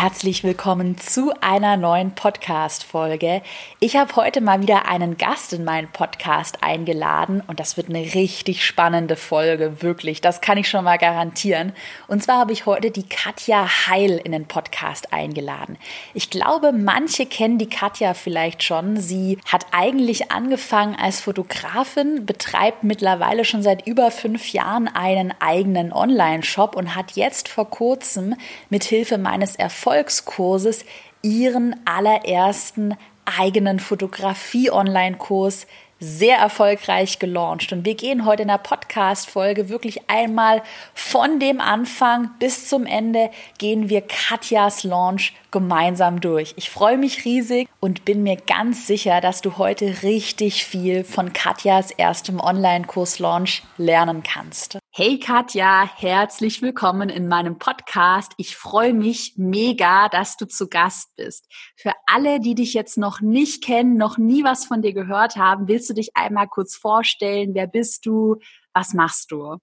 Herzlich willkommen zu einer neuen Podcast-Folge. Ich habe heute mal wieder einen Gast in meinen Podcast eingeladen und das wird eine richtig spannende Folge, wirklich. Das kann ich schon mal garantieren. Und zwar habe ich heute die Katja Heil in den Podcast eingeladen. Ich glaube, manche kennen die Katja vielleicht schon. Sie hat eigentlich angefangen als Fotografin, betreibt mittlerweile schon seit über fünf Jahren einen eigenen Online-Shop und hat jetzt vor kurzem mit Hilfe meines Erfolgs Erfolgskurses ihren allerersten eigenen Fotografie-Online-Kurs sehr erfolgreich gelauncht. Und wir gehen heute in der Podcast-Folge wirklich einmal von dem Anfang bis zum Ende gehen wir Katjas Launch gemeinsam durch. Ich freue mich riesig und bin mir ganz sicher, dass du heute richtig viel von Katjas erstem Online-Kurs-Launch lernen kannst. Hey Katja, herzlich willkommen in meinem Podcast. Ich freue mich mega, dass du zu Gast bist. Für alle, die dich jetzt noch nicht kennen, noch nie was von dir gehört haben, willst du dich einmal kurz vorstellen? Wer bist du? Was machst du?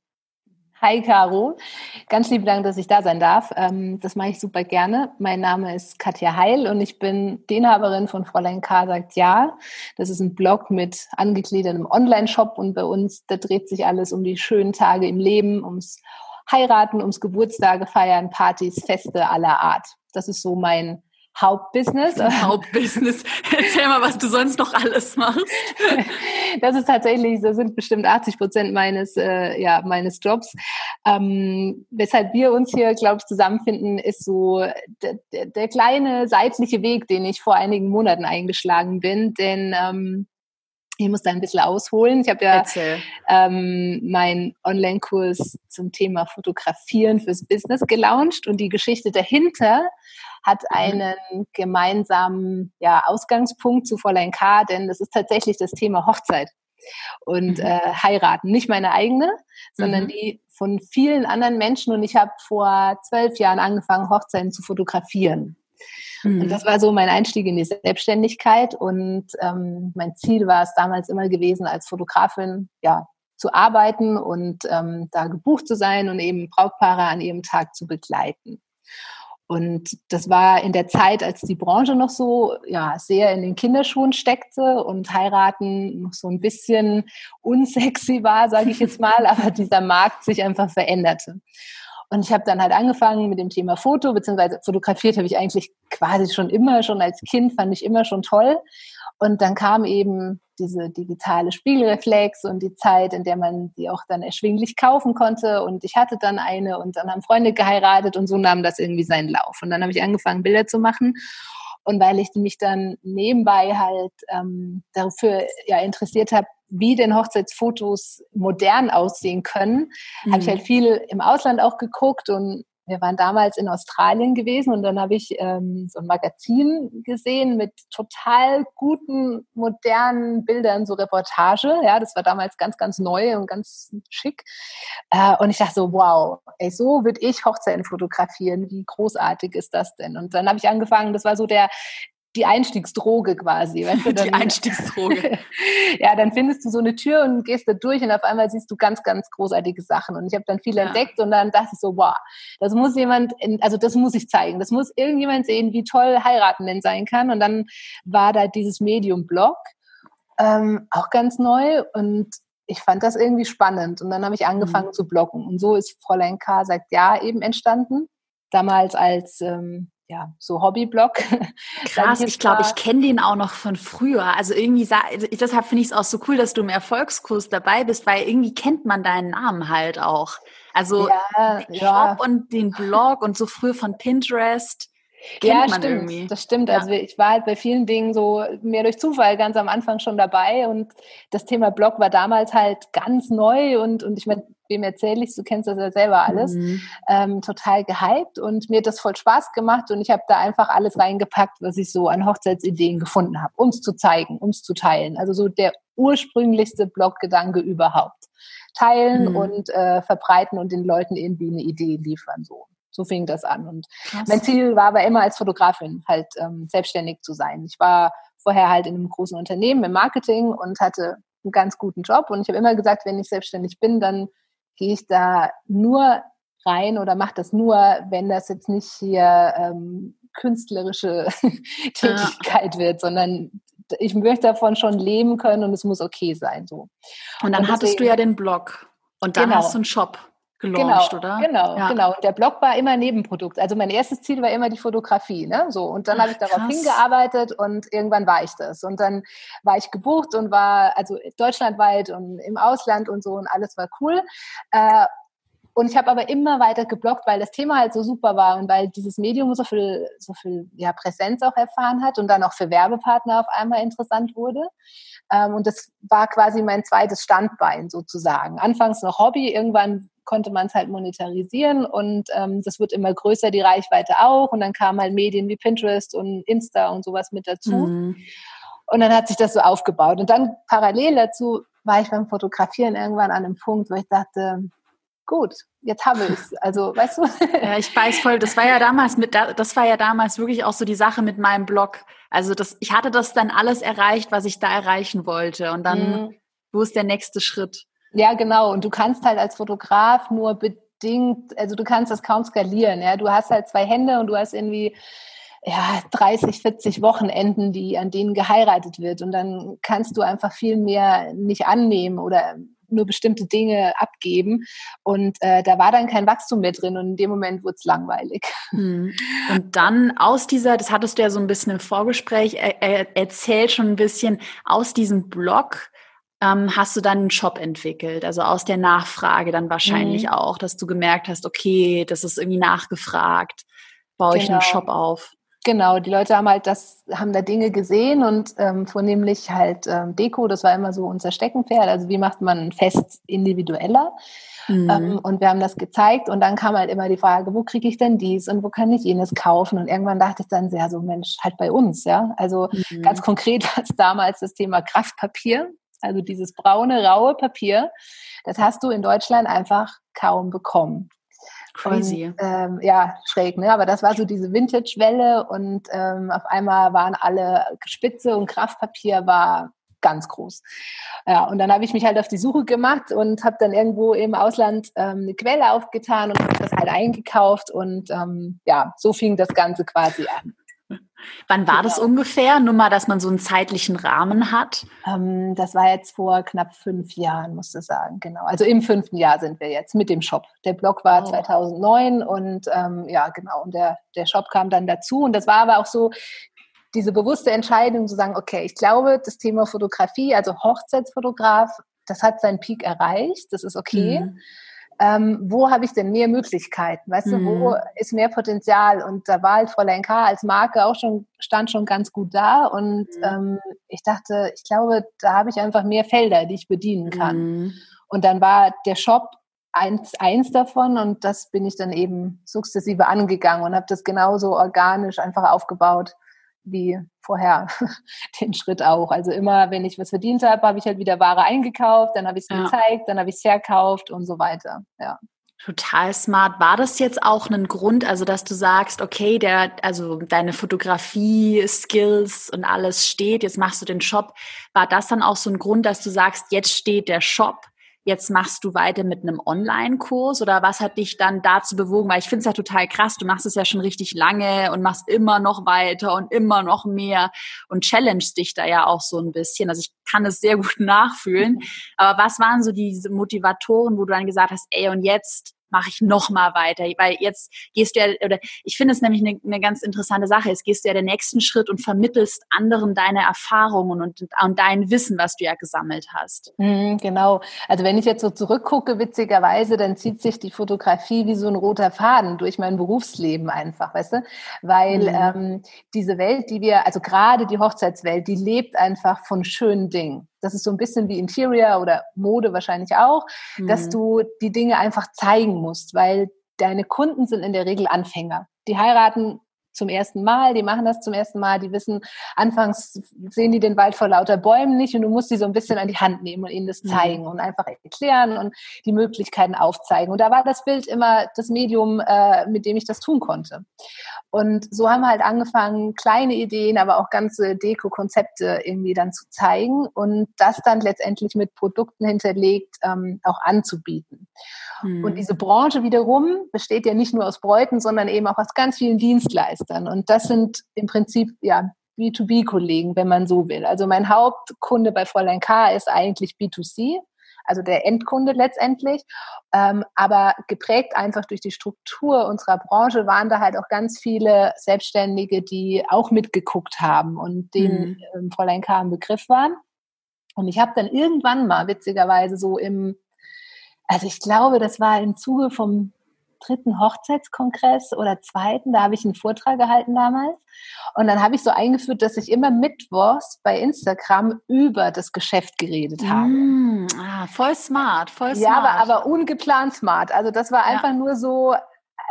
Hi Caro, ganz lieben Dank, dass ich da sein darf. Ähm, das mache ich super gerne. Mein Name ist Katja Heil und ich bin die Inhaberin von Fräulein K. sagt ja. Das ist ein Blog mit angegliedertem Online-Shop und bei uns, da dreht sich alles um die schönen Tage im Leben, ums Heiraten, ums Geburtstage feiern, Partys, Feste aller Art. Das ist so mein Hauptbusiness. Hauptbusiness. Erzähl mal, was du sonst noch alles machst. Das ist tatsächlich, das sind bestimmt 80 Prozent meines, äh, ja, meines Jobs. Ähm, weshalb wir uns hier, glaube ich, zusammenfinden, ist so der, der, kleine seitliche Weg, den ich vor einigen Monaten eingeschlagen bin. Denn ähm, ich muss da ein bisschen ausholen. Ich habe ja ähm, meinen Online-Kurs zum Thema Fotografieren fürs Business gelauncht und die Geschichte dahinter hat mhm. einen gemeinsamen ja, Ausgangspunkt zu Fräulein K., denn das ist tatsächlich das Thema Hochzeit und mhm. äh, heiraten. Nicht meine eigene, sondern mhm. die von vielen anderen Menschen. Und ich habe vor zwölf Jahren angefangen, Hochzeiten zu fotografieren. Mhm. Und das war so mein Einstieg in die Selbstständigkeit. Und ähm, mein Ziel war es damals immer gewesen, als Fotografin ja zu arbeiten und ähm, da gebucht zu sein und eben Brautpaare an ihrem Tag zu begleiten. Und das war in der Zeit, als die Branche noch so ja, sehr in den Kinderschuhen steckte und heiraten noch so ein bisschen unsexy war, sage ich jetzt mal, aber dieser Markt sich einfach veränderte. Und ich habe dann halt angefangen mit dem Thema Foto, beziehungsweise fotografiert habe ich eigentlich quasi schon immer, schon als Kind fand ich immer schon toll. Und dann kam eben diese digitale Spiegelreflex und die Zeit, in der man die auch dann erschwinglich kaufen konnte. Und ich hatte dann eine und dann haben Freunde geheiratet und so nahm das irgendwie seinen Lauf. Und dann habe ich angefangen, Bilder zu machen. Und weil ich mich dann nebenbei halt ähm, dafür ja interessiert habe, wie denn Hochzeitsfotos modern aussehen können, mhm. habe ich halt viel im Ausland auch geguckt und wir waren damals in Australien gewesen und dann habe ich ähm, so ein Magazin gesehen mit total guten, modernen Bildern, so Reportage. Ja, das war damals ganz, ganz neu und ganz schick. Äh, und ich dachte so, wow, ey, so würde ich Hochzeiten fotografieren. Wie großartig ist das denn? Und dann habe ich angefangen, das war so der die Einstiegsdroge quasi. Weißt du, dann, die Einstiegsdroge. ja, dann findest du so eine Tür und gehst da durch und auf einmal siehst du ganz, ganz großartige Sachen. Und ich habe dann viel ja. entdeckt und dann dachte ich so, wow, das muss jemand, also das muss ich zeigen. Das muss irgendjemand sehen, wie toll heiraten denn sein kann. Und dann war da dieses Medium-Blog, ähm, auch ganz neu und ich fand das irgendwie spannend. Und dann habe ich angefangen mhm. zu bloggen. Und so ist Fräulein K. sagt ja eben entstanden. Damals als ähm, ja, so Hobbyblog. Krass, ich, glaube, ich kenne den auch noch von früher. Also irgendwie, deshalb finde ich es auch so cool, dass du im Erfolgskurs dabei bist, weil irgendwie kennt man deinen Namen halt auch. Also ja, den ja. Shop und den Blog und so früher von Pinterest. Kennt ja, stimmt. Irgendwie. Das stimmt. Ja. Also ich war halt bei vielen Dingen so mehr durch Zufall ganz am Anfang schon dabei und das Thema Blog war damals halt ganz neu und, und ich meine, wem erzähle ich, du kennst das ja selber alles, mhm. ähm, total gehypt und mir hat das voll Spaß gemacht und ich habe da einfach alles reingepackt, was ich so an Hochzeitsideen gefunden habe, um es zu zeigen, um es zu teilen. Also so der ursprünglichste Bloggedanke überhaupt. Teilen mhm. und äh, verbreiten und den Leuten irgendwie eine Idee liefern. So. so fing das an. Und Krass. mein Ziel war aber immer als Fotografin halt ähm, selbstständig zu sein. Ich war vorher halt in einem großen Unternehmen im Marketing und hatte einen ganz guten Job. Und ich habe immer gesagt, wenn ich selbstständig bin, dann gehe ich da nur rein oder mache das nur, wenn das jetzt nicht hier ähm, künstlerische Tätigkeit ja. wird, sondern ich möchte davon schon leben können und es muss okay sein. So. Und dann und hattest du ja den Blog und dann genau. hast du einen Shop gelauncht, genau, oder? Genau, ja. genau. Und der Blog war immer Nebenprodukt. Also mein erstes Ziel war immer die Fotografie. Ne? So, und dann habe ich darauf krass. hingearbeitet und irgendwann war ich das. Und dann war ich gebucht und war also deutschlandweit und im Ausland und so und alles war cool. Äh, und ich habe aber immer weiter geblockt, weil das Thema halt so super war und weil dieses Medium so viel, so viel ja, Präsenz auch erfahren hat und dann auch für Werbepartner auf einmal interessant wurde. Ähm, und das war quasi mein zweites Standbein sozusagen. Anfangs noch Hobby, irgendwann konnte man es halt monetarisieren und ähm, das wird immer größer, die Reichweite auch. Und dann kamen halt Medien wie Pinterest und Insta und sowas mit dazu. Mhm. Und dann hat sich das so aufgebaut. Und dann parallel dazu war ich beim Fotografieren irgendwann an einem Punkt, wo ich dachte, gut, jetzt habe ich es. Also, weißt du? Ja, ich weiß voll, das war ja damals mit, das war ja damals wirklich auch so die Sache mit meinem Blog. Also das, ich hatte das dann alles erreicht, was ich da erreichen wollte. Und dann, mhm. wo ist der nächste Schritt? Ja, genau. Und du kannst halt als Fotograf nur bedingt, also du kannst das kaum skalieren. Ja, du hast halt zwei Hände und du hast irgendwie ja, 30, 40 Wochenenden, die, an denen geheiratet wird. Und dann kannst du einfach viel mehr nicht annehmen oder nur bestimmte Dinge abgeben. Und äh, da war dann kein Wachstum mehr drin und in dem Moment wurde es langweilig. Hm. Und dann aus dieser, das hattest du ja so ein bisschen im Vorgespräch er, er, erzählt schon ein bisschen, aus diesem Blog ähm, hast du dann einen Shop entwickelt, also aus der Nachfrage dann wahrscheinlich mhm. auch, dass du gemerkt hast, okay, das ist irgendwie nachgefragt, baue genau. ich einen genau. Shop auf. Genau, die Leute haben halt das, haben da Dinge gesehen und ähm, vornehmlich halt ähm, Deko, das war immer so unser Steckenpferd. Also wie macht man ein Fest individueller? Mhm. Ähm, und wir haben das gezeigt und dann kam halt immer die Frage, wo kriege ich denn dies und wo kann ich jenes kaufen? Und irgendwann dachte ich dann sehr so, Mensch, halt bei uns, ja. Also mhm. ganz konkret war es damals das Thema Kraftpapier, also dieses braune, raue Papier. Das hast du in Deutschland einfach kaum bekommen. Crazy. Und, ähm, ja, schräg, ne? Aber das war so diese Vintage-Welle und ähm, auf einmal waren alle Spitze und Kraftpapier war ganz groß. Ja, und dann habe ich mich halt auf die Suche gemacht und habe dann irgendwo im Ausland ähm, eine Quelle aufgetan und habe das halt eingekauft und ähm, ja, so fing das Ganze quasi an. Wann war genau. das ungefähr? Nur mal, dass man so einen zeitlichen Rahmen hat. Ähm, das war jetzt vor knapp fünf Jahren, musst du sagen. Genau. Also im fünften Jahr sind wir jetzt mit dem Shop. Der Blog war oh. 2009 und ähm, ja, genau. Und der, der Shop kam dann dazu. Und das war aber auch so diese bewusste Entscheidung zu sagen, okay, ich glaube, das Thema Fotografie, also Hochzeitsfotograf, das hat seinen Peak erreicht. Das ist okay. Mhm ähm, wo habe ich denn mehr Möglichkeiten? Weißt mhm. du, wo mhm. ist mehr Potenzial? Und da war halt Fräulein K als Marke auch schon, stand schon ganz gut da. Und mhm. ähm, ich dachte, ich glaube, da habe ich einfach mehr Felder, die ich bedienen kann. Mhm. Und dann war der Shop eins, eins davon und das bin ich dann eben sukzessive angegangen und habe das genauso organisch einfach aufgebaut wie vorher den Schritt auch. Also immer, wenn ich was verdient habe, habe ich halt wieder Ware eingekauft, dann habe ich es ja. gezeigt, dann habe ich es verkauft und so weiter. Ja. Total smart. War das jetzt auch ein Grund, also dass du sagst, okay, der, also deine Fotografie, Skills und alles steht, jetzt machst du den Shop. War das dann auch so ein Grund, dass du sagst, jetzt steht der Shop? Jetzt machst du weiter mit einem Online-Kurs oder was hat dich dann dazu bewogen? Weil ich finde es ja total krass, du machst es ja schon richtig lange und machst immer noch weiter und immer noch mehr und challengest dich da ja auch so ein bisschen. Also ich kann es sehr gut nachfühlen. Aber was waren so diese Motivatoren, wo du dann gesagt hast, ey, und jetzt mache ich noch mal weiter, weil jetzt gehst du ja, oder ich finde es nämlich eine, eine ganz interessante Sache, jetzt gehst du ja den nächsten Schritt und vermittelst anderen deine Erfahrungen und, und dein Wissen, was du ja gesammelt hast. Mhm, genau. Also wenn ich jetzt so zurückgucke, witzigerweise, dann zieht sich die Fotografie wie so ein roter Faden durch mein Berufsleben einfach, weißt du? Weil mhm. ähm, diese Welt, die wir, also gerade die Hochzeitswelt, die lebt einfach von schönen Dingen das ist so ein bisschen wie Interior oder Mode wahrscheinlich auch, mhm. dass du die Dinge einfach zeigen musst, weil deine Kunden sind in der Regel Anfänger. Die heiraten zum ersten Mal, die machen das zum ersten Mal, die wissen, anfangs sehen die den Wald vor lauter Bäumen nicht und du musst die so ein bisschen an die Hand nehmen und ihnen das mhm. zeigen mhm. und einfach erklären und die Möglichkeiten aufzeigen. Und da war das Bild immer das Medium, äh, mit dem ich das tun konnte. Und so haben wir halt angefangen, kleine Ideen, aber auch ganze Deko-Konzepte irgendwie dann zu zeigen und das dann letztendlich mit Produkten hinterlegt ähm, auch anzubieten. Mhm. Und diese Branche wiederum besteht ja nicht nur aus Bräuten, sondern eben auch aus ganz vielen Dienstleistern. Und das sind im Prinzip ja B2B-Kollegen, wenn man so will. Also mein Hauptkunde bei Fräulein K ist eigentlich B2C also der Endkunde letztendlich. Ähm, aber geprägt einfach durch die Struktur unserer Branche waren da halt auch ganz viele Selbstständige, die auch mitgeguckt haben und denen mhm. ähm, Fräulein K. ein Begriff waren. Und ich habe dann irgendwann mal, witzigerweise, so im, also ich glaube, das war im Zuge vom dritten Hochzeitskongress oder zweiten, da habe ich einen Vortrag gehalten damals. Und dann habe ich so eingeführt, dass ich immer mittwochs bei Instagram über das Geschäft geredet habe. Mm, ah, voll smart, voll smart. Ja, aber, aber ungeplant smart. Also das war einfach ja. nur so,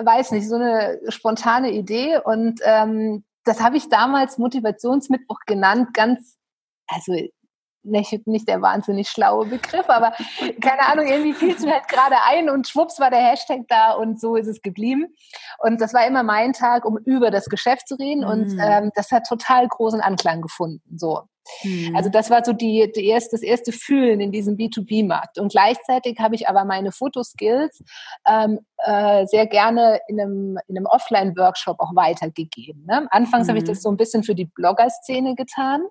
weiß nicht, so eine spontane Idee. Und ähm, das habe ich damals Motivationsmittwoch genannt, ganz, also nicht, nicht der wahnsinnig schlaue Begriff, aber keine Ahnung, irgendwie fiel es mir halt gerade ein und schwupps war der Hashtag da und so ist es geblieben. Und das war immer mein Tag, um über das Geschäft zu reden mhm. und ähm, das hat total großen Anklang gefunden. So. Mhm. Also das war so die, die erste, das erste Fühlen in diesem B2B-Markt. Und gleichzeitig habe ich aber meine Fotoskills ähm, äh, sehr gerne in einem, in einem Offline-Workshop auch weitergegeben. Ne? Anfangs mhm. habe ich das so ein bisschen für die Blogger-Szene getan.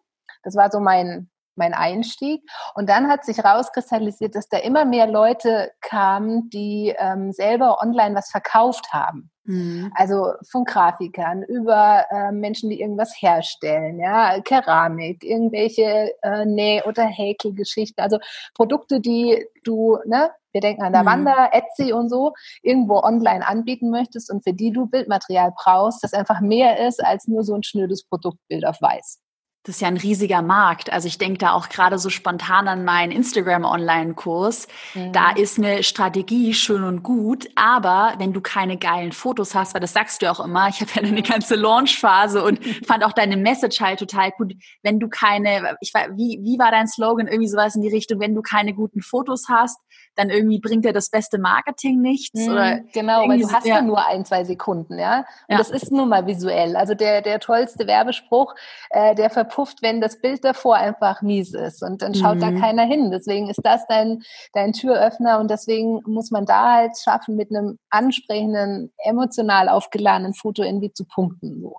Das war so mein, mein Einstieg. Und dann hat sich rauskristallisiert, dass da immer mehr Leute kamen, die ähm, selber online was verkauft haben. Mhm. Also von Grafikern über äh, Menschen, die irgendwas herstellen, ja, Keramik, irgendwelche äh, Näh- oder Häkelgeschichten, also Produkte, die du, ne, wir denken an Lavanda, mhm. Etsy und so, irgendwo online anbieten möchtest und für die du Bildmaterial brauchst, das einfach mehr ist als nur so ein schnödes Produktbild auf weiß. Das ist ja ein riesiger Markt. Also ich denke da auch gerade so spontan an meinen Instagram-Online-Kurs. Mhm. Da ist eine Strategie schön und gut, aber wenn du keine geilen Fotos hast, weil das sagst du auch immer, ich habe ja eine ganze Launch-Phase und fand auch deine Message halt total gut. Wenn du keine, ich war, wie, wie war dein Slogan? Irgendwie sowas in die Richtung, wenn du keine guten Fotos hast, dann irgendwie bringt dir das beste Marketing nichts. Mhm, oder genau, weil du hast ja. nur ein, zwei Sekunden, ja. Und ja. das ist nun mal visuell. Also der, der tollste Werbespruch, äh, der verpufft, wenn das Bild davor einfach mies ist und dann schaut mhm. da keiner hin. Deswegen ist das dein, dein Türöffner und deswegen muss man da halt schaffen, mit einem ansprechenden, emotional aufgeladenen Foto irgendwie zu punkten. So.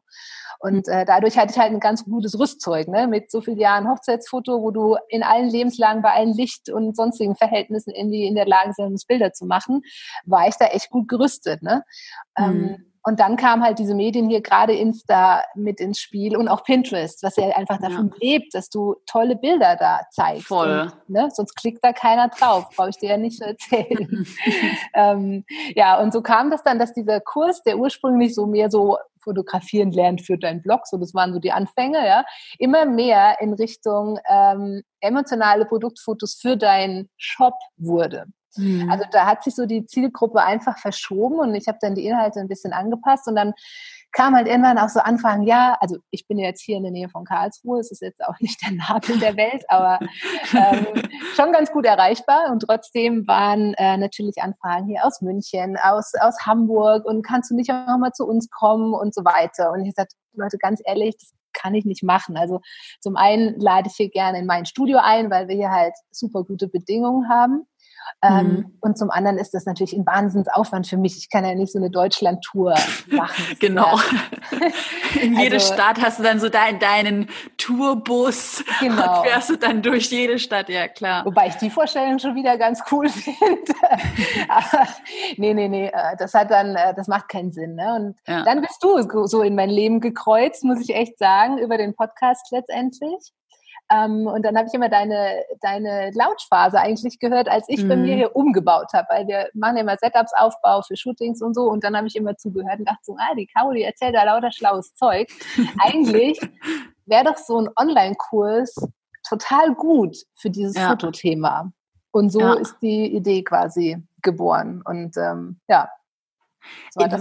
Und äh, dadurch hatte ich halt ein ganz gutes Rüstzeug, ne? mit so vielen Jahren Hochzeitsfoto, wo du in allen Lebenslagen, bei allen Licht- und sonstigen Verhältnissen irgendwie in der Lage sind, Bilder zu machen, war ich da echt gut gerüstet. Ne? Ähm, mhm. Ähm, und dann kam halt diese Medien hier, gerade Insta mit ins Spiel und auch Pinterest, was ja einfach davon ja. lebt, dass du tolle Bilder da zeigst. Voll. Und, ne, sonst klickt da keiner drauf, brauche ich dir ja nicht erzählen. ähm, ja, und so kam das dann, dass dieser Kurs, der ursprünglich so mehr so fotografieren lernt für deinen Blog, so das waren so die Anfänge, ja, immer mehr in Richtung ähm, emotionale Produktfotos für deinen Shop wurde. Mhm. Also da hat sich so die Zielgruppe einfach verschoben und ich habe dann die Inhalte ein bisschen angepasst und dann kam halt irgendwann auch so Anfragen, ja, also ich bin jetzt hier in der Nähe von Karlsruhe, es ist jetzt auch nicht der Nabel der Welt, aber ähm, schon ganz gut erreichbar und trotzdem waren äh, natürlich Anfragen hier aus München, aus, aus Hamburg und kannst du nicht auch mal zu uns kommen und so weiter. Und ich sagte, Leute, ganz ehrlich, das kann ich nicht machen. Also zum einen lade ich hier gerne in mein Studio ein, weil wir hier halt super gute Bedingungen haben. Ähm, mhm. Und zum anderen ist das natürlich ein Wahnsinnsaufwand für mich. Ich kann ja nicht so eine Deutschland-Tour machen. genau. In jede also, Stadt hast du dann so deinen, deinen Tourbus genau. und fährst du dann durch jede Stadt, ja klar. Wobei ich die Vorstellung schon wieder ganz cool finde. Aber nee, nee, nee, äh, das hat dann, äh, das macht keinen Sinn. Ne? Und ja. dann bist du so in mein Leben gekreuzt, muss ich echt sagen, über den Podcast letztendlich. Ähm, und dann habe ich immer deine, deine Lautphase eigentlich gehört, als ich mhm. bei mir mhm. hier umgebaut habe, weil wir machen ja immer Setups-Aufbau für Shootings und so. Und dann habe ich immer zugehört und dachte so, ah, die Caro, die erzählt da lauter schlaues Zeug. eigentlich wäre doch so ein Online-Kurs total gut für dieses ja. Fotothema. Und so ja. ist die Idee quasi geboren. Und ähm, ja,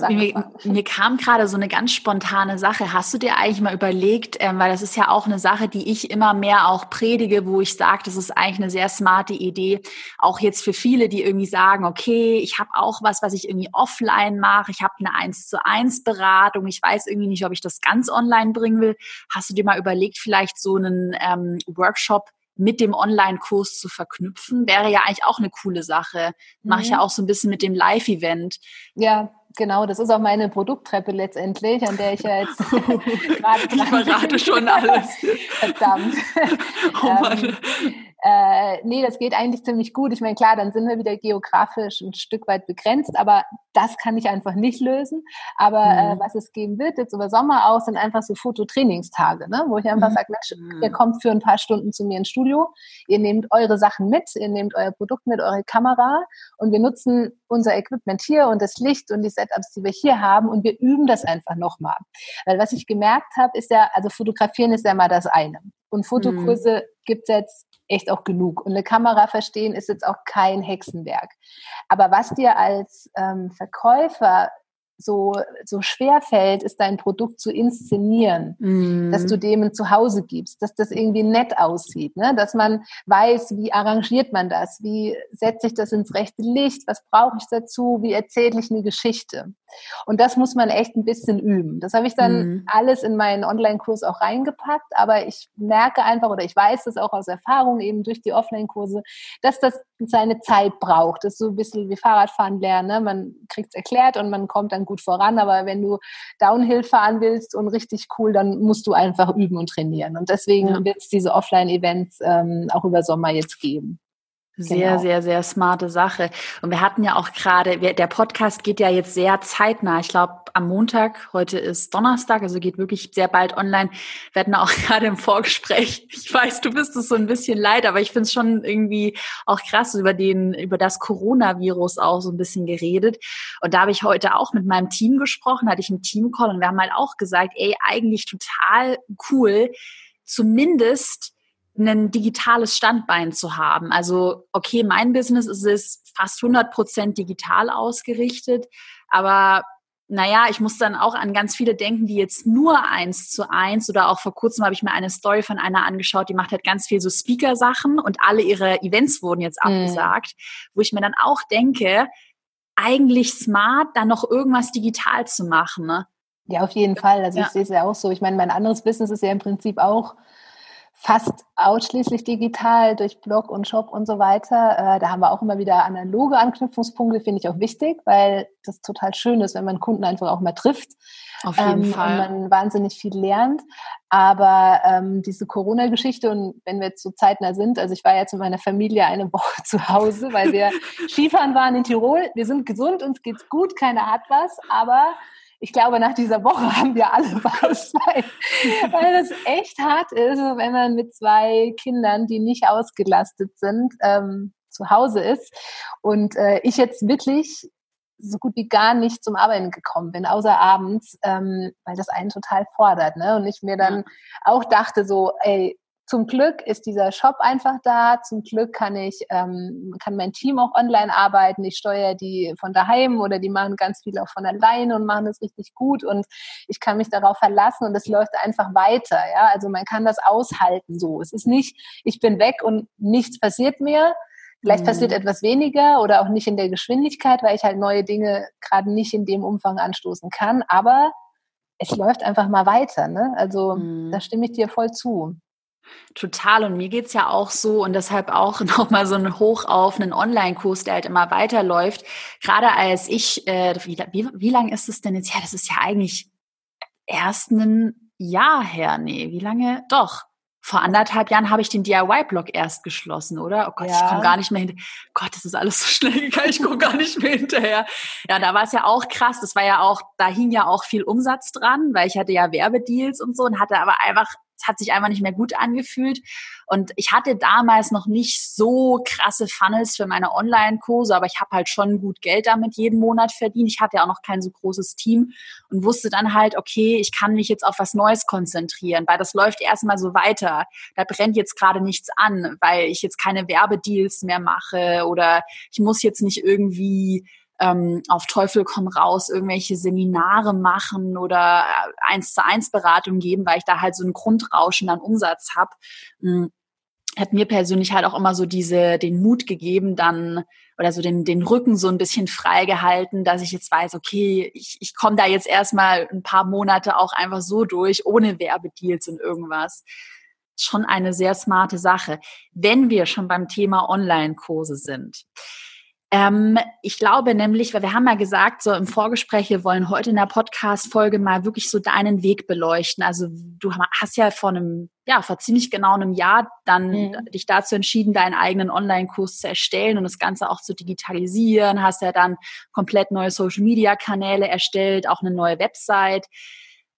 mir, mir, kam gerade so eine ganz spontane Sache. Hast du dir eigentlich mal überlegt, ähm, weil das ist ja auch eine Sache, die ich immer mehr auch predige, wo ich sage, das ist eigentlich eine sehr smarte Idee. Auch jetzt für viele, die irgendwie sagen, okay, ich habe auch was, was ich irgendwie offline mache. Ich habe eine 1 zu 1 Beratung. Ich weiß irgendwie nicht, ob ich das ganz online bringen will. Hast du dir mal überlegt, vielleicht so einen ähm, Workshop mit dem Online-Kurs zu verknüpfen, wäre ja eigentlich auch eine coole Sache. Mache ich ja mhm. auch so ein bisschen mit dem Live-Event. Ja, genau. Das ist auch meine Produkttreppe letztendlich, an der ich ja jetzt gerade Ich verrate schon alles. Verdammt. Oh Mann. ähm, äh, nee, das geht eigentlich ziemlich gut. Ich meine, klar, dann sind wir wieder geografisch ein Stück weit begrenzt, aber das kann ich einfach nicht lösen. Aber äh, mhm. äh, was es geben wird, jetzt über Sommer aus, sind einfach so Fototrainingstage, ne? wo ich einfach mhm. sage, Mensch, mhm. ihr kommt für ein paar Stunden zu mir ins Studio, ihr nehmt eure Sachen mit, ihr nehmt euer Produkt mit, eure Kamera und wir nutzen unser Equipment hier und das Licht und die Setups, die wir hier haben und wir üben das einfach nochmal. Weil was ich gemerkt habe, ist ja, also fotografieren ist ja mal das eine. Und Fotokurse mhm. gibt es jetzt echt auch genug. Und eine Kamera verstehen ist jetzt auch kein Hexenwerk. Aber was dir als ähm, Verkäufer so, so schwer fällt, ist dein Produkt zu inszenieren, mm. dass du dem ein Zuhause gibst, dass das irgendwie nett aussieht, ne? dass man weiß, wie arrangiert man das, wie setze ich das ins rechte Licht, was brauche ich dazu, wie erzähle ich eine Geschichte. Und das muss man echt ein bisschen üben. Das habe ich dann mm. alles in meinen Online-Kurs auch reingepackt, aber ich merke einfach oder ich weiß das auch aus Erfahrung eben durch die Offline-Kurse, dass das seine Zeit braucht. Das ist so ein bisschen wie Fahrradfahren lernen. Ne? Man kriegt es erklärt und man kommt dann gut voran, aber wenn du Downhill fahren willst und richtig cool, dann musst du einfach üben und trainieren. Und deswegen ja. wird es diese Offline-Events ähm, auch über Sommer jetzt geben. Sehr, genau. sehr, sehr smarte Sache. Und wir hatten ja auch gerade, der Podcast geht ja jetzt sehr zeitnah. Ich glaube, am Montag, heute ist Donnerstag, also geht wirklich sehr bald online. Wir hatten auch gerade im Vorgespräch, ich weiß, du bist es so ein bisschen leid, aber ich finde es schon irgendwie auch krass über den, über das Coronavirus auch so ein bisschen geredet. Und da habe ich heute auch mit meinem Team gesprochen, hatte ich einen Teamcall und wir haben halt auch gesagt, ey, eigentlich total cool, zumindest ein digitales Standbein zu haben. Also, okay, mein Business ist es fast 100 Prozent digital ausgerichtet, aber naja, ich muss dann auch an ganz viele denken, die jetzt nur eins zu eins oder auch vor kurzem habe ich mir eine Story von einer angeschaut, die macht halt ganz viel so Speaker-Sachen und alle ihre Events wurden jetzt mhm. abgesagt, wo ich mir dann auch denke, eigentlich smart, dann noch irgendwas digital zu machen. Ne? Ja, auf jeden Fall. Also ja. ich sehe es ja auch so. Ich meine, mein anderes Business ist ja im Prinzip auch fast ausschließlich digital durch Blog und Shop und so weiter. Äh, da haben wir auch immer wieder analoge Anknüpfungspunkte, finde ich auch wichtig, weil das total schön ist, wenn man Kunden einfach auch mal trifft. Auf jeden ähm, Fall. Und man wahnsinnig viel lernt. Aber ähm, diese Corona-Geschichte und wenn wir jetzt so zeitnah sind, also ich war jetzt mit meiner Familie eine Woche zu Hause, weil wir Skifahren waren in Tirol. Wir sind gesund, uns geht's gut, keiner hat was, aber ich glaube, nach dieser Woche haben wir alle was, weil, weil das echt hart ist, wenn man mit zwei Kindern, die nicht ausgelastet sind, ähm, zu Hause ist. Und äh, ich jetzt wirklich so gut wie gar nicht zum Arbeiten gekommen bin, außer abends, ähm, weil das einen total fordert. Ne? Und ich mir dann auch dachte so, ey, zum Glück ist dieser Shop einfach da. Zum Glück kann ich, ähm, kann mein Team auch online arbeiten. Ich steuere die von daheim oder die machen ganz viel auch von alleine und machen das richtig gut und ich kann mich darauf verlassen und es läuft einfach weiter. Ja, also man kann das aushalten so. Es ist nicht, ich bin weg und nichts passiert mehr. Vielleicht mhm. passiert etwas weniger oder auch nicht in der Geschwindigkeit, weil ich halt neue Dinge gerade nicht in dem Umfang anstoßen kann. Aber es läuft einfach mal weiter. Ne? Also mhm. da stimme ich dir voll zu. Total. Und mir geht's ja auch so und deshalb auch nochmal so ein Hoch auf einen Online-Kurs, der halt immer weiterläuft. Gerade als ich, äh, wie, wie, wie lange ist es denn jetzt her? Das ist ja eigentlich erst ein Jahr her. Nee, wie lange? Doch. Vor anderthalb Jahren habe ich den DIY-Blog erst geschlossen, oder? Oh Gott, ja. ich komme gar nicht mehr hinter. Gott, das ist alles so schnell gegangen, ich komme gar nicht mehr hinterher. Ja, da war es ja auch krass. Das war ja auch, da hing ja auch viel Umsatz dran, weil ich hatte ja Werbedeals und so und hatte aber einfach es hat sich einfach nicht mehr gut angefühlt. Und ich hatte damals noch nicht so krasse Funnels für meine Online-Kurse, aber ich habe halt schon gut Geld damit jeden Monat verdient. Ich hatte ja auch noch kein so großes Team und wusste dann halt, okay, ich kann mich jetzt auf was Neues konzentrieren, weil das läuft erstmal so weiter. Da brennt jetzt gerade nichts an, weil ich jetzt keine Werbedeals mehr mache oder ich muss jetzt nicht irgendwie ähm, auf Teufel komm raus irgendwelche Seminare machen oder äh, eins zu eins Beratung geben, weil ich da halt so ein Grundrauschen an Umsatz habe. Hm, hat mir persönlich halt auch immer so diese den Mut gegeben, dann oder so den den Rücken so ein bisschen frei gehalten, dass ich jetzt weiß, okay, ich, ich komme da jetzt erstmal ein paar Monate auch einfach so durch, ohne Werbedeals und irgendwas. Schon eine sehr smarte Sache. Wenn wir schon beim Thema Online-Kurse sind. Ähm, ich glaube nämlich, weil wir haben ja gesagt, so im Vorgespräch, wir wollen heute in der Podcast-Folge mal wirklich so deinen Weg beleuchten. Also du hast ja vor einem, ja, vor ziemlich genau einem Jahr dann mhm. dich dazu entschieden, deinen eigenen Online-Kurs zu erstellen und das Ganze auch zu digitalisieren. Hast ja dann komplett neue Social-Media-Kanäle erstellt, auch eine neue Website.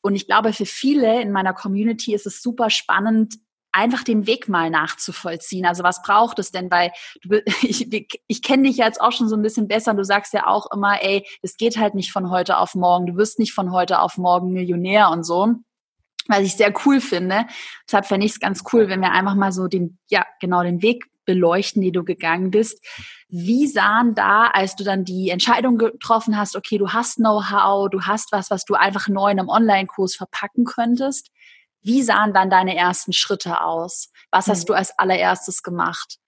Und ich glaube, für viele in meiner Community ist es super spannend, einfach den Weg mal nachzuvollziehen. Also was braucht es denn? Weil du, ich, ich kenne dich jetzt auch schon so ein bisschen besser. Du sagst ja auch immer, ey, es geht halt nicht von heute auf morgen. Du wirst nicht von heute auf morgen Millionär und so. Was ich sehr cool finde. Deshalb fände ich es ganz cool, wenn wir einfach mal so den, ja, genau den Weg beleuchten, die du gegangen bist. Wie sahen da, als du dann die Entscheidung getroffen hast, okay, du hast Know-how, du hast was, was du einfach neu in einem Online-Kurs verpacken könntest? Wie sahen dann deine ersten Schritte aus? Was hast mhm. du als allererstes gemacht?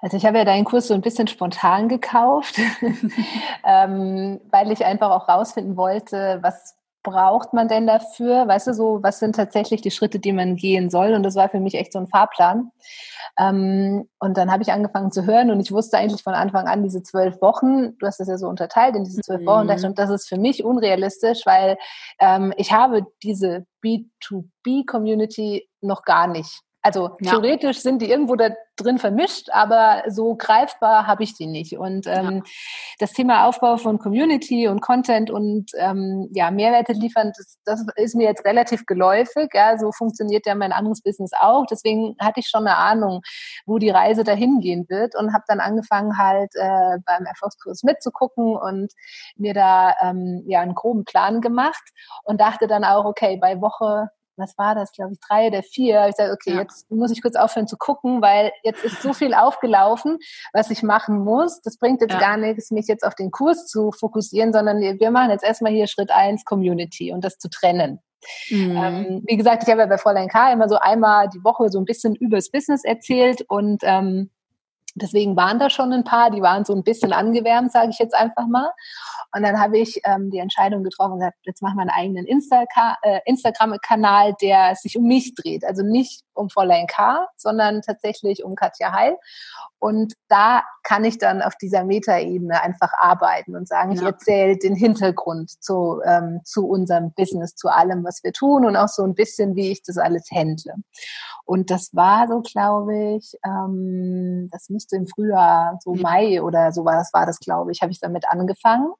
Also ich habe ja deinen Kurs so ein bisschen spontan gekauft, ähm, weil ich einfach auch rausfinden wollte, was braucht man denn dafür? Weißt du, so, was sind tatsächlich die Schritte, die man gehen soll? Und das war für mich echt so ein Fahrplan. Ähm, und dann habe ich angefangen zu hören und ich wusste eigentlich von Anfang an diese zwölf Wochen, du hast das ja so unterteilt in diese zwölf Wochen, mhm. und das ist für mich unrealistisch, weil ähm, ich habe diese B2B-Community noch gar nicht. Also ja. theoretisch sind die irgendwo da drin vermischt, aber so greifbar habe ich die nicht. Und ähm, ja. das Thema Aufbau von Community und Content und ähm, ja, Mehrwerte liefern, das, das ist mir jetzt relativ geläufig. Ja, so funktioniert ja mein anderes Business auch. Deswegen hatte ich schon eine Ahnung, wo die Reise dahin gehen wird und habe dann angefangen halt äh, beim Erfolgskurs mitzugucken und mir da ähm, ja einen groben Plan gemacht und dachte dann auch, okay, bei Woche was war das, glaube ich, drei oder vier. Ich sage, okay, ja. jetzt muss ich kurz aufhören zu gucken, weil jetzt ist so viel aufgelaufen, was ich machen muss. Das bringt jetzt ja. gar nichts, mich jetzt auf den Kurs zu fokussieren, sondern wir machen jetzt erstmal hier Schritt eins Community und das zu trennen. Mhm. Ähm, wie gesagt, ich habe ja bei Fräulein K. immer so einmal die Woche so ein bisschen übers Business erzählt und ähm, deswegen waren da schon ein paar, die waren so ein bisschen angewärmt, sage ich jetzt einfach mal. Und dann habe ich ähm, die Entscheidung getroffen und gesagt, jetzt machen wir einen eigenen Insta äh, Instagram-Kanal, der sich um mich dreht. Also nicht um Fräulein K., sondern tatsächlich um Katja Heil. Und da kann ich dann auf dieser Metaebene einfach arbeiten und sagen, ja. ich erzähle den Hintergrund zu, ähm, zu unserem Business, zu allem, was wir tun und auch so ein bisschen, wie ich das alles handle. Und das war so, glaube ich, ähm, das müsste im Frühjahr, so Mai oder so war das, war das, glaube ich, habe ich damit angefangen.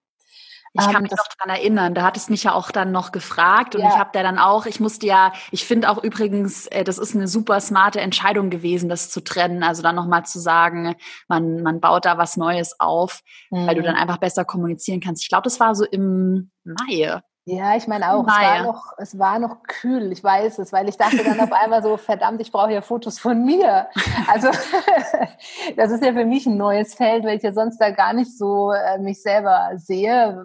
Ich kann ähm, mich noch dran erinnern, da hattest mich ja auch dann noch gefragt und ja. ich habe da dann auch, ich musste ja, ich finde auch übrigens, äh, das ist eine super smarte Entscheidung gewesen, das zu trennen. Also dann nochmal zu sagen, man, man baut da was Neues auf, mhm. weil du dann mhm. einfach besser kommunizieren kannst. Ich glaube, das war so im Mai. Ja, ich meine auch, es war, noch, es war noch kühl, ich weiß es, weil ich dachte dann auf einmal so, verdammt, ich brauche ja Fotos von mir. Also das ist ja für mich ein neues Feld, weil ich ja sonst da gar nicht so äh, mich selber sehe,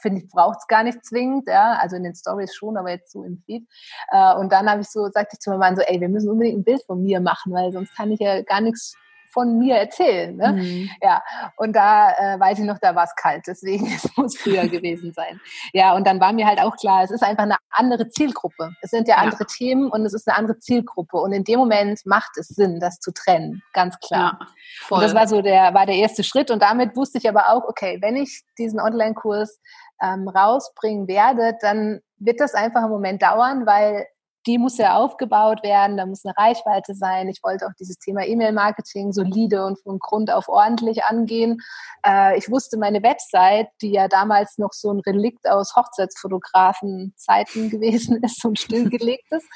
finde ich, braucht es gar nicht zwingend, ja, also in den Stories schon, aber jetzt so im Feed. Äh, und dann habe ich so, sagte ich zu meinem Mann so, ey, wir müssen unbedingt ein Bild von mir machen, weil sonst kann ich ja gar nichts von mir erzählen. Ne? Mhm. Ja, und da äh, weiß ich noch, da war es kalt, deswegen es muss früher gewesen sein. Ja, und dann war mir halt auch klar, es ist einfach eine andere Zielgruppe. Es sind ja, ja, andere Themen und es ist eine andere Zielgruppe. Und in dem Moment macht es Sinn, das zu trennen, ganz klar. Ja, voll. Und das war so der, war der erste Schritt. Und damit wusste ich aber auch, okay, wenn ich diesen Online-Kurs ähm, rausbringen werde, dann wird das einfach einen Moment dauern, weil die muss ja aufgebaut werden, da muss eine Reichweite sein. Ich wollte auch dieses Thema E-Mail-Marketing solide und von Grund auf ordentlich angehen. Äh, ich wusste, meine Website, die ja damals noch so ein Relikt aus Hochzeitsfotografen-Zeiten gewesen ist und stillgelegt ist,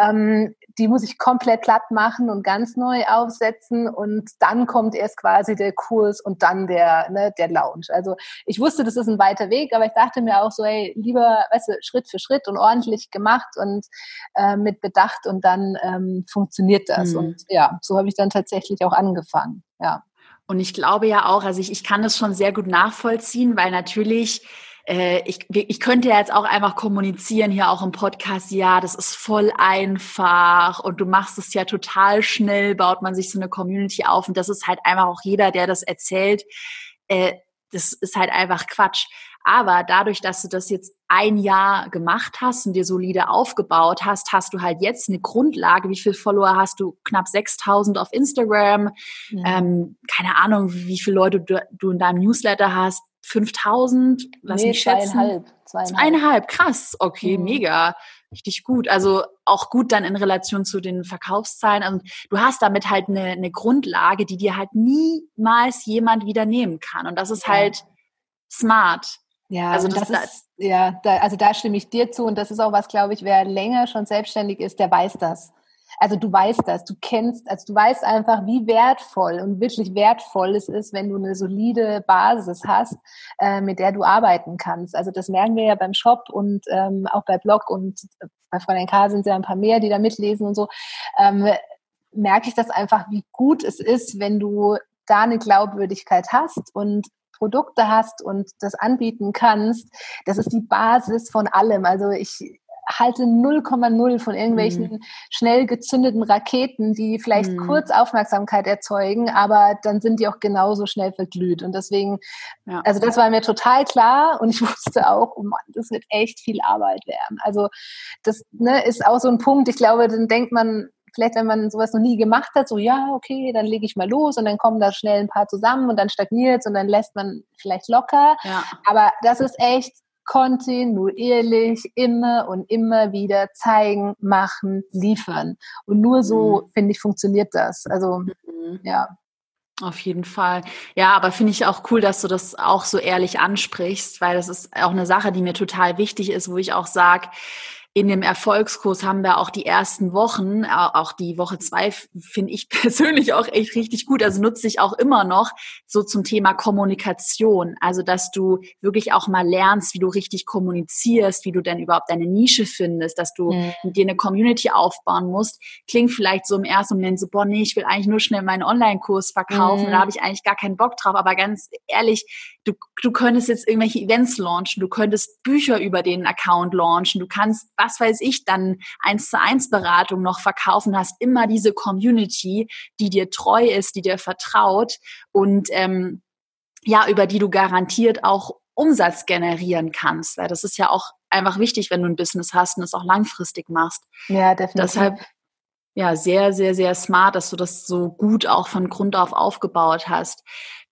ähm, die muss ich komplett platt machen und ganz neu aufsetzen und dann kommt erst quasi der Kurs und dann der, ne, der Lounge. Also ich wusste, das ist ein weiter Weg, aber ich dachte mir auch so, hey, lieber, weißt du, Schritt für Schritt und ordentlich gemacht und äh, mit Bedacht und dann ähm, funktioniert das. Mhm. Und ja, so habe ich dann tatsächlich auch angefangen. Ja. Und ich glaube ja auch, also ich, ich kann das schon sehr gut nachvollziehen, weil natürlich äh, ich, ich könnte jetzt auch einfach kommunizieren hier auch im Podcast, ja, das ist voll einfach und du machst es ja total schnell, baut man sich so eine Community auf und das ist halt einfach auch jeder, der das erzählt, äh, das ist halt einfach Quatsch. Aber dadurch, dass du das jetzt ein Jahr gemacht hast und dir solide aufgebaut hast, hast du halt jetzt eine Grundlage. Wie viele Follower hast du? Knapp 6000 auf Instagram. Mhm. Ähm, keine Ahnung, wie viele Leute du, du in deinem Newsletter hast. 5000? Lass nee, mich schätzen. Zweieinhalb. Zweieinhalb. zweieinhalb. Krass. Okay, mhm. mega. Richtig gut. Also auch gut dann in Relation zu den Verkaufszahlen. Also du hast damit halt eine, eine Grundlage, die dir halt niemals jemand wieder nehmen kann. Und das ist ja. halt smart. Ja, also das, das ist, ja, da, also da stimme ich dir zu und das ist auch was, glaube ich, wer länger schon selbstständig ist, der weiß das. Also du weißt das, du kennst, also du weißt einfach, wie wertvoll und wirklich wertvoll es ist, wenn du eine solide Basis hast, äh, mit der du arbeiten kannst. Also das merken wir ja beim Shop und ähm, auch bei Blog und bei Fräulein K sind ja ein paar mehr, die da mitlesen und so. Ähm, merke ich das einfach, wie gut es ist, wenn du da eine Glaubwürdigkeit hast und Produkte hast und das anbieten kannst, das ist die Basis von allem. Also ich halte 0,0 von irgendwelchen mhm. schnell gezündeten Raketen, die vielleicht mhm. kurz Aufmerksamkeit erzeugen, aber dann sind die auch genauso schnell verglüht. Und deswegen, ja. also das war mir total klar und ich wusste auch, oh Mann, das wird echt viel Arbeit werden. Also das ne, ist auch so ein Punkt, ich glaube, dann denkt man, vielleicht, wenn man sowas noch nie gemacht hat, so ja, okay, dann lege ich mal los und dann kommen da schnell ein paar zusammen und dann stagniert es und dann lässt man vielleicht locker. Ja. Aber das ist echt kontinuierlich immer und immer wieder zeigen, machen, liefern. Und nur so, mhm. finde ich, funktioniert das. Also, mhm. ja. Auf jeden Fall. Ja, aber finde ich auch cool, dass du das auch so ehrlich ansprichst, weil das ist auch eine Sache, die mir total wichtig ist, wo ich auch sage, in dem Erfolgskurs haben wir auch die ersten Wochen, auch die Woche zwei finde ich persönlich auch echt richtig gut. Also nutze ich auch immer noch so zum Thema Kommunikation. Also, dass du wirklich auch mal lernst, wie du richtig kommunizierst, wie du denn überhaupt deine Nische findest, dass du mhm. mit dir eine Community aufbauen musst. Klingt vielleicht so im ersten Moment so, boah, nee, ich will eigentlich nur schnell meinen Online-Kurs verkaufen. Mhm. Da habe ich eigentlich gar keinen Bock drauf. Aber ganz ehrlich, du, du könntest jetzt irgendwelche Events launchen, du könntest Bücher über den Account launchen, du kannst was weiß ich, dann eins zu eins Beratung noch verkaufen, hast immer diese Community, die dir treu ist, die dir vertraut und ähm, ja, über die du garantiert auch Umsatz generieren kannst, weil das ist ja auch einfach wichtig, wenn du ein Business hast und es auch langfristig machst. Ja, definitiv. Deshalb ja, sehr, sehr, sehr smart, dass du das so gut auch von Grund auf aufgebaut hast.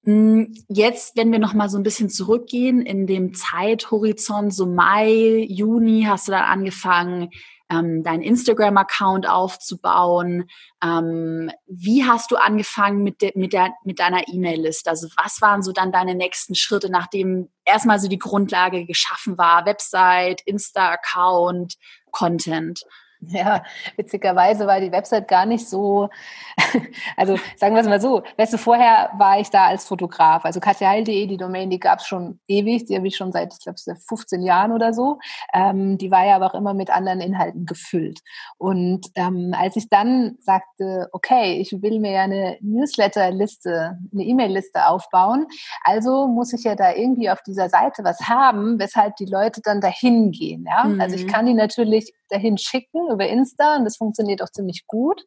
Hm, jetzt, wenn wir noch mal so ein bisschen zurückgehen in dem Zeithorizont, so Mai, Juni, hast du dann angefangen, ähm, deinen Instagram-Account aufzubauen. Ähm, wie hast du angefangen mit, de, mit, der, mit deiner E-Mail-Liste? Also was waren so dann deine nächsten Schritte, nachdem erstmal so die Grundlage geschaffen war? Website, Insta-Account, Content? Ja, witzigerweise war die Website gar nicht so, also sagen wir es mal so, weißt du, vorher war ich da als Fotograf, also katjaheil.de, die Domain, die gab es schon ewig, die habe ich schon seit, ich glaube, seit 15 Jahren oder so, ähm, die war ja aber auch immer mit anderen Inhalten gefüllt und ähm, als ich dann sagte, okay, ich will mir ja eine Newsletter-Liste, eine E-Mail-Liste aufbauen, also muss ich ja da irgendwie auf dieser Seite was haben, weshalb die Leute dann dahin gehen, ja, mhm. also ich mhm. kann die natürlich dahin schicken über Insta und das funktioniert auch ziemlich gut.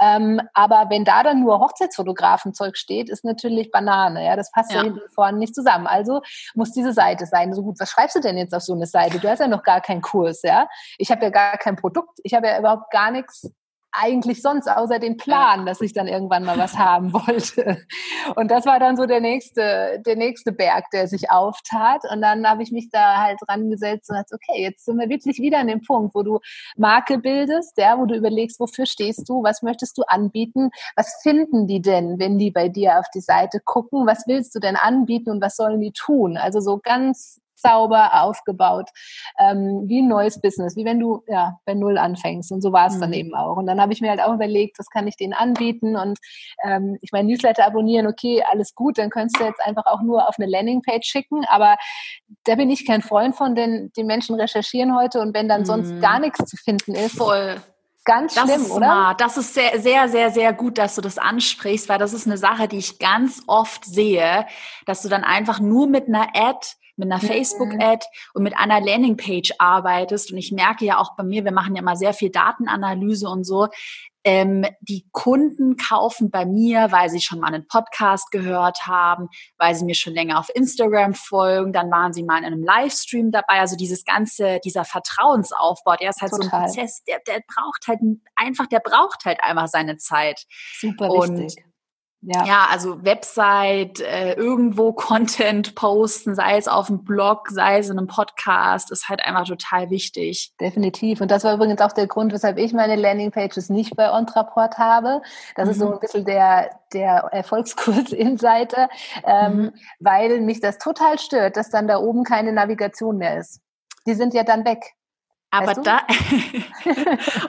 Ähm, aber wenn da dann nur Hochzeitsfotografen-Zeug steht, ist natürlich Banane. Ja, das passt ja, ja hinten vorne nicht zusammen. Also muss diese Seite sein. So gut, was schreibst du denn jetzt auf so eine Seite? Du hast ja noch gar keinen Kurs, ja. Ich habe ja gar kein Produkt. Ich habe ja überhaupt gar nichts eigentlich sonst, außer den Plan, dass ich dann irgendwann mal was haben wollte. Und das war dann so der nächste, der nächste Berg, der sich auftat. Und dann habe ich mich da halt dran gesetzt und gesagt, okay, jetzt sind wir wirklich wieder an dem Punkt, wo du Marke bildest, ja, wo du überlegst, wofür stehst du, was möchtest du anbieten, was finden die denn, wenn die bei dir auf die Seite gucken, was willst du denn anbieten und was sollen die tun? Also so ganz sauber aufgebaut, ähm, wie ein neues Business, wie wenn du ja bei Null anfängst. Und so war es mhm. dann eben auch. Und dann habe ich mir halt auch überlegt, was kann ich denen anbieten? Und ähm, ich meine, Newsletter abonnieren, okay, alles gut, dann könntest du jetzt einfach auch nur auf eine Landingpage schicken. Aber da bin ich kein Freund von, denn die Menschen recherchieren heute und wenn dann sonst mhm. gar nichts zu finden ist, Voll Ganz das schlimm, ist oder? Smart. Das ist sehr, sehr, sehr, sehr gut, dass du das ansprichst, weil das ist eine Sache, die ich ganz oft sehe, dass du dann einfach nur mit einer Ad mit einer mhm. Facebook-Ad und mit einer Landingpage arbeitest. Und ich merke ja auch bei mir, wir machen ja immer sehr viel Datenanalyse und so. Ähm, die Kunden kaufen bei mir, weil sie schon mal einen Podcast gehört haben, weil sie mir schon länger auf Instagram folgen, dann waren sie mal in einem Livestream dabei. Also dieses ganze, dieser Vertrauensaufbau, der ist halt Total. so ein Prozess, der, der braucht halt einfach, der braucht halt einfach seine Zeit. Super wichtig. Ja. ja, also Website, äh, irgendwo Content posten, sei es auf dem Blog, sei es in einem Podcast, ist halt einfach total wichtig. Definitiv. Und das war übrigens auch der Grund, weshalb ich meine Landingpages nicht bei Ontraport habe. Das mhm. ist so mhm. ein bisschen der, der Erfolgskurs-Inseite, ähm, mhm. weil mich das total stört, dass dann da oben keine Navigation mehr ist. Die sind ja dann weg. Aber weißt du? da,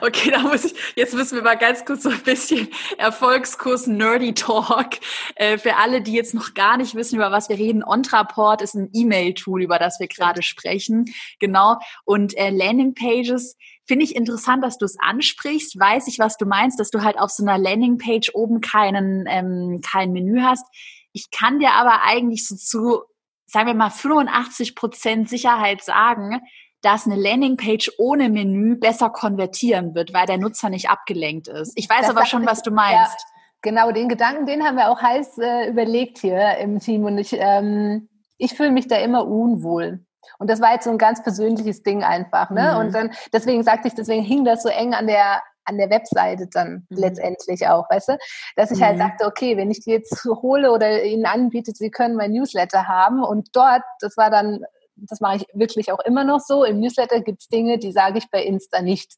okay, da muss ich, jetzt müssen wir mal ganz kurz so ein bisschen Erfolgskurs Nerdy Talk. Äh, für alle, die jetzt noch gar nicht wissen, über was wir reden, Ontraport ist ein E-Mail-Tool, über das wir gerade sprechen. Genau. Und äh, Landingpages finde ich interessant, dass du es ansprichst. Weiß ich, was du meinst, dass du halt auf so einer Landingpage oben keinen, ähm, kein Menü hast. Ich kann dir aber eigentlich so zu, sagen wir mal, 85 Prozent Sicherheit sagen, dass eine Landingpage ohne Menü besser konvertieren wird, weil der Nutzer nicht abgelenkt ist. Ich weiß das aber schon, was du meinst. Ja, genau, den Gedanken, den haben wir auch heiß äh, überlegt hier im Team und ich, ähm, ich fühle mich da immer unwohl. Und das war jetzt so ein ganz persönliches Ding einfach, ne? Mhm. Und dann, deswegen sagte ich, deswegen hing das so eng an der, an der Webseite dann mhm. letztendlich auch, weißt du? Dass ich halt mhm. halt sagte, okay, wenn ich die jetzt hole oder ihnen anbiete, sie können mein Newsletter haben und dort, das war dann das mache ich wirklich auch immer noch so. Im Newsletter gibt es Dinge, die sage ich bei Insta nicht.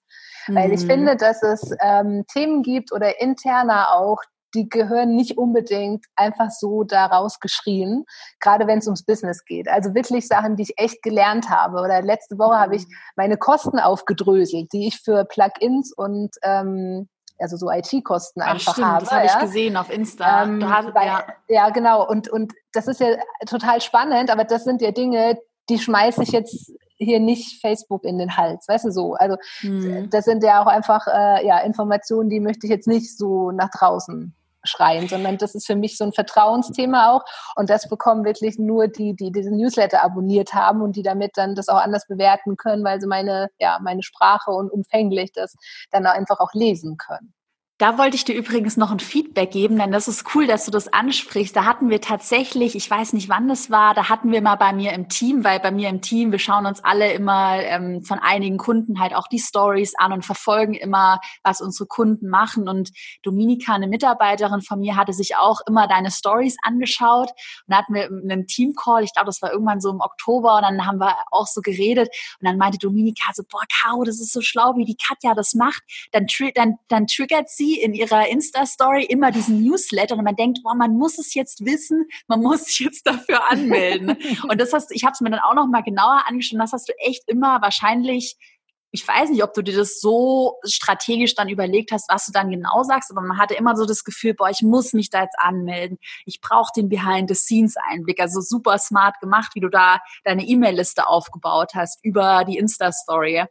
Mhm. Weil ich mhm. finde, dass es ähm, Themen gibt oder interner auch, die gehören nicht unbedingt einfach so da rausgeschrien, gerade wenn es ums Business geht. Also wirklich Sachen, die ich echt gelernt habe. Oder letzte Woche mhm. habe ich meine Kosten aufgedröselt, die ich für Plugins und ähm, also so IT-Kosten einfach stimmt, habe. Das habe ja. ich gesehen auf Insta. Ähm, hast, weil, ja. ja. genau. Und, und das ist ja total spannend, aber das sind ja Dinge, die schmeiße ich jetzt hier nicht Facebook in den Hals, weißt du so. Also mhm. das sind ja auch einfach äh, ja Informationen, die möchte ich jetzt nicht so nach draußen schreien, sondern das ist für mich so ein Vertrauensthema auch und das bekommen wirklich nur die, die diesen Newsletter abonniert haben und die damit dann das auch anders bewerten können, weil sie meine ja meine Sprache und umfänglich das dann einfach auch lesen können. Da wollte ich dir übrigens noch ein Feedback geben, denn das ist cool, dass du das ansprichst. Da hatten wir tatsächlich, ich weiß nicht, wann das war, da hatten wir mal bei mir im Team, weil bei mir im Team, wir schauen uns alle immer ähm, von einigen Kunden halt auch die Stories an und verfolgen immer, was unsere Kunden machen. Und Dominika, eine Mitarbeiterin von mir, hatte sich auch immer deine Stories angeschaut. Und hatten wir einen Team-Call, ich glaube, das war irgendwann so im Oktober, und dann haben wir auch so geredet. Und dann meinte Dominika so, boah, Caro, das ist so schlau, wie die Katja das macht. Dann, dann, dann triggert sie sie in ihrer Insta-Story immer diesen Newsletter und man denkt, boah, man muss es jetzt wissen, man muss sich jetzt dafür anmelden. und das hast, ich habe es mir dann auch noch mal genauer angeschaut, das hast du echt immer wahrscheinlich ich weiß nicht, ob du dir das so strategisch dann überlegt hast, was du dann genau sagst, aber man hatte immer so das Gefühl, boah, ich muss mich da jetzt anmelden. Ich brauche den Behind-the-Scenes-Einblick. Also super smart gemacht, wie du da deine E-Mail-Liste aufgebaut hast über die Insta-Story.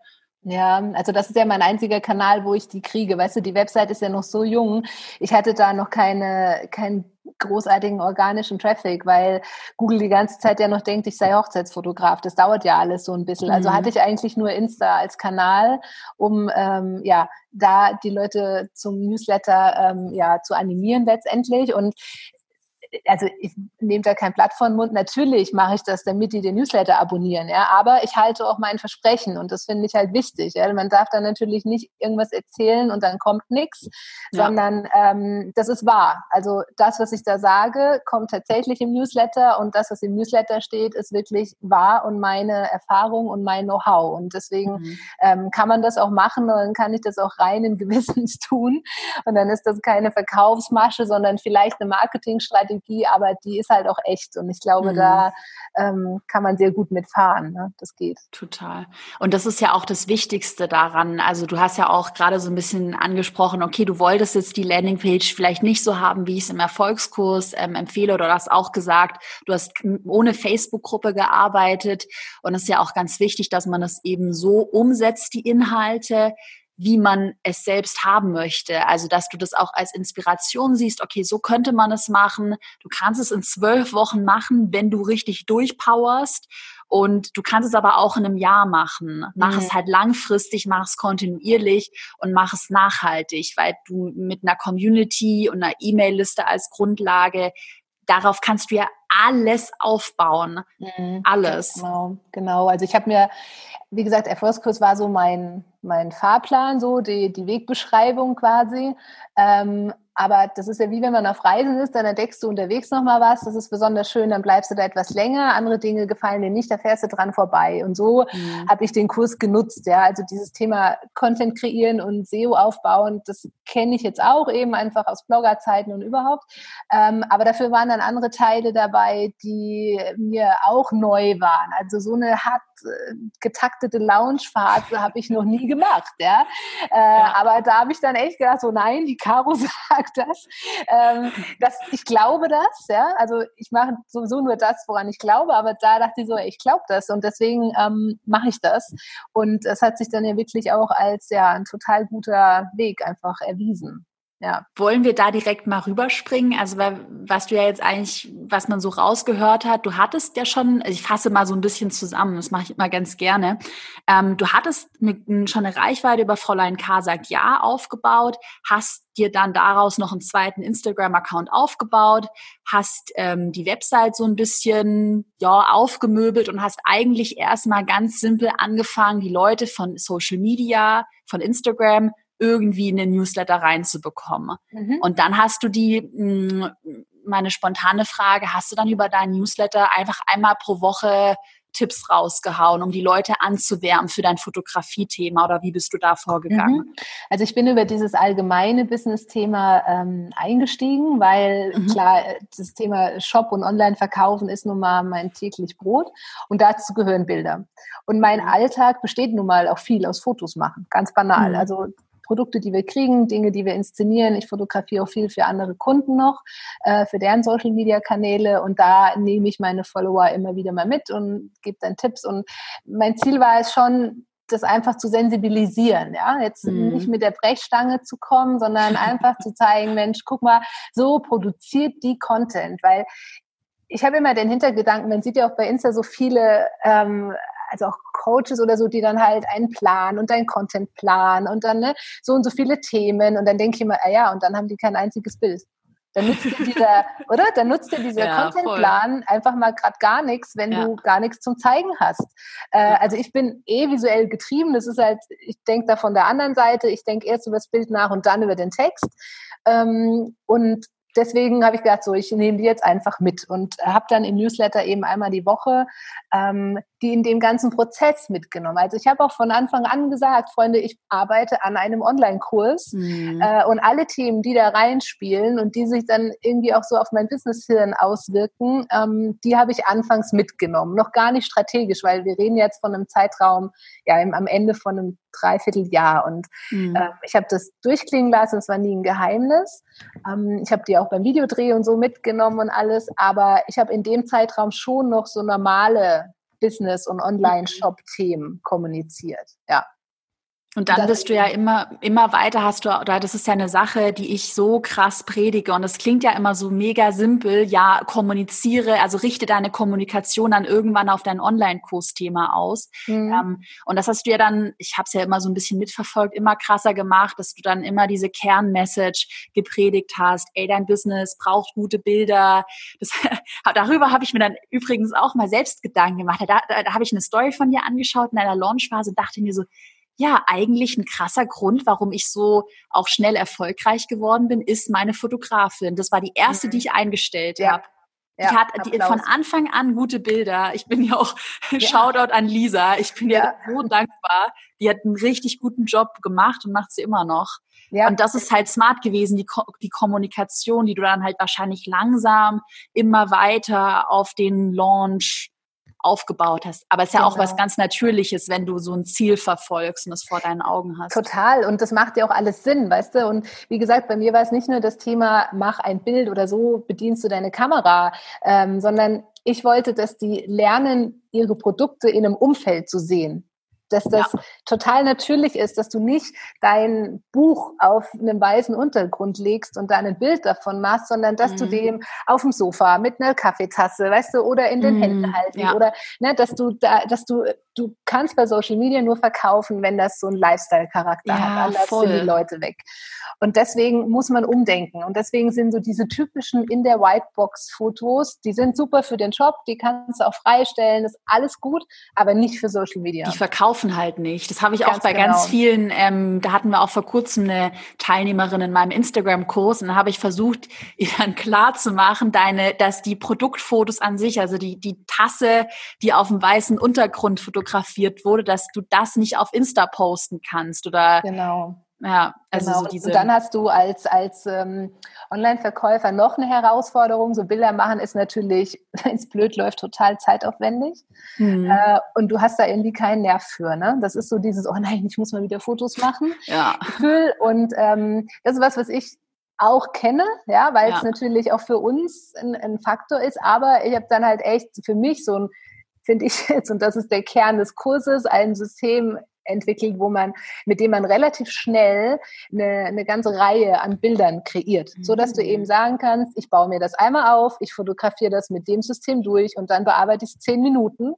Ja, also das ist ja mein einziger Kanal, wo ich die kriege. Weißt du, die Website ist ja noch so jung. Ich hatte da noch keine, keinen großartigen organischen Traffic, weil Google die ganze Zeit ja noch denkt, ich sei Hochzeitsfotograf. Das dauert ja alles so ein bisschen. Also mhm. hatte ich eigentlich nur Insta als Kanal, um ähm, ja da die Leute zum Newsletter ähm, ja zu animieren letztendlich. Und also ich nehme da kein Blatt von Mund. Natürlich mache ich das, damit die den Newsletter abonnieren, ja. Aber ich halte auch mein Versprechen und das finde ich halt wichtig. Ja? Man darf dann natürlich nicht irgendwas erzählen und dann kommt nichts, ja. sondern ähm, das ist wahr. Also das, was ich da sage, kommt tatsächlich im Newsletter und das, was im Newsletter steht, ist wirklich wahr und meine Erfahrung und mein Know-how. Und deswegen mhm. ähm, kann man das auch machen und dann kann ich das auch reinen Gewissens tun. Und dann ist das keine Verkaufsmasche, sondern vielleicht eine Marketingstrategie Technologie, aber die ist halt auch echt. Und ich glaube, mhm. da ähm, kann man sehr gut mitfahren. Ne? Das geht. Total. Und das ist ja auch das Wichtigste daran. Also du hast ja auch gerade so ein bisschen angesprochen, okay, du wolltest jetzt die Landingpage vielleicht nicht so haben, wie ich es im Erfolgskurs ähm, empfehle oder du hast auch gesagt, du hast ohne Facebook-Gruppe gearbeitet und es ist ja auch ganz wichtig, dass man das eben so umsetzt, die Inhalte, wie man es selbst haben möchte. Also, dass du das auch als Inspiration siehst, okay, so könnte man es machen. Du kannst es in zwölf Wochen machen, wenn du richtig durchpowerst. Und du kannst es aber auch in einem Jahr machen. Mach mhm. es halt langfristig, mach es kontinuierlich und mach es nachhaltig, weil du mit einer Community und einer E-Mail-Liste als Grundlage darauf kannst du ja alles aufbauen. Mhm, alles. Genau, genau. Also ich habe mir, wie gesagt, Erfolgskurs war so mein, mein Fahrplan, so die, die Wegbeschreibung quasi. Ähm, aber das ist ja wie wenn man auf Reisen ist, dann entdeckst du unterwegs nochmal was, das ist besonders schön, dann bleibst du da etwas länger, andere Dinge gefallen dir nicht, da fährst du dran vorbei. Und so mhm. habe ich den Kurs genutzt, ja. Also dieses Thema Content kreieren und SEO aufbauen, das kenne ich jetzt auch eben einfach aus Bloggerzeiten und überhaupt. Ähm, aber dafür waren dann andere Teile dabei, die mir auch neu waren. Also so eine hart äh, getaktete Loungephase habe ich noch nie gemacht, ja. Äh, ja. Aber da habe ich dann echt gedacht, so nein, die Caro sagt, sagt das. Ähm, das ich glaube das, ja. Also ich mache sowieso nur das, woran ich glaube, aber da dachte ich so, ich glaube das und deswegen ähm, mache ich das. Und es hat sich dann ja wirklich auch als ja ein total guter Weg einfach erwiesen. Ja. Wollen wir da direkt mal rüberspringen? Also, was du ja jetzt eigentlich, was man so rausgehört hat, du hattest ja schon, also ich fasse mal so ein bisschen zusammen, das mache ich immer ganz gerne. Ähm, du hattest eine, schon eine Reichweite über Fräulein K. sagt ja aufgebaut, hast dir dann daraus noch einen zweiten Instagram-Account aufgebaut, hast ähm, die Website so ein bisschen ja aufgemöbelt und hast eigentlich erstmal ganz simpel angefangen, die Leute von Social Media, von Instagram irgendwie in den Newsletter reinzubekommen. Mhm. Und dann hast du die, hm, meine spontane Frage, hast du dann über deinen Newsletter einfach einmal pro Woche Tipps rausgehauen, um die Leute anzuwärmen für dein Fotografie-Thema oder wie bist du da vorgegangen? Mhm. Also ich bin über dieses allgemeine Business-Thema ähm, eingestiegen, weil mhm. klar, das Thema Shop und Online-Verkaufen ist nun mal mein täglich Brot und dazu gehören Bilder. Und mein mhm. Alltag besteht nun mal auch viel aus Fotos machen, ganz banal. Mhm. Also Produkte, die wir kriegen, Dinge, die wir inszenieren. Ich fotografiere auch viel für andere Kunden noch, äh, für deren Social-Media-Kanäle und da nehme ich meine Follower immer wieder mal mit und gebe dann Tipps. Und mein Ziel war es schon, das einfach zu sensibilisieren, ja, jetzt mhm. nicht mit der Brechstange zu kommen, sondern einfach zu zeigen, Mensch, guck mal, so produziert die Content, weil ich habe immer den Hintergedanken, man sieht ja auch bei Insta so viele ähm, also auch Coaches oder so, die dann halt einen Plan und einen Contentplan und dann ne, so und so viele Themen und dann denke ich immer, ah ja, und dann haben die kein einziges Bild. Dann nutzt dir dieser, oder? Dann nutzt dir dieser ja, Contentplan einfach mal gerade gar nichts, wenn ja. du gar nichts zum Zeigen hast. Äh, also ich bin eh visuell getrieben. Das ist halt, ich denke da von der anderen Seite, ich denke erst über das Bild nach und dann über den Text. Ähm, und deswegen habe ich gedacht, so ich nehme die jetzt einfach mit und habe dann im Newsletter eben einmal die Woche ähm, die in dem ganzen Prozess mitgenommen. Also ich habe auch von Anfang an gesagt, Freunde, ich arbeite an einem Online-Kurs mhm. äh, und alle Themen, die da reinspielen und die sich dann irgendwie auch so auf mein Business-Hirn auswirken, ähm, die habe ich anfangs mitgenommen. Noch gar nicht strategisch, weil wir reden jetzt von einem Zeitraum, ja, im, am Ende von einem Dreivierteljahr und mhm. äh, ich habe das durchklingen lassen, es war nie ein Geheimnis. Ähm, ich habe die auch beim Videodreh und so mitgenommen und alles, aber ich habe in dem Zeitraum schon noch so normale Business- und Online-Shop-Themen kommuniziert. Ja. Und dann bist du ja immer, immer weiter hast du, oder das ist ja eine Sache, die ich so krass predige. Und das klingt ja immer so mega simpel. Ja, kommuniziere, also richte deine Kommunikation dann irgendwann auf dein Online-Kursthema aus. Mhm. Ähm, und das hast du ja dann, ich habe es ja immer so ein bisschen mitverfolgt, immer krasser gemacht, dass du dann immer diese Kernmessage gepredigt hast. Ey, dein Business braucht gute Bilder. Das, darüber habe ich mir dann übrigens auch mal selbst Gedanken gemacht. Da, da, da habe ich eine Story von dir angeschaut in einer Launchphase, dachte mir so, ja, eigentlich ein krasser Grund, warum ich so auch schnell erfolgreich geworden bin, ist meine Fotografin. Das war die erste, mhm. die ich eingestellt ja. habe. Ja, die hat die, von Anfang an gute Bilder. Ich bin ja auch ja. Shoutout an Lisa. Ich bin ja. ja so dankbar. Die hat einen richtig guten Job gemacht und macht sie immer noch. Ja. Und das ist halt smart gewesen, die, Ko die Kommunikation, die du dann halt wahrscheinlich langsam immer weiter auf den Launch aufgebaut hast. Aber es ist ja genau. auch was genau. ganz Natürliches, wenn du so ein Ziel verfolgst und es vor deinen Augen hast. Total. Und das macht ja auch alles Sinn, weißt du? Und wie gesagt, bei mir war es nicht nur das Thema, mach ein Bild oder so bedienst du deine Kamera, ähm, sondern ich wollte, dass die lernen, ihre Produkte in einem Umfeld zu sehen dass das ja. total natürlich ist, dass du nicht dein Buch auf einem weißen Untergrund legst und dann ein Bild davon machst, sondern dass mhm. du dem auf dem Sofa mit einer Kaffeetasse, weißt du, oder in den mhm. Händen halten ja. oder ne, dass du da, dass du du kannst bei Social Media nur verkaufen, wenn das so einen Lifestyle-Charakter ja, hat. Anders voll. sind die Leute weg. Und deswegen muss man umdenken. Und deswegen sind so diese typischen in der Whitebox-Fotos, die sind super für den Job, die kannst du auch freistellen, ist alles gut, aber nicht für Social Media. Die verkaufen halt nicht. Das habe ich ganz auch bei genau. ganz vielen, ähm, da hatten wir auch vor kurzem eine Teilnehmerin in meinem Instagram-Kurs und da habe ich versucht, ihr dann klar zu machen, deine, dass die Produktfotos an sich, also die, die Tasse, die auf dem weißen Untergrund fotografiert wurde, dass du das nicht auf Insta posten kannst oder genau. Ja, also genau. so diese und dann hast du als, als ähm, Online-Verkäufer noch eine Herausforderung. So Bilder machen ist natürlich, wenn es blöd läuft, total zeitaufwendig. Mhm. Äh, und du hast da irgendwie keinen Nerv für. Ne? Das ist so dieses, oh nein, ich muss mal wieder Fotos machen. Ja. Gefühl. Und ähm, das ist was, was ich auch kenne, ja, weil es natürlich auch für uns ein, ein Faktor ist. Aber ich habe dann halt echt für mich so ein finde ich jetzt, und das ist der Kern des Kurses, ein System entwickelt, wo man, mit dem man relativ schnell eine, eine ganze Reihe an Bildern kreiert, mhm. so dass du eben sagen kannst, ich baue mir das einmal auf, ich fotografiere das mit dem System durch und dann bearbeite ich es zehn Minuten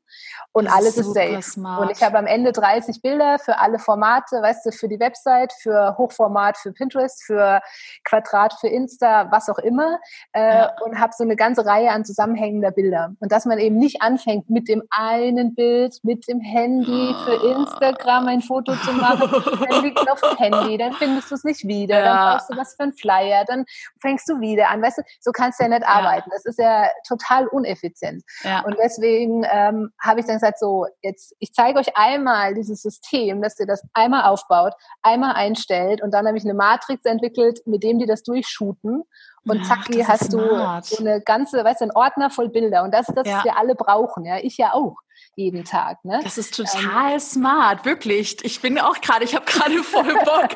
und das alles ist, ist safe. Smart. Und ich habe am Ende 30 Bilder für alle Formate, weißt du, für die Website, für Hochformat, für Pinterest, für Quadrat, für Insta, was auch immer äh, ja. und habe so eine ganze Reihe an zusammenhängender Bilder und dass man eben nicht anfängt mit dem einen Bild, mit dem Handy für ah. Instagram Instagram ein Foto zu machen, dann liegt es auf dem Handy, dann findest du es nicht wieder, ja. dann brauchst du was für einen Flyer, dann fängst du wieder an. Weißt du, so kannst du ja nicht arbeiten. Das ist ja total uneffizient. Ja. Und deswegen ähm, habe ich dann gesagt, so, jetzt, ich zeige euch einmal dieses System, dass ihr das einmal aufbaut, einmal einstellt und dann habe ich eine Matrix entwickelt, mit dem die das durchshooten und zack, Ach, hast du so eine ganze, weißt du, ein Ordner voll Bilder. Und das ist das, ja. was wir alle brauchen. Ja, ich ja auch jeden Tag. Ne? Das ist total ähm, smart, wirklich. Ich bin auch gerade, ich habe gerade voll Bock,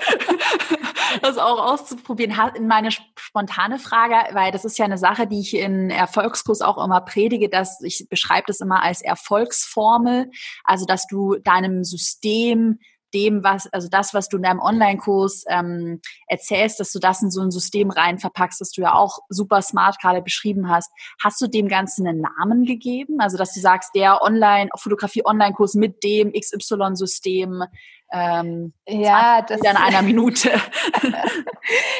das auch auszuprobieren. Meine spontane Frage, weil das ist ja eine Sache, die ich in Erfolgskurs auch immer predige, dass ich beschreibe das immer als Erfolgsformel, also dass du deinem System dem, was, also das, was du in deinem Online-Kurs ähm, erzählst, dass du das in so ein System rein verpackst, das du ja auch super smart gerade beschrieben hast. Hast du dem Ganzen einen Namen gegeben? Also, dass du sagst, der Online-Fotografie-Online-Kurs mit dem XY-System ähm, ja, das in einer Minute.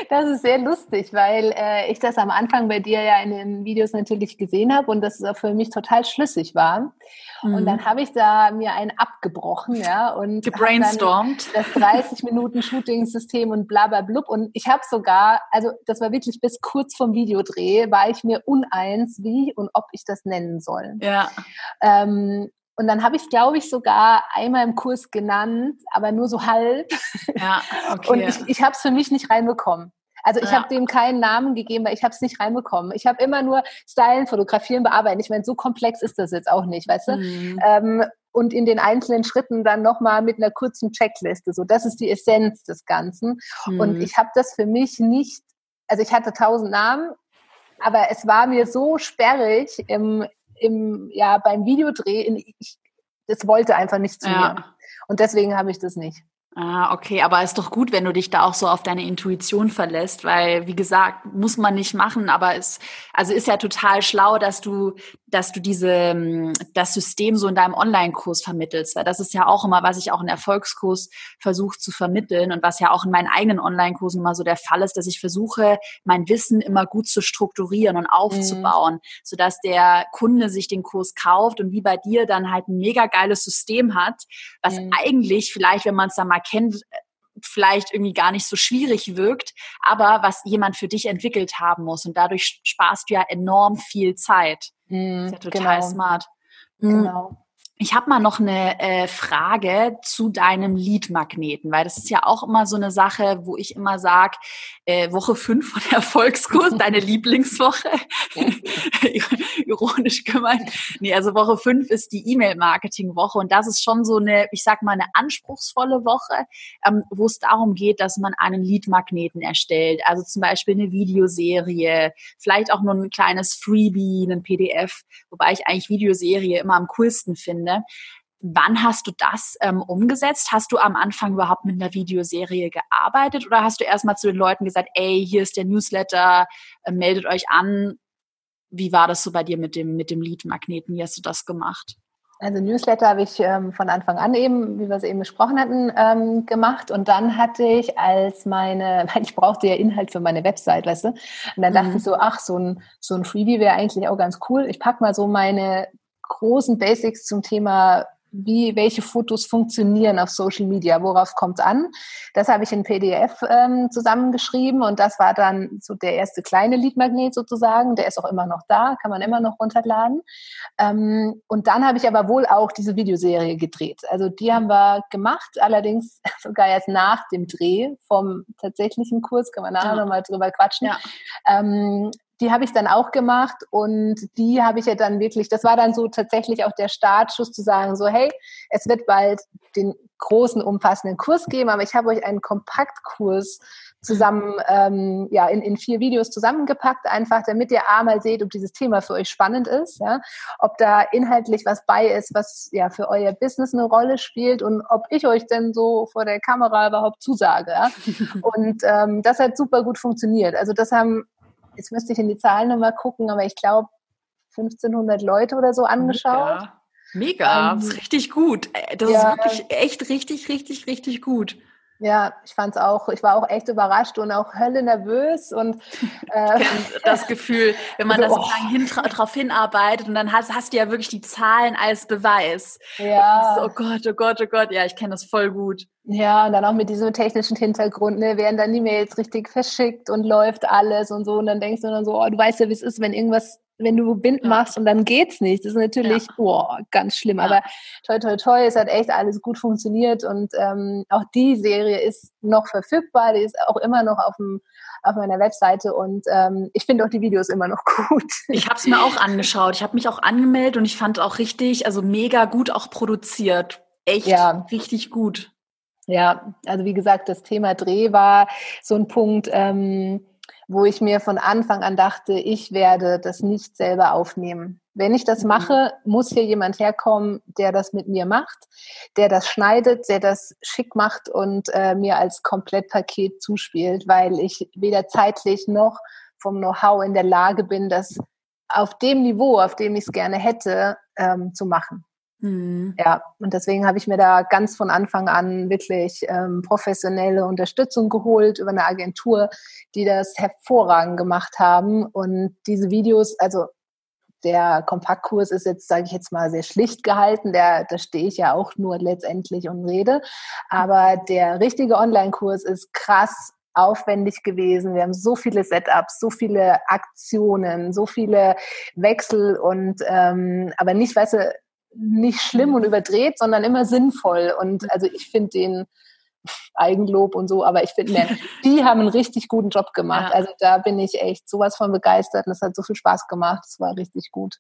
das ist sehr lustig, weil äh, ich das am Anfang bei dir ja in den Videos natürlich gesehen habe und das für mich total schlüssig war. Mhm. Und dann habe ich da mir einen abgebrochen, ja, und gebrainstormt. Das 30 Minuten Shooting-System und bla bla blub. Und ich habe sogar, also das war wirklich bis kurz vom Videodreh, war ich mir uneins, wie und ob ich das nennen soll. Ja. Ähm, und dann habe ich es, glaube ich, sogar einmal im Kurs genannt, aber nur so halb. Ja, okay. Und ich, ich habe es für mich nicht reinbekommen. Also ich ja. habe dem keinen Namen gegeben, weil ich habe es nicht reinbekommen. Ich habe immer nur Stylen, Fotografieren, Bearbeiten. Ich meine, so komplex ist das jetzt auch nicht, weißt du? Mhm. Ähm, und in den einzelnen Schritten dann nochmal mit einer kurzen Checkliste. So, das ist die Essenz des Ganzen. Mhm. Und ich habe das für mich nicht, also ich hatte tausend Namen, aber es war mir so sperrig im, im, ja, beim Videodreh, in, ich, das wollte einfach nicht zu ja. mir. Und deswegen habe ich das nicht. Ah, okay, aber ist doch gut, wenn du dich da auch so auf deine Intuition verlässt, weil wie gesagt, muss man nicht machen, aber es also ist ja total schlau, dass du dass du diese hm, das System so in deinem Online-Kurs vermittelst, weil das ist ja auch immer, was ich auch in Erfolgskurs versuche zu vermitteln und was ja auch in meinen eigenen Online-Kursen immer so der Fall ist, dass ich versuche, mein Wissen immer gut zu strukturieren und aufzubauen, mhm. sodass der Kunde sich den Kurs kauft und wie bei dir dann halt ein mega geiles System hat, was mhm. eigentlich vielleicht, wenn man es dann mal kennt, vielleicht irgendwie gar nicht so schwierig wirkt, aber was jemand für dich entwickelt haben muss. Und dadurch sparst du ja enorm viel Zeit. Mm, ist ja total genau. smart. Mm. Genau. Ich habe mal noch eine äh, Frage zu deinem Lead-Magneten, weil das ist ja auch immer so eine Sache, wo ich immer sage, äh, Woche 5 von Erfolgskurs, deine Lieblingswoche. Ironisch gemeint. Nee, also Woche 5 ist die E-Mail-Marketing-Woche und das ist schon so eine, ich sag mal, eine anspruchsvolle Woche, ähm, wo es darum geht, dass man einen Lead-Magneten erstellt. Also zum Beispiel eine Videoserie, vielleicht auch nur ein kleines Freebie, ein PDF, wobei ich eigentlich Videoserie immer am coolsten finde. Wann hast du das ähm, umgesetzt? Hast du am Anfang überhaupt mit einer Videoserie gearbeitet oder hast du erstmal zu den Leuten gesagt, ey, hier ist der Newsletter, äh, meldet euch an? Wie war das so bei dir mit dem, mit dem Lead-Magneten? Wie hast du das gemacht? Also Newsletter habe ich ähm, von Anfang an eben, wie wir es eben besprochen hatten, ähm, gemacht. Und dann hatte ich als meine, ich brauchte ja Inhalt für meine Website, weißt du? Und dann mhm. dachte ich so, ach, so ein, so ein Freebie wäre eigentlich auch ganz cool. Ich packe mal so meine großen Basics zum Thema wie, welche Fotos funktionieren auf Social Media, worauf kommt es an. Das habe ich in PDF ähm, zusammengeschrieben und das war dann so der erste kleine Leadmagnet sozusagen. Der ist auch immer noch da, kann man immer noch runterladen. Ähm, und dann habe ich aber wohl auch diese Videoserie gedreht. Also die haben wir gemacht, allerdings sogar erst nach dem Dreh vom tatsächlichen Kurs, kann man nachher ja. nochmal drüber quatschen. Ja. Ähm, die habe ich dann auch gemacht und die habe ich ja dann wirklich, das war dann so tatsächlich auch der Startschuss zu sagen, so hey, es wird bald den großen, umfassenden Kurs geben, aber ich habe euch einen Kompaktkurs zusammen, ähm, ja, in, in vier Videos zusammengepackt, einfach, damit ihr A mal seht, ob dieses Thema für euch spannend ist, ja, ob da inhaltlich was bei ist, was ja für euer Business eine Rolle spielt und ob ich euch denn so vor der Kamera überhaupt zusage. Ja. Und ähm, das hat super gut funktioniert. Also das haben jetzt müsste ich in die Zahlen nochmal gucken, aber ich glaube 1500 Leute oder so angeschaut. Mega, Mega. Ähm, das ist richtig gut. Äh, das ja. ist wirklich echt richtig, richtig, richtig gut. Ja, ich fand es auch, ich war auch echt überrascht und auch hölle nervös und äh, das Gefühl, wenn man also, da so oh. lange hin, drauf hinarbeitet und dann hast, hast du ja wirklich die Zahlen als Beweis. Ja. So, oh Gott, oh Gott, oh Gott, ja, ich kenne das voll gut. Ja, und dann auch mit diesem technischen Hintergrund, ne, werden dann die Mails richtig verschickt und läuft alles und so und dann denkst du dann so, oh, du weißt ja, wie es ist, wenn irgendwas wenn du Bind machst und dann geht's nicht. Das ist natürlich ja. oh, ganz schlimm. Ja. Aber toi toi toi, es hat echt alles gut funktioniert und ähm, auch die Serie ist noch verfügbar. Die ist auch immer noch auf dem auf meiner Webseite und ähm, ich finde auch die Videos immer noch gut. Ich habe es mir auch angeschaut. Ich habe mich auch angemeldet und ich fand auch richtig, also mega gut auch produziert. Echt ja. richtig gut. Ja, also wie gesagt, das Thema Dreh war so ein Punkt. Ähm, wo ich mir von Anfang an dachte, ich werde das nicht selber aufnehmen. Wenn ich das mhm. mache, muss hier jemand herkommen, der das mit mir macht, der das schneidet, der das schick macht und äh, mir als Komplettpaket zuspielt, weil ich weder zeitlich noch vom Know-how in der Lage bin, das auf dem Niveau, auf dem ich es gerne hätte, ähm, zu machen. Mhm. Ja, und deswegen habe ich mir da ganz von Anfang an wirklich ähm, professionelle Unterstützung geholt über eine Agentur, die das hervorragend gemacht haben. Und diese Videos, also der Kompaktkurs ist jetzt, sage ich jetzt mal, sehr schlicht gehalten. Der, da stehe ich ja auch nur letztendlich und rede. Aber der richtige Online-Kurs ist krass aufwendig gewesen. Wir haben so viele Setups, so viele Aktionen, so viele Wechsel und ähm, aber nicht, weißt du, nicht schlimm und überdreht, sondern immer sinnvoll. Und also ich finde den Eigenlob und so, aber ich finde, die haben einen richtig guten Job gemacht. Ja. Also da bin ich echt sowas von begeistert und es hat so viel Spaß gemacht. Es war richtig gut.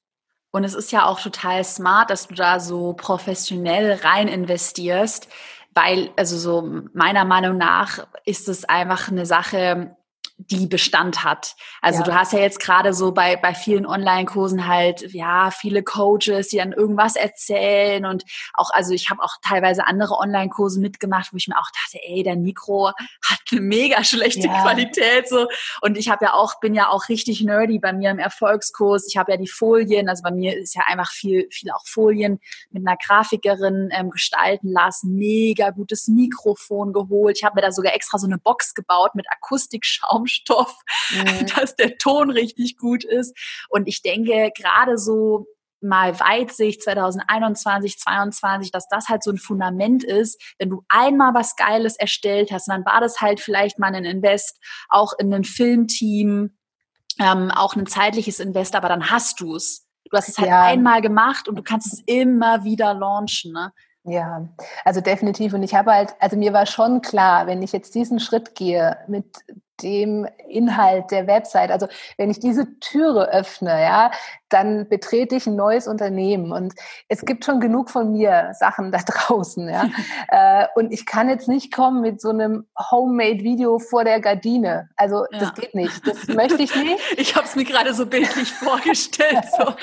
Und es ist ja auch total smart, dass du da so professionell rein investierst, weil, also so meiner Meinung nach ist es einfach eine Sache, die Bestand hat. Also ja. du hast ja jetzt gerade so bei, bei vielen Online-Kursen halt, ja, viele Coaches, die dann irgendwas erzählen und auch, also ich habe auch teilweise andere Online-Kurse mitgemacht, wo ich mir auch dachte, ey, dein Mikro hat eine mega schlechte ja. Qualität so und ich habe ja auch, bin ja auch richtig nerdy bei mir im Erfolgskurs. Ich habe ja die Folien, also bei mir ist ja einfach viel, viel auch Folien mit einer Grafikerin ähm, gestalten lassen, mega gutes Mikrofon geholt. Ich habe mir da sogar extra so eine Box gebaut mit Akustikschaum Schaumstoff, mhm. dass der Ton richtig gut ist. Und ich denke, gerade so mal Weitsicht 2021, 2022, dass das halt so ein Fundament ist, wenn du einmal was Geiles erstellt hast, dann war das halt vielleicht mal ein Invest, auch in ein Filmteam, ähm, auch ein zeitliches Invest, aber dann hast du es. Du hast es halt ja. einmal gemacht und du kannst es immer wieder launchen. Ne? Ja, also definitiv. Und ich habe halt, also mir war schon klar, wenn ich jetzt diesen Schritt gehe mit dem Inhalt der Website, also wenn ich diese Türe öffne, ja, dann betrete ich ein neues Unternehmen und es gibt schon genug von mir Sachen da draußen, ja. äh, und ich kann jetzt nicht kommen mit so einem Homemade-Video vor der Gardine. Also ja. das geht nicht. Das möchte ich nicht. Ich habe es mir gerade so bildlich vorgestellt. So.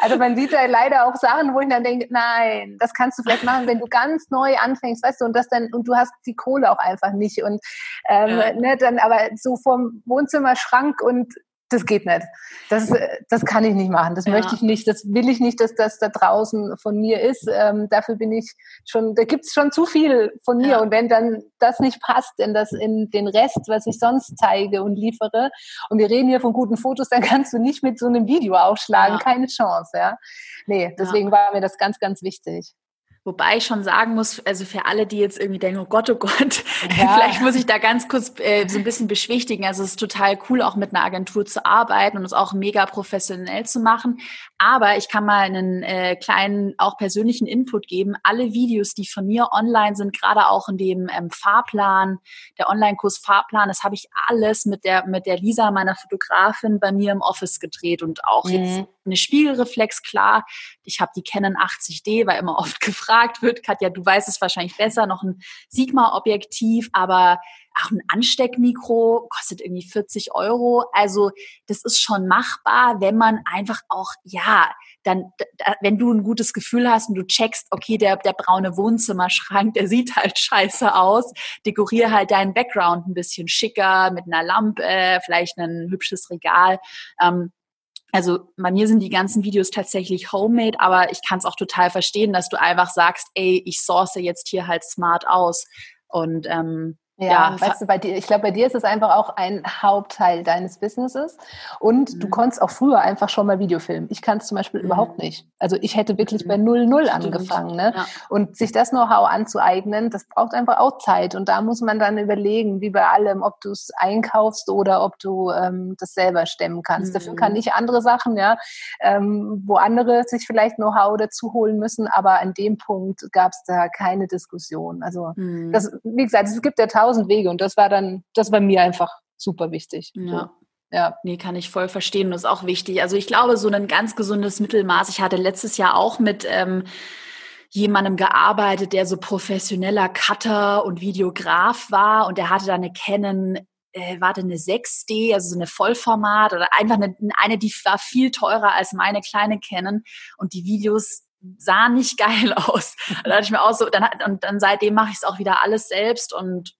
Also man sieht da leider auch Sachen, wo ich dann denke, nein, das kannst du vielleicht machen, wenn du ganz neu anfängst, weißt du, und das dann und du hast die Kohle auch einfach nicht und ähm, ja. ne, dann aber so vom Wohnzimmerschrank und das geht nicht. Das, das kann ich nicht machen. Das ja. möchte ich nicht. Das will ich nicht, dass das da draußen von mir ist. Ähm, dafür bin ich schon, da gibt's schon zu viel von mir. Ja. Und wenn dann das nicht passt in das, in den Rest, was ich sonst zeige und liefere, und wir reden hier von guten Fotos, dann kannst du nicht mit so einem Video aufschlagen. Ja. Keine Chance, ja. Nee, deswegen war mir das ganz, ganz wichtig. Wobei ich schon sagen muss, also für alle, die jetzt irgendwie denken, oh Gott, oh Gott, ja. vielleicht muss ich da ganz kurz äh, so ein bisschen beschwichtigen. Also es ist total cool, auch mit einer Agentur zu arbeiten und es auch mega professionell zu machen. Aber ich kann mal einen äh, kleinen, auch persönlichen Input geben. Alle Videos, die von mir online sind, gerade auch in dem ähm, Fahrplan, der Online-Kurs Fahrplan, das habe ich alles mit der, mit der Lisa, meiner Fotografin, bei mir im Office gedreht und auch mhm. jetzt eine Spiegelreflex, klar. Ich habe die Canon 80D, weil immer oft gefragt wird, Katja, du weißt es wahrscheinlich besser, noch ein Sigma-Objektiv, aber auch ein Ansteckmikro kostet irgendwie 40 Euro. Also das ist schon machbar, wenn man einfach auch, ja, dann, wenn du ein gutes Gefühl hast und du checkst, okay, der, der braune Wohnzimmerschrank, der sieht halt scheiße aus, dekoriere halt deinen Background ein bisschen schicker mit einer Lampe, vielleicht ein hübsches Regal. Ähm, also bei mir sind die ganzen Videos tatsächlich homemade, aber ich kann es auch total verstehen, dass du einfach sagst, ey, ich source jetzt hier halt smart aus. Und ähm, ja, ja, weißt du, bei dir, ich glaube, bei dir ist es einfach auch ein Hauptteil deines Businesses. Und mhm. du konntest auch früher einfach schon mal Videofilmen. Ich kann es zum Beispiel mhm. überhaupt nicht. Also ich hätte wirklich mhm. bei 0-0 angefangen. Ne? Ja. Und sich das Know-how anzueignen, das braucht einfach auch Zeit. Und da muss man dann überlegen, wie bei allem, ob du es einkaufst oder ob du ähm, das selber stemmen kannst. Dafür kann mhm. ich andere Sachen, ja, ähm, wo andere sich vielleicht Know-how dazu holen müssen. Aber an dem Punkt gab es da keine Diskussion. Also mhm. das, wie gesagt, es gibt ja tausend tausend Wege und das war dann, das war mir einfach super wichtig. Ja. So. Ja. Nee, kann ich voll verstehen. Das ist auch wichtig. Also ich glaube, so ein ganz gesundes Mittelmaß. Ich hatte letztes Jahr auch mit ähm, jemandem gearbeitet, der so professioneller Cutter und Videograf war und der hatte da eine Canon äh, warte, eine 6D, also so eine Vollformat oder einfach eine, eine, die war viel teurer als meine kleine Canon und die Videos sahen nicht geil aus. da hatte ich mir auch so, dann, und dann seitdem mache ich es auch wieder alles selbst und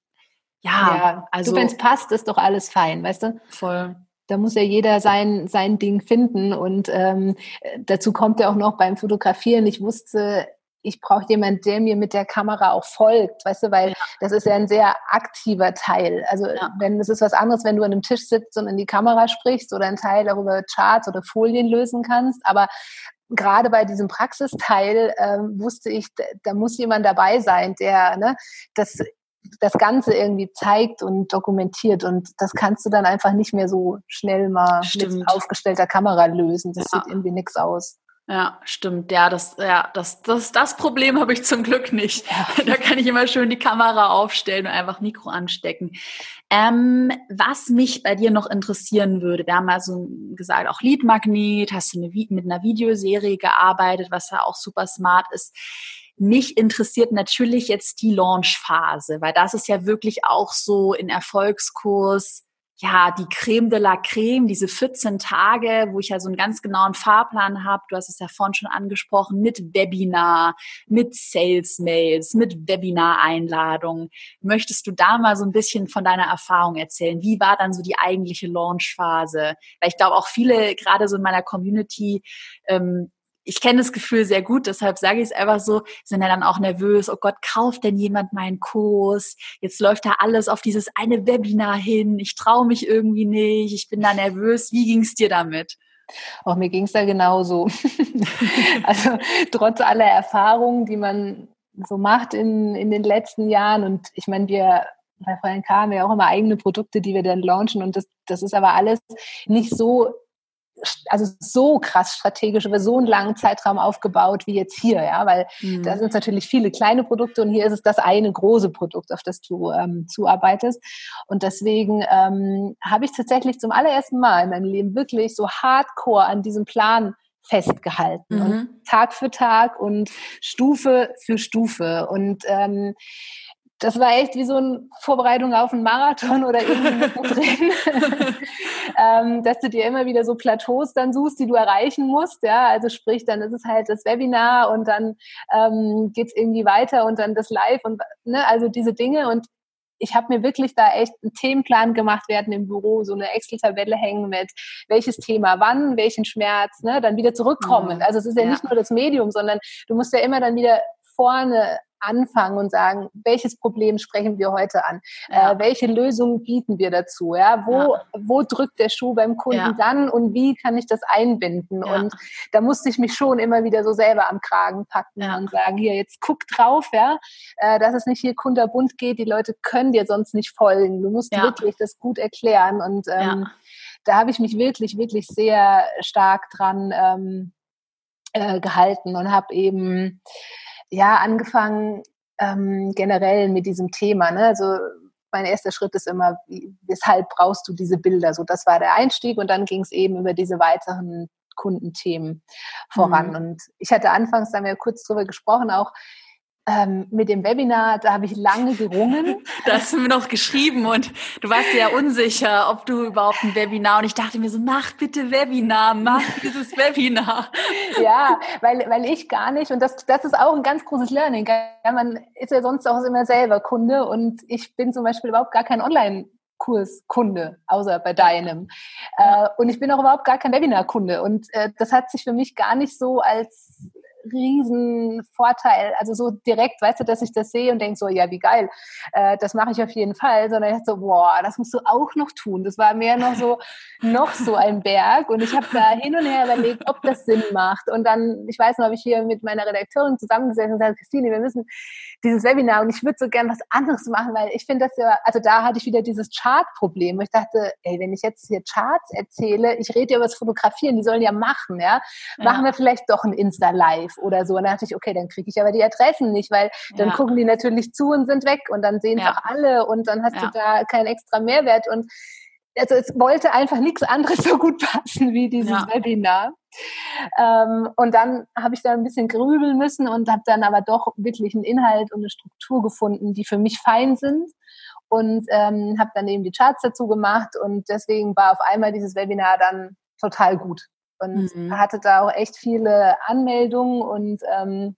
ja, ja also. wenn es passt, ist doch alles fein, weißt du? Voll. Da muss ja jeder sein, sein Ding finden. Und ähm, dazu kommt ja auch noch beim Fotografieren. Ich wusste, ich brauche jemanden, der mir mit der Kamera auch folgt, weißt du, weil ja. das ist ja ein sehr aktiver Teil. Also ja. wenn das ist was anderes, wenn du an einem Tisch sitzt und in die Kamera sprichst oder ein Teil darüber Charts oder Folien lösen kannst. Aber gerade bei diesem Praxisteil ähm, wusste ich, da muss jemand dabei sein, der ne, das das Ganze irgendwie zeigt und dokumentiert. Und das kannst du dann einfach nicht mehr so schnell mal Stimmt. mit aufgestellter Kamera lösen. Das ja. sieht irgendwie nix aus. Ja, stimmt. Ja, das, ja, das, das, das Problem habe ich zum Glück nicht. Ja. Da kann ich immer schön die Kamera aufstellen und einfach Mikro anstecken. Ähm, was mich bei dir noch interessieren würde, wir haben mal so gesagt, auch Leadmagnet, hast du eine, mit einer Videoserie gearbeitet, was ja auch super smart ist. Mich interessiert natürlich jetzt die Launchphase, weil das ist ja wirklich auch so in Erfolgskurs ja, die Creme de la Creme, diese 14 Tage, wo ich ja so einen ganz genauen Fahrplan habe. Du hast es ja vorhin schon angesprochen, mit Webinar, mit Sales-Mails, mit Webinar-Einladungen. Möchtest du da mal so ein bisschen von deiner Erfahrung erzählen? Wie war dann so die eigentliche Launchphase? Weil ich glaube, auch viele, gerade so in meiner Community, ähm, ich kenne das Gefühl sehr gut, deshalb sage ich es einfach so, sind ja dann auch nervös, oh Gott, kauft denn jemand meinen Kurs? Jetzt läuft da alles auf dieses eine Webinar hin, ich traue mich irgendwie nicht, ich bin da nervös. Wie ging es dir damit? Auch mir ging es da genauso. also trotz aller Erfahrungen, die man so macht in, in den letzten Jahren und ich meine, wir bei Freien K haben ja auch immer eigene Produkte, die wir dann launchen und das, das ist aber alles nicht so also so krass strategisch über so einen langen Zeitraum aufgebaut wie jetzt hier, ja, weil mhm. da sind natürlich viele kleine Produkte und hier ist es das eine große Produkt, auf das du ähm, zuarbeitest. Und deswegen ähm, habe ich tatsächlich zum allerersten Mal in meinem Leben wirklich so hardcore an diesem Plan festgehalten. Mhm. Und Tag für Tag und Stufe für Stufe. Und ähm, das war echt wie so eine Vorbereitung auf einen Marathon oder irgendwie drin, ähm, dass du dir immer wieder so Plateaus dann suchst, die du erreichen musst. Ja, also sprich, dann ist es halt das Webinar und dann ähm, geht es irgendwie weiter und dann das Live und ne, also diese Dinge. Und ich habe mir wirklich da echt einen Themenplan gemacht, werden im Büro so eine Excel-Tabelle hängen mit welches Thema wann, welchen Schmerz, ne, dann wieder zurückkommen. Mhm. Also es ist ja, ja, nicht nur das Medium, sondern du musst ja immer dann wieder vorne anfangen und sagen, welches Problem sprechen wir heute an? Ja. Äh, welche Lösungen bieten wir dazu? Ja, wo, ja. wo drückt der Schuh beim Kunden ja. dann und wie kann ich das einbinden? Und da musste ich mich schon immer wieder so selber am Kragen packen und sagen, hier, jetzt guck drauf, ja, äh, dass es nicht hier kunterbunt geht. Die Leute können dir sonst nicht folgen. Du musst wirklich das gut erklären. Und ähm, da habe ich mich wirklich, wirklich sehr stark dran ähm, äh, gehalten und habe eben ja, angefangen ähm, generell mit diesem Thema. Ne? Also mein erster Schritt ist immer, wie, weshalb brauchst du diese Bilder? So, das war der Einstieg und dann ging es eben über diese weiteren Kundenthemen voran. Mhm. Und ich hatte anfangs, da haben wir kurz drüber gesprochen, auch ähm, mit dem Webinar, da habe ich lange gerungen. da hast du mir noch geschrieben und du warst ja unsicher, ob du überhaupt ein Webinar und ich dachte mir so, mach bitte Webinar, mach dieses Webinar. ja, weil, weil ich gar nicht und das, das ist auch ein ganz großes Learning. Man ist ja sonst auch immer selber Kunde und ich bin zum Beispiel überhaupt gar kein Online- Kurskunde, außer bei deinem. Äh, und ich bin auch überhaupt gar kein Webinar-Kunde. Und äh, das hat sich für mich gar nicht so als riesen Vorteil, also so direkt, weißt du, dass ich das sehe und denke so, ja, wie geil, äh, das mache ich auf jeden Fall, sondern ich so, boah, das musst du auch noch tun. Das war mehr noch so, noch so ein Berg und ich habe da hin und her überlegt, ob das Sinn macht und dann, ich weiß noch, habe ich hier mit meiner Redakteurin zusammengesessen und gesagt, Christine, wir müssen dieses Webinar und ich würde so gern was anderes machen, weil ich finde das ja, also da hatte ich wieder dieses Chart-Problem, ich dachte, ey, wenn ich jetzt hier Charts erzähle, ich rede ja über das Fotografieren, die sollen ja machen, ja, machen ja. wir vielleicht doch ein Insta-Live oder so. Und dann dachte ich, okay, dann kriege ich aber die Adressen nicht, weil dann ja. gucken die natürlich zu und sind weg und dann sehen es ja. auch alle und dann hast du da keinen extra Mehrwert und also es wollte einfach nichts anderes so gut passen wie dieses ja. Webinar. Ähm, und dann habe ich da ein bisschen grübeln müssen und habe dann aber doch wirklich einen Inhalt und eine Struktur gefunden, die für mich fein sind. Und ähm, habe dann eben die Charts dazu gemacht und deswegen war auf einmal dieses Webinar dann total gut und mhm. hatte da auch echt viele Anmeldungen und ähm,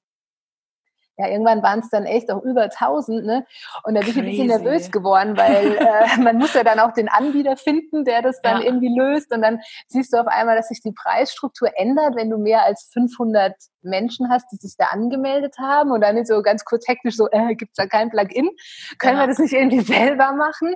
ja, irgendwann waren es dann echt auch über 1000, ne? Und da bin ich ein bisschen nervös geworden, weil äh, man muss ja dann auch den Anbieter finden, der das dann ja. irgendwie löst. Und dann siehst du auf einmal, dass sich die Preisstruktur ändert, wenn du mehr als 500 Menschen hast, die sich da angemeldet haben. Und dann ist so ganz kurz hektisch so, äh, gibt's da kein Plugin? Können ja. wir das nicht irgendwie selber machen?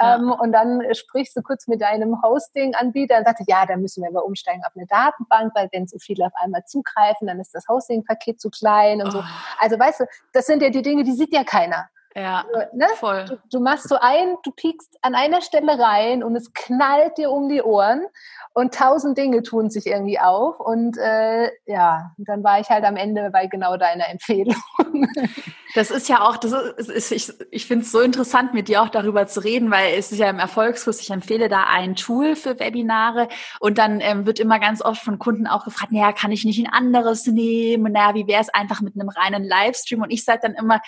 Ja. Ähm, und dann sprichst du kurz mit deinem Hosting-Anbieter und sagst, ja, da müssen wir aber umsteigen auf eine Datenbank, weil wenn so viele auf einmal zugreifen, dann ist das Hosting-Paket zu klein und oh. so. Also weißt du, das sind ja die Dinge, die sieht ja keiner. Ja, also, ne? voll. Du, du, machst so ein, du piekst an einer Stelle rein und es knallt dir um die Ohren und tausend Dinge tun sich irgendwie auf und äh, ja, dann war ich halt am Ende bei genau deiner Empfehlung. Das ist ja auch, das ist, ich, ich finde es so interessant, mit dir auch darüber zu reden, weil es ist ja im Erfolgskurs, ich empfehle da ein Tool für Webinare und dann ähm, wird immer ganz oft von Kunden auch gefragt, naja, kann ich nicht ein anderes nehmen? Naja, wie wäre es einfach mit einem reinen Livestream? Und ich sage dann immer,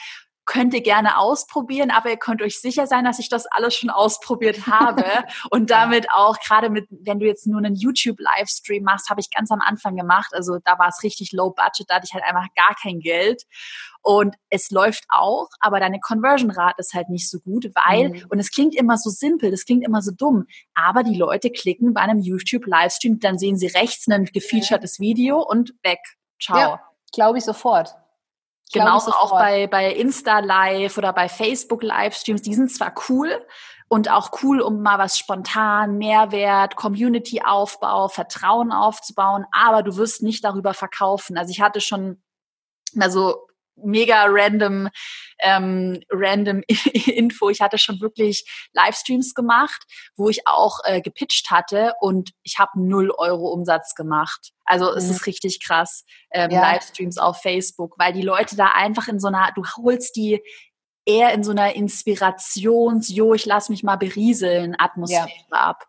könnt ihr gerne ausprobieren, aber ihr könnt euch sicher sein, dass ich das alles schon ausprobiert habe und damit auch gerade mit, wenn du jetzt nur einen YouTube-Livestream machst, habe ich ganz am Anfang gemacht, also da war es richtig low budget, da hatte ich halt einfach gar kein Geld und es läuft auch, aber deine Conversion-Rate ist halt nicht so gut, weil, mhm. und es klingt immer so simpel, das klingt immer so dumm, aber die Leute klicken bei einem YouTube-Livestream, dann sehen sie rechts ein gefeaturtes Video und weg. Ciao. Ja, glaube ich sofort. Genauso auch bei, bei Insta Live oder bei Facebook Livestreams. Die sind zwar cool und auch cool, um mal was spontan, Mehrwert, Community-Aufbau, Vertrauen aufzubauen, aber du wirst nicht darüber verkaufen. Also ich hatte schon mal so mega random, ähm, random Info. Ich hatte schon wirklich Livestreams gemacht, wo ich auch äh, gepitcht hatte und ich habe null Euro Umsatz gemacht. Also mhm. es ist richtig krass, ähm, ja. Livestreams auf Facebook, weil die Leute da einfach in so einer, du holst die eher in so einer Inspirations, jo, ich lass mich mal berieseln Atmosphäre ja. ab.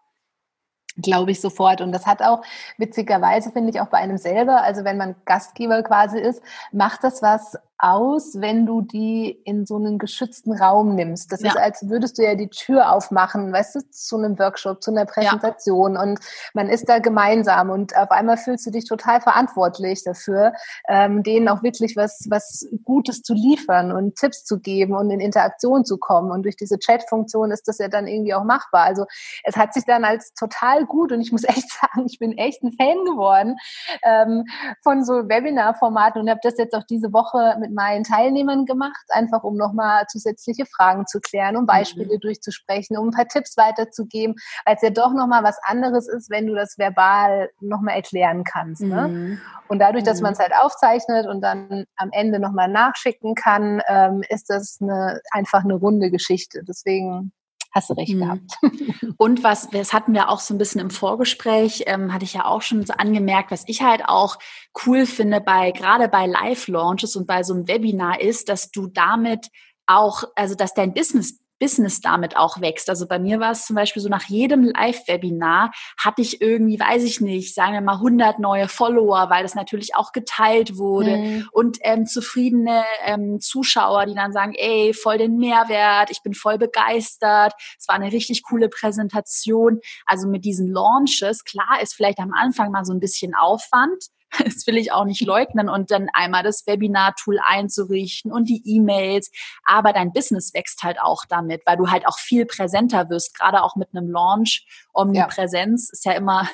glaube ich sofort. Und das hat auch witzigerweise, finde ich, auch bei einem selber, also wenn man Gastgeber quasi ist, macht das was aus, wenn du die in so einen geschützten Raum nimmst. Das ja. ist, als würdest du ja die Tür aufmachen, weißt du, zu einem Workshop, zu einer Präsentation ja. und man ist da gemeinsam und auf einmal fühlst du dich total verantwortlich dafür, ähm, denen auch wirklich was, was Gutes zu liefern und Tipps zu geben und in Interaktion zu kommen. Und durch diese Chat-Funktion ist das ja dann irgendwie auch machbar. Also es hat sich dann als total gut und ich muss echt sagen, ich bin echt ein Fan geworden ähm, von so Webinar-Formaten und habe das jetzt auch diese Woche mit meinen Teilnehmern gemacht, einfach um nochmal zusätzliche Fragen zu klären, um Beispiele mhm. durchzusprechen, um ein paar Tipps weiterzugeben, weil es ja doch nochmal was anderes ist, wenn du das verbal nochmal erklären kannst. Ne? Mhm. Und dadurch, dass mhm. man es halt aufzeichnet und dann am Ende nochmal nachschicken kann, ähm, ist das eine, einfach eine runde Geschichte. Deswegen hast du recht mhm. gehabt. Und was, das hatten wir auch so ein bisschen im Vorgespräch, ähm, hatte ich ja auch schon so angemerkt, was ich halt auch cool finde bei, gerade bei Live-Launches und bei so einem Webinar ist, dass du damit auch, also dass dein Business Business damit auch wächst. Also bei mir war es zum Beispiel so, nach jedem Live-Webinar hatte ich irgendwie, weiß ich nicht, sagen wir mal 100 neue Follower, weil das natürlich auch geteilt wurde mhm. und ähm, zufriedene ähm, Zuschauer, die dann sagen, ey, voll den Mehrwert, ich bin voll begeistert, es war eine richtig coole Präsentation. Also mit diesen Launches, klar ist vielleicht am Anfang mal so ein bisschen Aufwand, das will ich auch nicht leugnen und dann einmal das Webinar-Tool einzurichten und die E-Mails. Aber dein Business wächst halt auch damit, weil du halt auch viel präsenter wirst, gerade auch mit einem Launch. Omnipräsenz ja. ist ja immer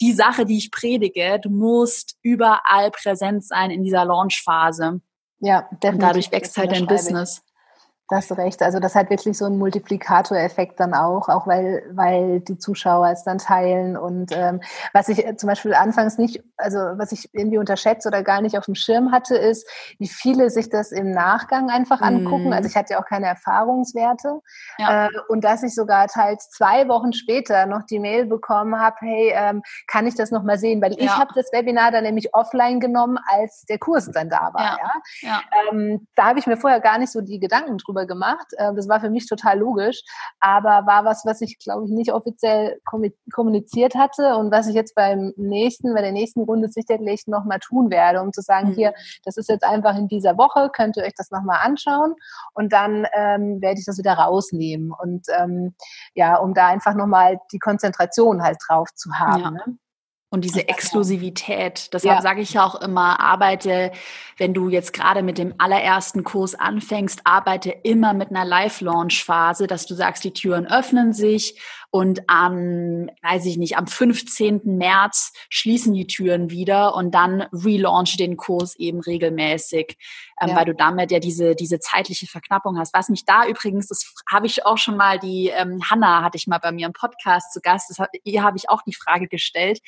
die Sache, die ich predige. Du musst überall präsent sein in dieser Launch-Phase. Ja, definitiv. Und dadurch wächst halt dein Business. Das recht. Also das hat wirklich so einen Multiplikatoreffekt dann auch, auch weil, weil die Zuschauer es dann teilen. Und ähm, was ich zum Beispiel anfangs nicht, also was ich irgendwie unterschätze oder gar nicht auf dem Schirm hatte, ist, wie viele sich das im Nachgang einfach angucken. Mhm. Also ich hatte ja auch keine Erfahrungswerte. Ja. Äh, und dass ich sogar teils zwei Wochen später noch die Mail bekommen habe, hey, ähm, kann ich das nochmal sehen? Weil ja. ich habe das Webinar dann nämlich offline genommen, als der Kurs dann da war. Ja. ja? Ähm, da habe ich mir vorher gar nicht so die Gedanken drüber darüber gemacht. Ähm, das war für mich total logisch, aber war was, was ich, glaube ich, nicht offiziell kommuniziert hatte und was ich jetzt beim nächsten, bei der nächsten Runde sicherlich nochmal tun werde, um zu sagen, mhm. hier, das ist jetzt einfach in dieser Woche, könnt ihr euch das nochmal anschauen und dann ähm, werde ich das wieder rausnehmen und ähm, ja, um da einfach nochmal die Konzentration halt drauf zu haben. Ja. Ne? Und diese Exklusivität. Deshalb ja. sage ich ja auch immer, arbeite, wenn du jetzt gerade mit dem allerersten Kurs anfängst, arbeite immer mit einer Live-Launch-Phase, dass du sagst, die Türen öffnen sich und am, weiß ich nicht, am 15. März schließen die Türen wieder und dann relaunch den Kurs eben regelmäßig, ähm, ja. weil du damit ja diese, diese zeitliche Verknappung hast. Was mich da übrigens, das habe ich auch schon mal, die ähm, Hanna hatte ich mal bei mir im Podcast zu Gast, das, ihr habe ich auch die Frage gestellt.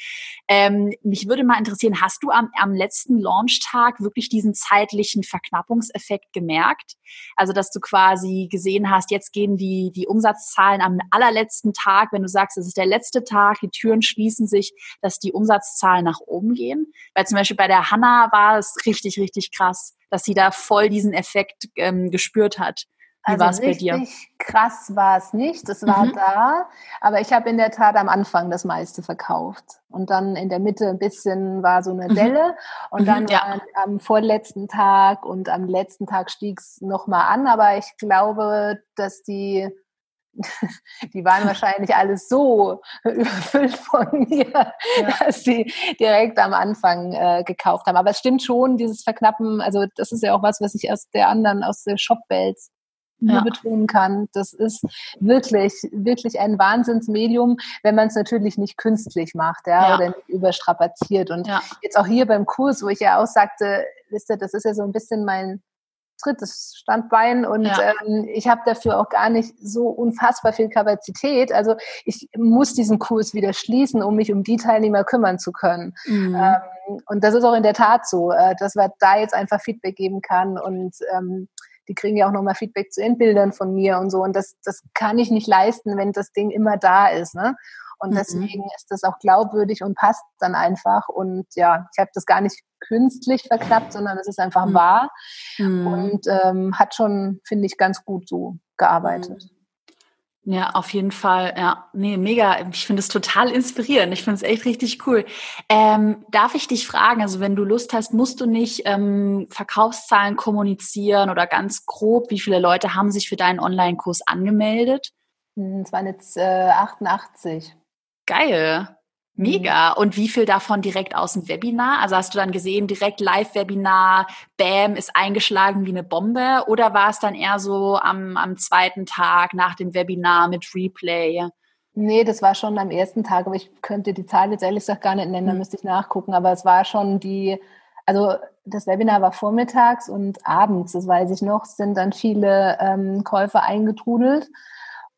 Ähm, mich würde mal interessieren, hast du am, am letzten Launchtag wirklich diesen zeitlichen Verknappungseffekt gemerkt? Also, dass du quasi gesehen hast, jetzt gehen die, die Umsatzzahlen am allerletzten Tag Tag, wenn du sagst, es ist der letzte Tag, die Türen schließen sich, dass die Umsatzzahlen nach oben gehen? Weil zum Beispiel bei der Hanna war es richtig, richtig krass, dass sie da voll diesen Effekt ähm, gespürt hat. Wie also war es bei dir? krass war es nicht, es war mhm. da, aber ich habe in der Tat am Anfang das meiste verkauft. Und dann in der Mitte ein bisschen war so eine mhm. Delle mhm. und dann ja. am vorletzten Tag und am letzten Tag stieg es nochmal an, aber ich glaube, dass die die waren wahrscheinlich alles so überfüllt von mir, ja. dass sie direkt am Anfang äh, gekauft haben. Aber es stimmt schon, dieses Verknappen, also das ist ja auch was, was ich aus der anderen, aus der Shopwelt nur ja. betonen kann. Das ist wirklich, wirklich ein Wahnsinnsmedium, wenn man es natürlich nicht künstlich macht, ja, ja. oder nicht überstrapaziert. Und jetzt auch hier beim Kurs, wo ich ja auch sagte, wisst ihr, das ist ja so ein bisschen mein drittes Standbein und ja. ähm, ich habe dafür auch gar nicht so unfassbar viel Kapazität. Also ich muss diesen Kurs wieder schließen, um mich um die Teilnehmer kümmern zu können. Mhm. Ähm, und das ist auch in der Tat so, äh, dass man da jetzt einfach Feedback geben kann und ähm, die kriegen ja auch nochmal Feedback zu den Bildern von mir und so. Und das, das kann ich nicht leisten, wenn das Ding immer da ist. Ne? Und mhm. deswegen ist das auch glaubwürdig und passt dann einfach. Und ja, ich habe das gar nicht künstlich verknappt, sondern es ist einfach mhm. wahr mhm. und ähm, hat schon, finde ich, ganz gut so gearbeitet. Ja, auf jeden Fall. Ja, nee, mega. Ich finde es total inspirierend. Ich finde es echt richtig cool. Ähm, darf ich dich fragen, also wenn du Lust hast, musst du nicht ähm, Verkaufszahlen kommunizieren oder ganz grob, wie viele Leute haben sich für deinen Online-Kurs angemeldet? Hm, es waren jetzt äh, 88. Geil. Mega. Mhm. Und wie viel davon direkt aus dem Webinar? Also hast du dann gesehen, direkt Live-Webinar, Bam, ist eingeschlagen wie eine Bombe? Oder war es dann eher so am, am zweiten Tag nach dem Webinar mit Replay? Nee, das war schon am ersten Tag, aber ich könnte die Zahl jetzt ehrlich gesagt gar nicht nennen, da mhm. müsste ich nachgucken. Aber es war schon die, also das Webinar war vormittags und abends, das weiß ich noch, sind dann viele ähm, Käufer eingetrudelt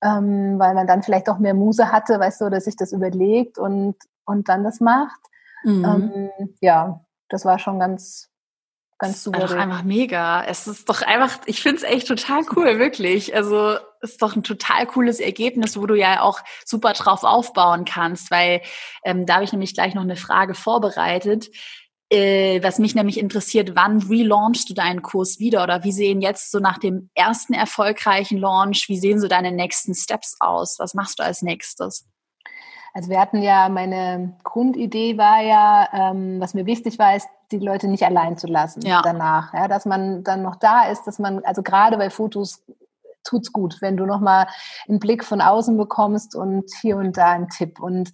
ähm, weil man dann vielleicht auch mehr Muse hatte, weißt du, oder sich das überlegt und, und dann das macht. Mhm. Ähm, ja, das war schon ganz, ganz super. Das ist doch einfach mega. Es ist doch einfach, ich finde es echt total cool, wirklich. Also es ist doch ein total cooles Ergebnis, wo du ja auch super drauf aufbauen kannst, weil ähm, da habe ich nämlich gleich noch eine Frage vorbereitet. Äh, was mich nämlich interessiert, wann relaunchst du deinen Kurs wieder oder wie sehen jetzt so nach dem ersten erfolgreichen Launch, wie sehen so deine nächsten Steps aus? Was machst du als nächstes? Also wir hatten ja, meine Grundidee war ja, ähm, was mir wichtig war, ist, die Leute nicht allein zu lassen ja. danach. Ja, dass man dann noch da ist, dass man, also gerade bei Fotos tut's gut, wenn du nochmal einen Blick von außen bekommst und hier und da einen Tipp. Und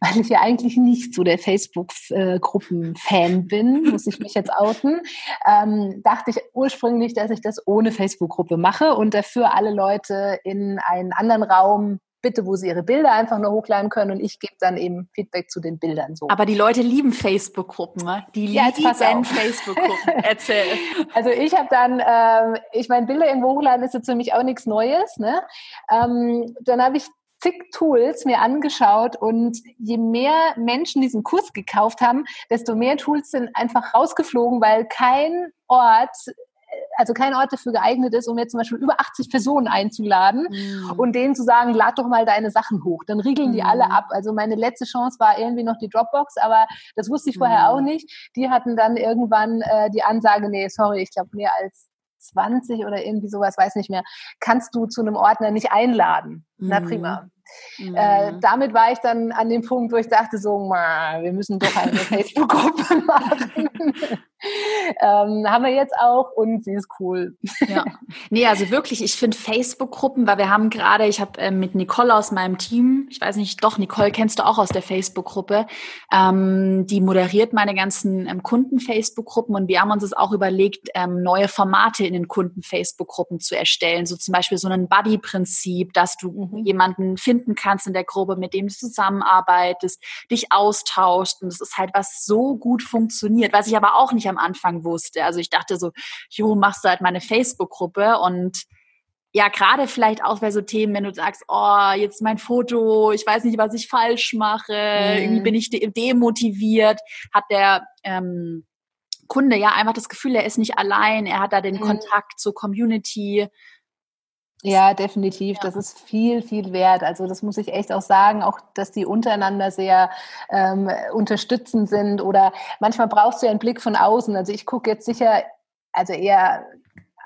weil ich ja eigentlich nicht so der Facebook-Gruppen-Fan bin, muss ich mich jetzt outen, ähm, dachte ich ursprünglich, dass ich das ohne Facebook-Gruppe mache und dafür alle Leute in einen anderen Raum bitte, wo sie ihre Bilder einfach nur hochladen können und ich gebe dann eben Feedback zu den Bildern so. Aber die Leute lieben Facebook-Gruppen, ne? Die ja, lieben Facebook-Gruppen. Erzähl. Also ich habe dann, ähm, ich meine, Bilder irgendwo hochladen ist jetzt für mich auch nichts Neues, ne? Ähm, dann habe ich zig Tools mir angeschaut und je mehr Menschen diesen Kurs gekauft haben, desto mehr Tools sind einfach rausgeflogen, weil kein Ort also kein Ort dafür geeignet ist, um jetzt zum Beispiel über 80 Personen einzuladen mhm. und denen zu sagen, lad doch mal deine Sachen hoch. Dann riegeln die mhm. alle ab. Also meine letzte Chance war irgendwie noch die Dropbox, aber das wusste ich vorher mhm. auch nicht. Die hatten dann irgendwann äh, die Ansage, nee, sorry, ich glaube mehr als 20 oder irgendwie sowas, weiß nicht mehr, kannst du zu einem Ordner nicht einladen. Na prima. Mhm. Äh, damit war ich dann an dem Punkt, wo ich dachte, so, wir müssen doch eine Facebook-Gruppe machen. ähm, haben wir jetzt auch und sie ist cool. ja. Nee, also wirklich, ich finde Facebook-Gruppen, weil wir haben gerade, ich habe äh, mit Nicole aus meinem Team, ich weiß nicht, doch, Nicole kennst du auch aus der Facebook-Gruppe, ähm, die moderiert meine ganzen ähm, Kunden-Facebook-Gruppen und wir haben uns das auch überlegt, ähm, neue Formate in den Kunden-Facebook-Gruppen zu erstellen. So zum Beispiel so ein Buddy-Prinzip, dass du mhm. jemanden finden kannst in der Gruppe, mit dem du zusammenarbeitest, dich austauschst und das ist halt was so gut funktioniert, was ich aber auch nicht am Anfang wusste. Also ich dachte so, jo, machst du halt meine Facebook-Gruppe und ja, gerade vielleicht auch bei so Themen, wenn du sagst, oh, jetzt mein Foto, ich weiß nicht, was ich falsch mache, mhm. irgendwie bin ich de demotiviert, hat der ähm, Kunde ja einfach das Gefühl, er ist nicht allein, er hat da den mhm. Kontakt zur Community. Ja, definitiv. Das ist viel, viel wert. Also das muss ich echt auch sagen, auch dass die untereinander sehr ähm, unterstützend sind oder manchmal brauchst du ja einen Blick von außen. Also ich gucke jetzt sicher, also eher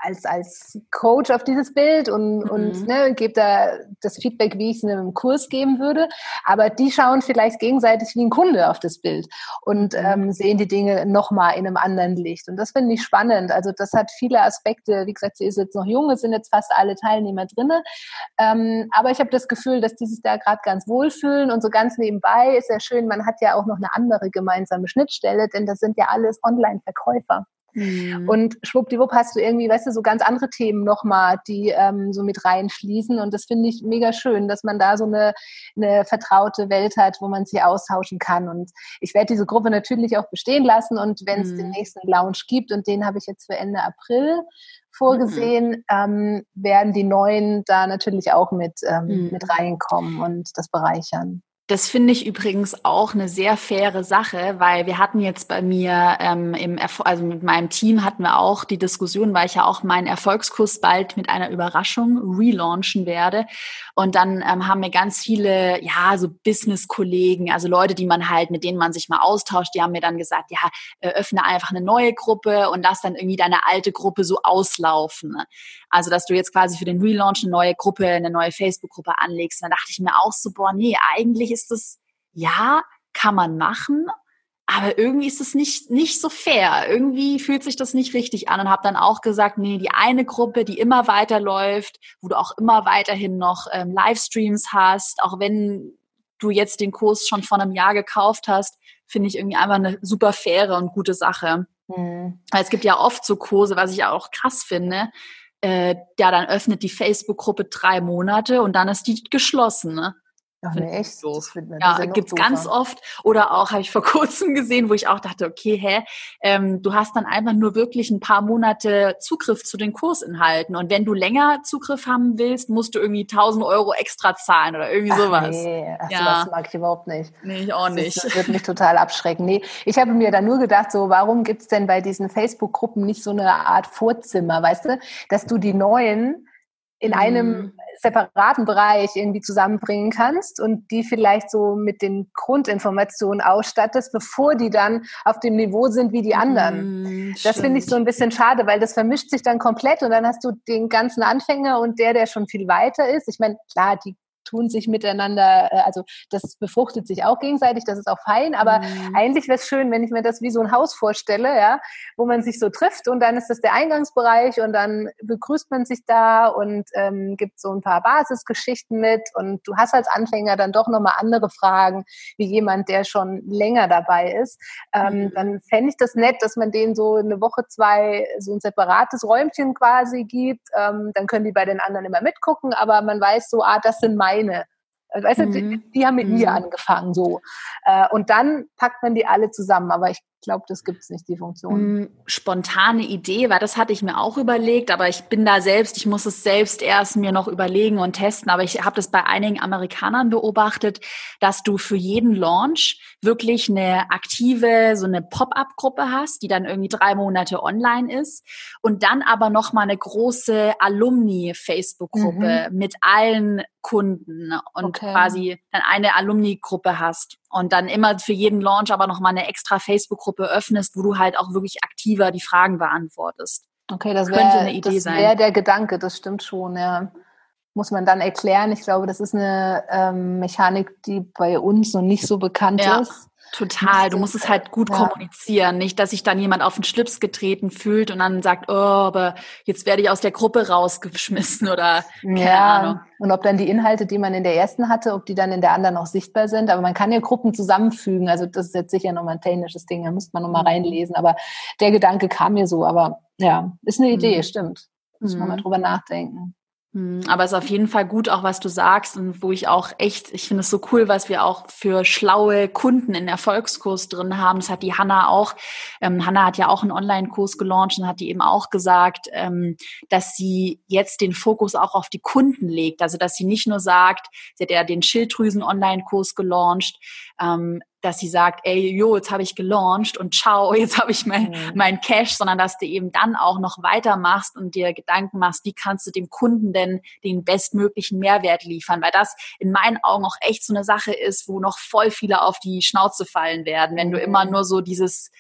als, als Coach auf dieses Bild und, mhm. und ne, gebe da das Feedback, wie ich es in einem Kurs geben würde. Aber die schauen vielleicht gegenseitig wie ein Kunde auf das Bild und mhm. ähm, sehen die Dinge nochmal in einem anderen Licht. Und das finde ich spannend. Also das hat viele Aspekte. Wie gesagt, sie ist jetzt noch jung, es sind jetzt fast alle Teilnehmer drinne. Ähm, aber ich habe das Gefühl, dass die sich da gerade ganz wohlfühlen und so ganz nebenbei ist ja schön, man hat ja auch noch eine andere gemeinsame Schnittstelle, denn das sind ja alles Online-Verkäufer. Mhm. Und schwuppdiwupp hast du irgendwie, weißt du, so ganz andere Themen nochmal, die ähm, so mit reinfließen. Und das finde ich mega schön, dass man da so eine, eine vertraute Welt hat, wo man sich austauschen kann. Und ich werde diese Gruppe natürlich auch bestehen lassen. Und wenn es mhm. den nächsten Lounge gibt, und den habe ich jetzt für Ende April vorgesehen, mhm. ähm, werden die neuen da natürlich auch mit, ähm, mhm. mit reinkommen und das bereichern. Das finde ich übrigens auch eine sehr faire Sache, weil wir hatten jetzt bei mir ähm, im also mit meinem Team hatten wir auch die Diskussion, weil ich ja auch meinen Erfolgskurs bald mit einer Überraschung relaunchen werde. Und dann ähm, haben mir ganz viele, ja, so Business-Kollegen, also Leute, die man halt, mit denen man sich mal austauscht, die haben mir dann gesagt, ja, öffne einfach eine neue Gruppe und lass dann irgendwie deine alte Gruppe so auslaufen. Also, dass du jetzt quasi für den Relaunch eine neue Gruppe, eine neue Facebook-Gruppe anlegst. Und dann dachte ich mir auch so, boah, nee, eigentlich ist das, ja, kann man machen, aber irgendwie ist es nicht, nicht so fair. Irgendwie fühlt sich das nicht richtig an und habe dann auch gesagt, nee, die eine Gruppe, die immer weiterläuft, wo du auch immer weiterhin noch ähm, Livestreams hast, auch wenn du jetzt den Kurs schon vor einem Jahr gekauft hast, finde ich irgendwie einfach eine super faire und gute Sache. Mhm. Weil es gibt ja oft so Kurse, was ich auch krass finde, äh, ja, dann öffnet die Facebook-Gruppe drei Monate und dann ist die geschlossen. Ne? Ach nee, echt? Doof. Ja, ja gibt's ganz oft. Oder auch habe ich vor kurzem gesehen, wo ich auch dachte, okay, hä, ähm, du hast dann einfach nur wirklich ein paar Monate Zugriff zu den Kursinhalten. Und wenn du länger Zugriff haben willst, musst du irgendwie 1000 Euro extra zahlen oder irgendwie sowas. Ach nee, Ach, ja. sowas mag ich überhaupt nicht. Nee, ich auch nicht. Das, wird mich total abschrecken. Nee, ich habe mir dann nur gedacht, so, warum gibt's denn bei diesen Facebook-Gruppen nicht so eine Art Vorzimmer, weißt du, dass du die neuen in einem mhm. separaten Bereich irgendwie zusammenbringen kannst und die vielleicht so mit den Grundinformationen ausstattest, bevor die dann auf dem Niveau sind wie die anderen. Mhm, das finde ich so ein bisschen schade, weil das vermischt sich dann komplett und dann hast du den ganzen Anfänger und der, der schon viel weiter ist. Ich meine, klar, die tun sich miteinander, äh, also das befruchtet sich auch gegenseitig, das ist auch fein, aber mhm. eigentlich wäre es schön, wenn ich mir das wie so ein Haus vorstelle, ja, wo man sich so trifft und dann ist das der Eingangsbereich und dann begrüßt man sich da und ähm, gibt so ein paar Basisgeschichten mit und du hast als Anfänger dann doch nochmal andere Fragen, wie jemand, der schon länger dabei ist. Ähm, mhm. Dann fände ich das nett, dass man denen so eine Woche, zwei so ein separates Räumchen quasi gibt. Ähm, dann können die bei den anderen immer mitgucken, aber man weiß so, ah, das sind meine alleine. Also, weißt mhm. du, die, die, haben mit mhm. mir angefangen so. Äh, und dann packt man die alle zusammen. Aber ich glaube, das gibt es nicht, die Funktion. Mm, spontane Idee, weil das hatte ich mir auch überlegt, aber ich bin da selbst, ich muss es selbst erst mir noch überlegen und testen. Aber ich habe das bei einigen Amerikanern beobachtet, dass du für jeden Launch wirklich eine aktive, so eine Pop-up-Gruppe hast, die dann irgendwie drei Monate online ist und dann aber noch mal eine große Alumni-Facebook-Gruppe mhm. mit allen Kunden und okay. quasi dann eine Alumni-Gruppe hast und dann immer für jeden Launch aber noch mal eine extra Facebook-Gruppe öffnest, wo du halt auch wirklich aktiver die Fragen beantwortest. Okay, das wäre eine Idee das wäre der Gedanke, das stimmt schon, ja. Muss man dann erklären. Ich glaube, das ist eine ähm, Mechanik, die bei uns noch nicht so bekannt ja. ist. Total. Du musst es halt gut ja. kommunizieren. Nicht, dass sich dann jemand auf den Schlips getreten fühlt und dann sagt, oh, aber jetzt werde ich aus der Gruppe rausgeschmissen oder keine ja. Ahnung. Und ob dann die Inhalte, die man in der ersten hatte, ob die dann in der anderen auch sichtbar sind. Aber man kann ja Gruppen zusammenfügen. Also das ist jetzt sicher nochmal ein technisches Ding. Da müsste man nochmal mhm. reinlesen. Aber der Gedanke kam mir so. Aber ja, ist eine Idee, mhm. stimmt. Muss man mal mhm. drüber nachdenken. Hm, aber es ist auf jeden Fall gut, auch was du sagst und wo ich auch echt, ich finde es so cool, was wir auch für schlaue Kunden in Erfolgskurs drin haben. Das hat die Hanna auch. Ähm, Hanna hat ja auch einen Online-Kurs gelauncht und hat die eben auch gesagt, ähm, dass sie jetzt den Fokus auch auf die Kunden legt. Also dass sie nicht nur sagt, sie hat ja den Schilddrüsen-Online-Kurs gelauncht, ähm, dass sie sagt, ey, jo, jetzt habe ich gelauncht und ciao, jetzt habe ich mein, mhm. mein Cash, sondern dass du eben dann auch noch weitermachst und dir Gedanken machst, wie kannst du dem Kunden denn den bestmöglichen Mehrwert liefern, weil das in meinen Augen auch echt so eine Sache ist, wo noch voll viele auf die Schnauze fallen werden, wenn du immer mhm. nur so dieses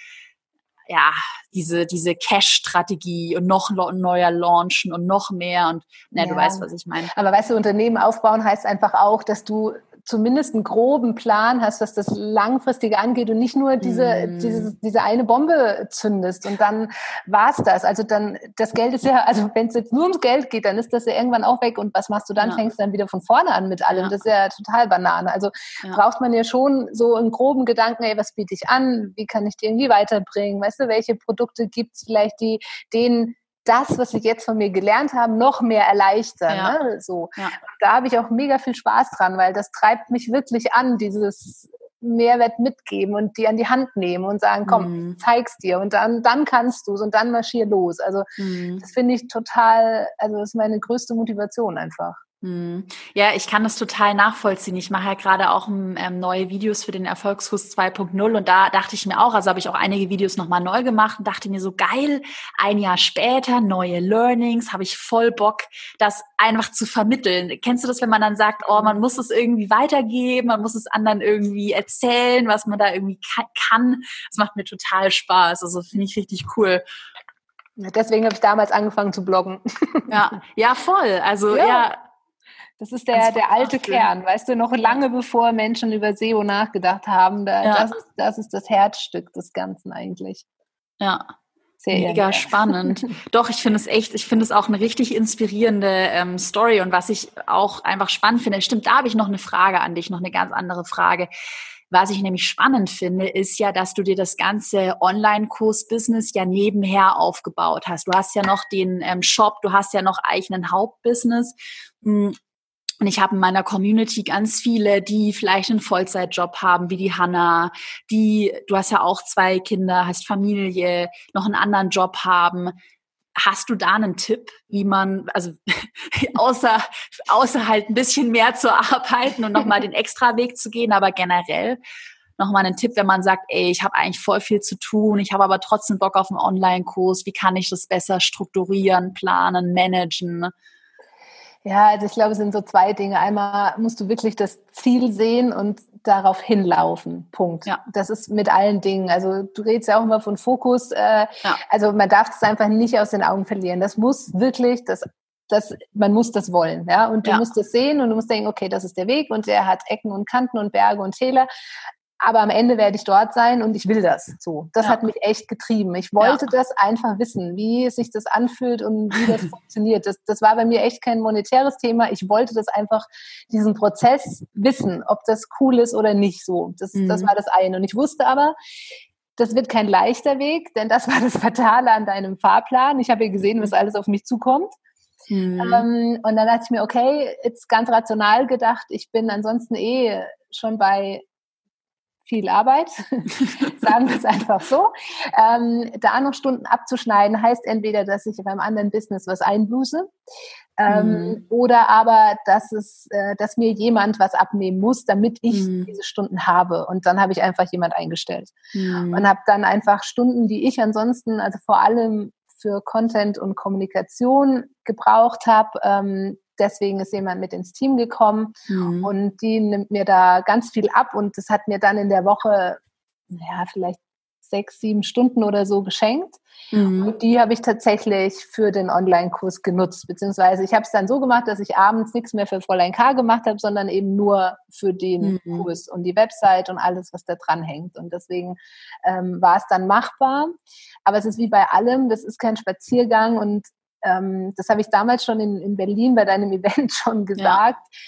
ja, diese, diese Cash-Strategie und noch neuer launchen und noch mehr und ne, ja. du weißt, was ich meine. Aber weißt du, Unternehmen aufbauen heißt einfach auch, dass du zumindest einen groben Plan hast, was das Langfristige angeht und nicht nur diese, mm. diese, diese eine Bombe zündest und dann war's das. Also dann, das Geld ist ja, also wenn es jetzt nur ums Geld geht, dann ist das ja irgendwann auch weg und was machst du dann? Ja. Fängst dann wieder von vorne an mit allem. Ja. Das ist ja total Banane. Also ja. braucht man ja schon so einen groben Gedanken, ey, was biete ich an? Wie kann ich die irgendwie weiterbringen? Weißt du, welche Produkte gibt's vielleicht, die denen das, was ich jetzt von mir gelernt habe, noch mehr erleichtern. Ja. Ne? So. Ja. Da habe ich auch mega viel Spaß dran, weil das treibt mich wirklich an, dieses Mehrwert mitgeben und die an die Hand nehmen und sagen, komm, mhm. zeig's dir und dann, dann kannst du's und dann marschier los. Also mhm. das finde ich total, also das ist meine größte Motivation einfach. Hm. Ja, ich kann das total nachvollziehen. Ich mache ja gerade auch ähm, neue Videos für den Erfolgskurs 2.0 und da dachte ich mir auch, also habe ich auch einige Videos nochmal neu gemacht und dachte mir so geil, ein Jahr später, neue Learnings, habe ich voll Bock, das einfach zu vermitteln. Kennst du das, wenn man dann sagt, oh, man muss es irgendwie weitergeben, man muss es anderen irgendwie erzählen, was man da irgendwie kann? Das macht mir total Spaß. Also finde ich richtig cool. Deswegen habe ich damals angefangen zu bloggen. Ja, ja, voll. Also ja, ja das ist der, der alte Kern, weißt du, noch lange bevor Menschen über SEO nachgedacht haben. Da, ja. das, ist, das ist das Herzstück des Ganzen eigentlich. Ja. Sehr Mega ehrlich. spannend. Doch, ich finde es echt, ich finde es auch eine richtig inspirierende ähm, Story und was ich auch einfach spannend finde, stimmt, da habe ich noch eine Frage an dich, noch eine ganz andere Frage. Was ich nämlich spannend finde, ist ja, dass du dir das ganze Online-Kurs-Business ja nebenher aufgebaut hast. Du hast ja noch den ähm, Shop, du hast ja noch eigenen Hauptbusiness. Und ich habe in meiner Community ganz viele, die vielleicht einen Vollzeitjob haben, wie die Hanna, die, du hast ja auch zwei Kinder, hast Familie, noch einen anderen Job haben. Hast du da einen Tipp, wie man, also außer, außer halt ein bisschen mehr zu arbeiten und nochmal den Extraweg zu gehen, aber generell nochmal einen Tipp, wenn man sagt, ey, ich habe eigentlich voll viel zu tun, ich habe aber trotzdem Bock auf einen Online-Kurs, wie kann ich das besser strukturieren, planen, managen? Ja, also ich glaube, es sind so zwei Dinge. Einmal musst du wirklich das Ziel sehen und darauf hinlaufen. Punkt. Ja. Das ist mit allen Dingen. Also du redest ja auch immer von Fokus. Äh, ja. Also man darf das einfach nicht aus den Augen verlieren. Das muss wirklich, das, das, man muss das wollen. Ja? Und du ja. musst das sehen und du musst denken, okay, das ist der Weg und der hat Ecken und Kanten und Berge und Täler aber am Ende werde ich dort sein und ich will das. So, das ja. hat mich echt getrieben. Ich wollte ja. das einfach wissen, wie sich das anfühlt und wie das funktioniert. Das, das war bei mir echt kein monetäres Thema. Ich wollte das einfach, diesen Prozess wissen, ob das cool ist oder nicht. So, das, mhm. das war das eine. Und ich wusste aber, das wird kein leichter Weg, denn das war das Fatale an deinem Fahrplan. Ich habe ja gesehen, was alles auf mich zukommt. Mhm. Ähm, und dann dachte ich mir, okay, jetzt ganz rational gedacht, ich bin ansonsten eh schon bei viel Arbeit, sagen wir es einfach so. Ähm, da noch Stunden abzuschneiden, heißt entweder, dass ich beim anderen Business was einbuße ähm, mhm. oder aber, dass, es, äh, dass mir jemand was abnehmen muss, damit ich mhm. diese Stunden habe. Und dann habe ich einfach jemand eingestellt mhm. und habe dann einfach Stunden, die ich ansonsten, also vor allem für Content und Kommunikation gebraucht habe, ähm, deswegen ist jemand mit ins Team gekommen mhm. und die nimmt mir da ganz viel ab und das hat mir dann in der Woche, ja, vielleicht sechs, sieben Stunden oder so geschenkt. Mhm. Und die habe ich tatsächlich für den Online-Kurs genutzt. Beziehungsweise ich habe es dann so gemacht, dass ich abends nichts mehr für Fräulein K gemacht habe, sondern eben nur für den mhm. Kurs und die Website und alles, was da dran hängt. Und deswegen ähm, war es dann machbar. Aber es ist wie bei allem, das ist kein Spaziergang und ähm, das habe ich damals schon in, in Berlin bei deinem Event schon gesagt. Ja.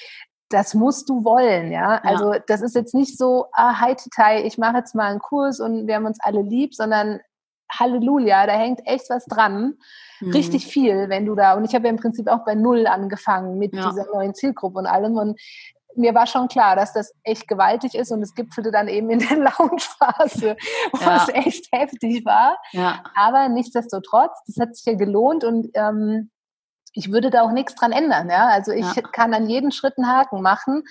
Das musst du wollen, ja. Also das ist jetzt nicht so, ah, hi Titai, ich mache jetzt mal einen Kurs und wir haben uns alle lieb, sondern Halleluja, da hängt echt was dran. Mhm. Richtig viel, wenn du da, und ich habe ja im Prinzip auch bei Null angefanng mit ja. dieser neuen Zielgruppe und allem. Und mir war schon klar, dass das echt gewaltig ist und es gipfelte dann eben in der Lounge-Phase, wo ja. es echt heftig war. Ja. Aber nichtsdestotrotz, das hat sich ja gelohnt und ähm, ich würde da auch nichts dran ändern. Ja? Also ich ja. kann an jeden Schritt einen Haken machen,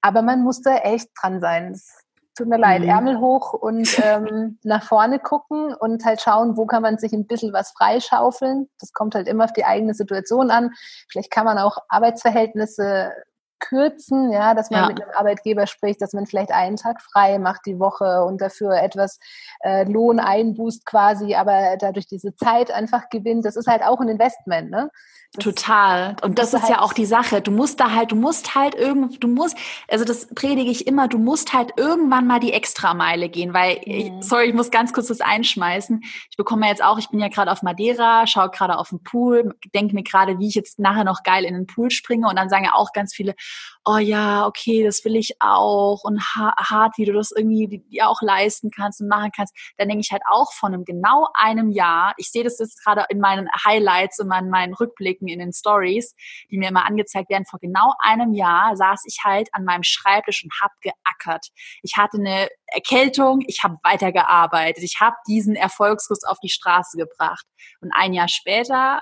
aber man muss da echt dran sein. Das tut mir leid, mhm. Ärmel hoch und ähm, nach vorne gucken und halt schauen, wo kann man sich ein bisschen was freischaufeln. Das kommt halt immer auf die eigene Situation an. Vielleicht kann man auch Arbeitsverhältnisse kürzen, ja, dass man ja. mit einem Arbeitgeber spricht, dass man vielleicht einen Tag frei macht die Woche und dafür etwas äh, Lohn einbußt quasi, aber dadurch diese Zeit einfach gewinnt. Das ist halt auch ein Investment, ne? Das Total. Und das ist halt ja auch die Sache. Du musst da halt, du musst halt irgend, du musst, also das predige ich immer, du musst halt irgendwann mal die Extrameile gehen, weil, mhm. ich, sorry, ich muss ganz kurz das einschmeißen. Ich bekomme jetzt auch, ich bin ja gerade auf Madeira, schaue gerade auf den Pool, denke mir gerade, wie ich jetzt nachher noch geil in den Pool springe und dann sagen ja auch ganz viele, oh ja, okay, das will ich auch und hart, wie du das irgendwie dir auch leisten kannst und machen kannst. Dann denke ich halt auch von einem genau einem Jahr, ich sehe das jetzt gerade in meinen Highlights und meinen, meinen Rückblicken in den Stories, die mir immer angezeigt werden, vor genau einem Jahr saß ich halt an meinem Schreibtisch und habe geackert. Ich hatte eine Erkältung, ich habe weitergearbeitet, ich habe diesen Erfolgsguss auf die Straße gebracht. Und ein Jahr später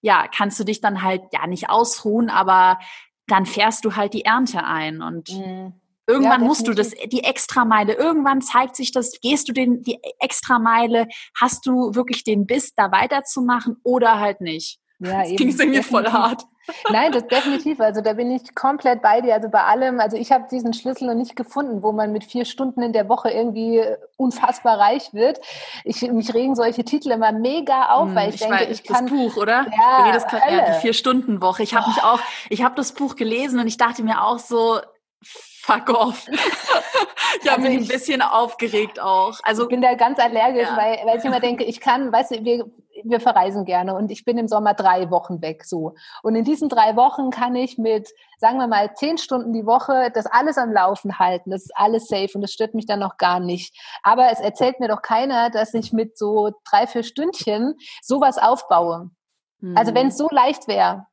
ja, kannst du dich dann halt ja nicht ausruhen, aber dann fährst du halt die Ernte ein und mhm. Irgendwann ja, musst du das, die Extrameile, irgendwann zeigt sich das, gehst du den, die Extrameile, hast du wirklich den Biss, da weiterzumachen oder halt nicht. Ja, das klingt irgendwie voll hart. Nein, das definitiv. Also da bin ich komplett bei dir. Also bei allem, also ich habe diesen Schlüssel noch nicht gefunden, wo man mit vier Stunden in der Woche irgendwie unfassbar reich wird. Ich, mich regen solche Titel immer mega auf, hm, weil ich, ich denke, ich kann. Das Buch, oder? Ja, das kann, ja die Vier-Stunden-Woche. Ich habe oh. mich auch, ich habe das Buch gelesen und ich dachte mir auch so, fuck off. ich habe also mich ein bisschen aufgeregt auch. Also ich bin da ganz allergisch, ja. weil, weil ich immer denke, ich kann, weißt du, wir, wir verreisen gerne und ich bin im Sommer drei Wochen weg so. Und in diesen drei Wochen kann ich mit, sagen wir mal, zehn Stunden die Woche das alles am Laufen halten. Das ist alles safe und das stört mich dann noch gar nicht. Aber es erzählt mir doch keiner, dass ich mit so drei, vier Stündchen sowas aufbaue. Also wenn es hm. so leicht wäre,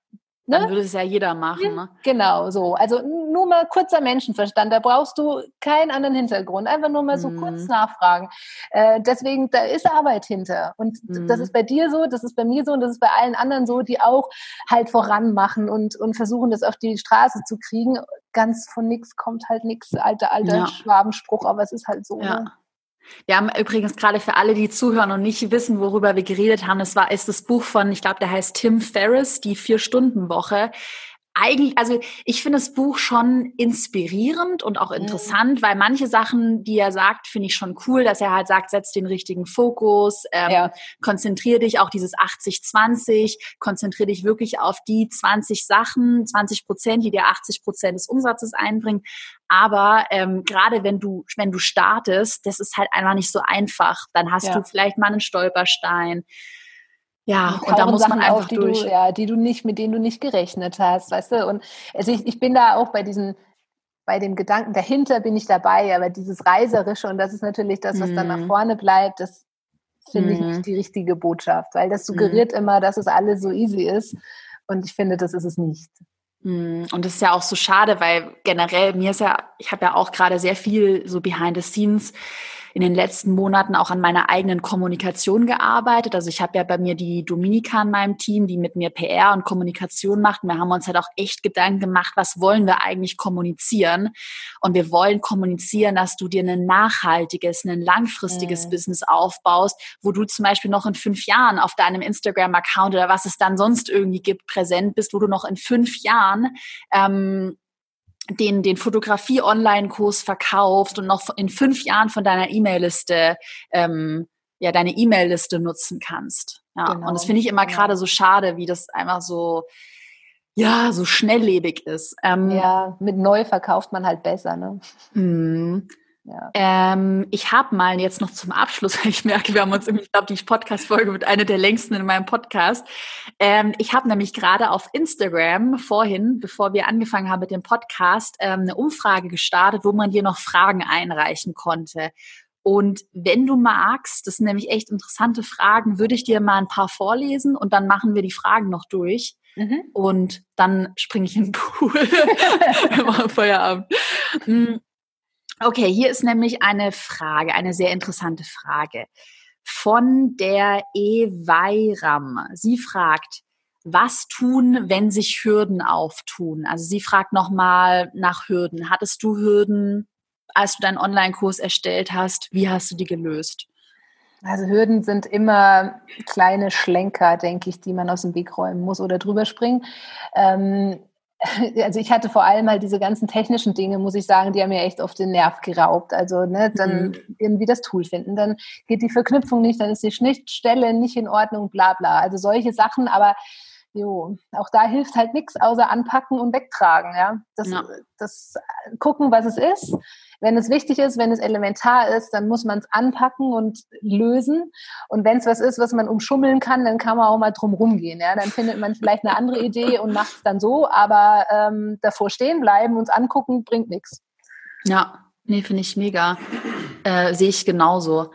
Ne? Dann würde es ja jeder machen. Ne? Genau, so. Also nur mal kurzer Menschenverstand. Da brauchst du keinen anderen Hintergrund. Einfach nur mal so mhm. kurz nachfragen. Äh, deswegen, da ist Arbeit hinter. Und mhm. das ist bei dir so, das ist bei mir so und das ist bei allen anderen so, die auch halt voranmachen und, und versuchen, das auf die Straße zu kriegen. Ganz von nichts kommt halt nichts. Alter, alter ja. Schwabenspruch, aber es ist halt so. Ja. Ne? Wir haben übrigens gerade für alle, die zuhören und nicht wissen, worüber wir geredet haben, es war ist das Buch von, ich glaube, der heißt Tim Ferriss, die Vier-Stunden-Woche eigentlich, also ich finde das Buch schon inspirierend und auch mhm. interessant, mhm. weil manche Sachen, die er sagt, finde ich schon cool, dass er halt sagt, setz den richtigen Fokus, ähm, ja. konzentrier dich auch dieses 80-20, konzentrier dich wirklich auf die 20 Sachen, 20 Prozent, die dir 80 Prozent des Umsatzes einbringen. Aber ähm, gerade wenn du, wenn du startest, das ist halt einfach nicht so einfach. Dann hast ja. du vielleicht mal einen Stolperstein ja, und da muss Sachen man einfach auf, die durch. Du, ja, die du nicht, mit denen du nicht gerechnet hast, weißt du? Und also ich, ich bin da auch bei diesen, bei dem Gedanken dahinter bin ich dabei, aber dieses Reiserische und das ist natürlich das, was mhm. dann nach mhm. vorne bleibt, das finde mhm. ich nicht die richtige Botschaft, weil das suggeriert mhm. immer, dass es alles so easy ist und ich finde, das ist es nicht. Mhm. Und das ist ja auch so schade, weil generell mir ist ja, ich habe ja auch gerade sehr viel so behind the scenes in den letzten Monaten auch an meiner eigenen Kommunikation gearbeitet. Also ich habe ja bei mir die Dominika in meinem Team, die mit mir PR und Kommunikation macht. Und wir haben uns halt auch echt Gedanken gemacht, was wollen wir eigentlich kommunizieren? Und wir wollen kommunizieren, dass du dir ein nachhaltiges, ein langfristiges mhm. Business aufbaust, wo du zum Beispiel noch in fünf Jahren auf deinem Instagram-Account oder was es dann sonst irgendwie gibt, präsent bist, wo du noch in fünf Jahren ähm, den, den Fotografie-Online-Kurs verkaufst und noch in fünf Jahren von deiner E-Mail-Liste, ähm, ja, deine E-Mail-Liste nutzen kannst. Ja, genau. und das finde ich immer genau. gerade so schade, wie das einfach so, ja, so schnelllebig ist. Ähm, ja, mit neu verkauft man halt besser, ne? Mh. Ja. Ähm, ich habe mal jetzt noch zum Abschluss, weil ich merke, wir haben uns, ich glaube, die Podcast-Folge wird eine der längsten in meinem Podcast. Ähm, ich habe nämlich gerade auf Instagram vorhin, bevor wir angefangen haben mit dem Podcast, ähm, eine Umfrage gestartet, wo man dir noch Fragen einreichen konnte. Und wenn du magst, das sind nämlich echt interessante Fragen, würde ich dir mal ein paar vorlesen und dann machen wir die Fragen noch durch. Mhm. Und dann springe ich in den Pool. Feierabend. Okay, hier ist nämlich eine Frage, eine sehr interessante Frage von der Eweiram. Sie fragt, was tun, wenn sich Hürden auftun? Also sie fragt nochmal nach Hürden. Hattest du Hürden, als du deinen Online-Kurs erstellt hast? Wie hast du die gelöst? Also Hürden sind immer kleine Schlenker, denke ich, die man aus dem Weg räumen muss oder drüber springen. Ähm, also ich hatte vor allem halt diese ganzen technischen Dinge, muss ich sagen, die haben mir echt auf den Nerv geraubt. Also ne, dann mhm. irgendwie das Tool finden, dann geht die Verknüpfung nicht, dann ist die Schnittstelle nicht in Ordnung, bla bla. Also solche Sachen, aber jo, auch da hilft halt nichts außer anpacken und wegtragen. Ja, das, ja. das gucken, was es ist wenn es wichtig ist, wenn es elementar ist, dann muss man es anpacken und lösen. Und wenn es was ist, was man umschummeln kann, dann kann man auch mal drum rumgehen. Ja? Dann findet man vielleicht eine andere Idee und macht es dann so, aber ähm, davor stehen bleiben, uns angucken, bringt nichts. Ja, nee, finde ich mega. Äh, Sehe ich genauso.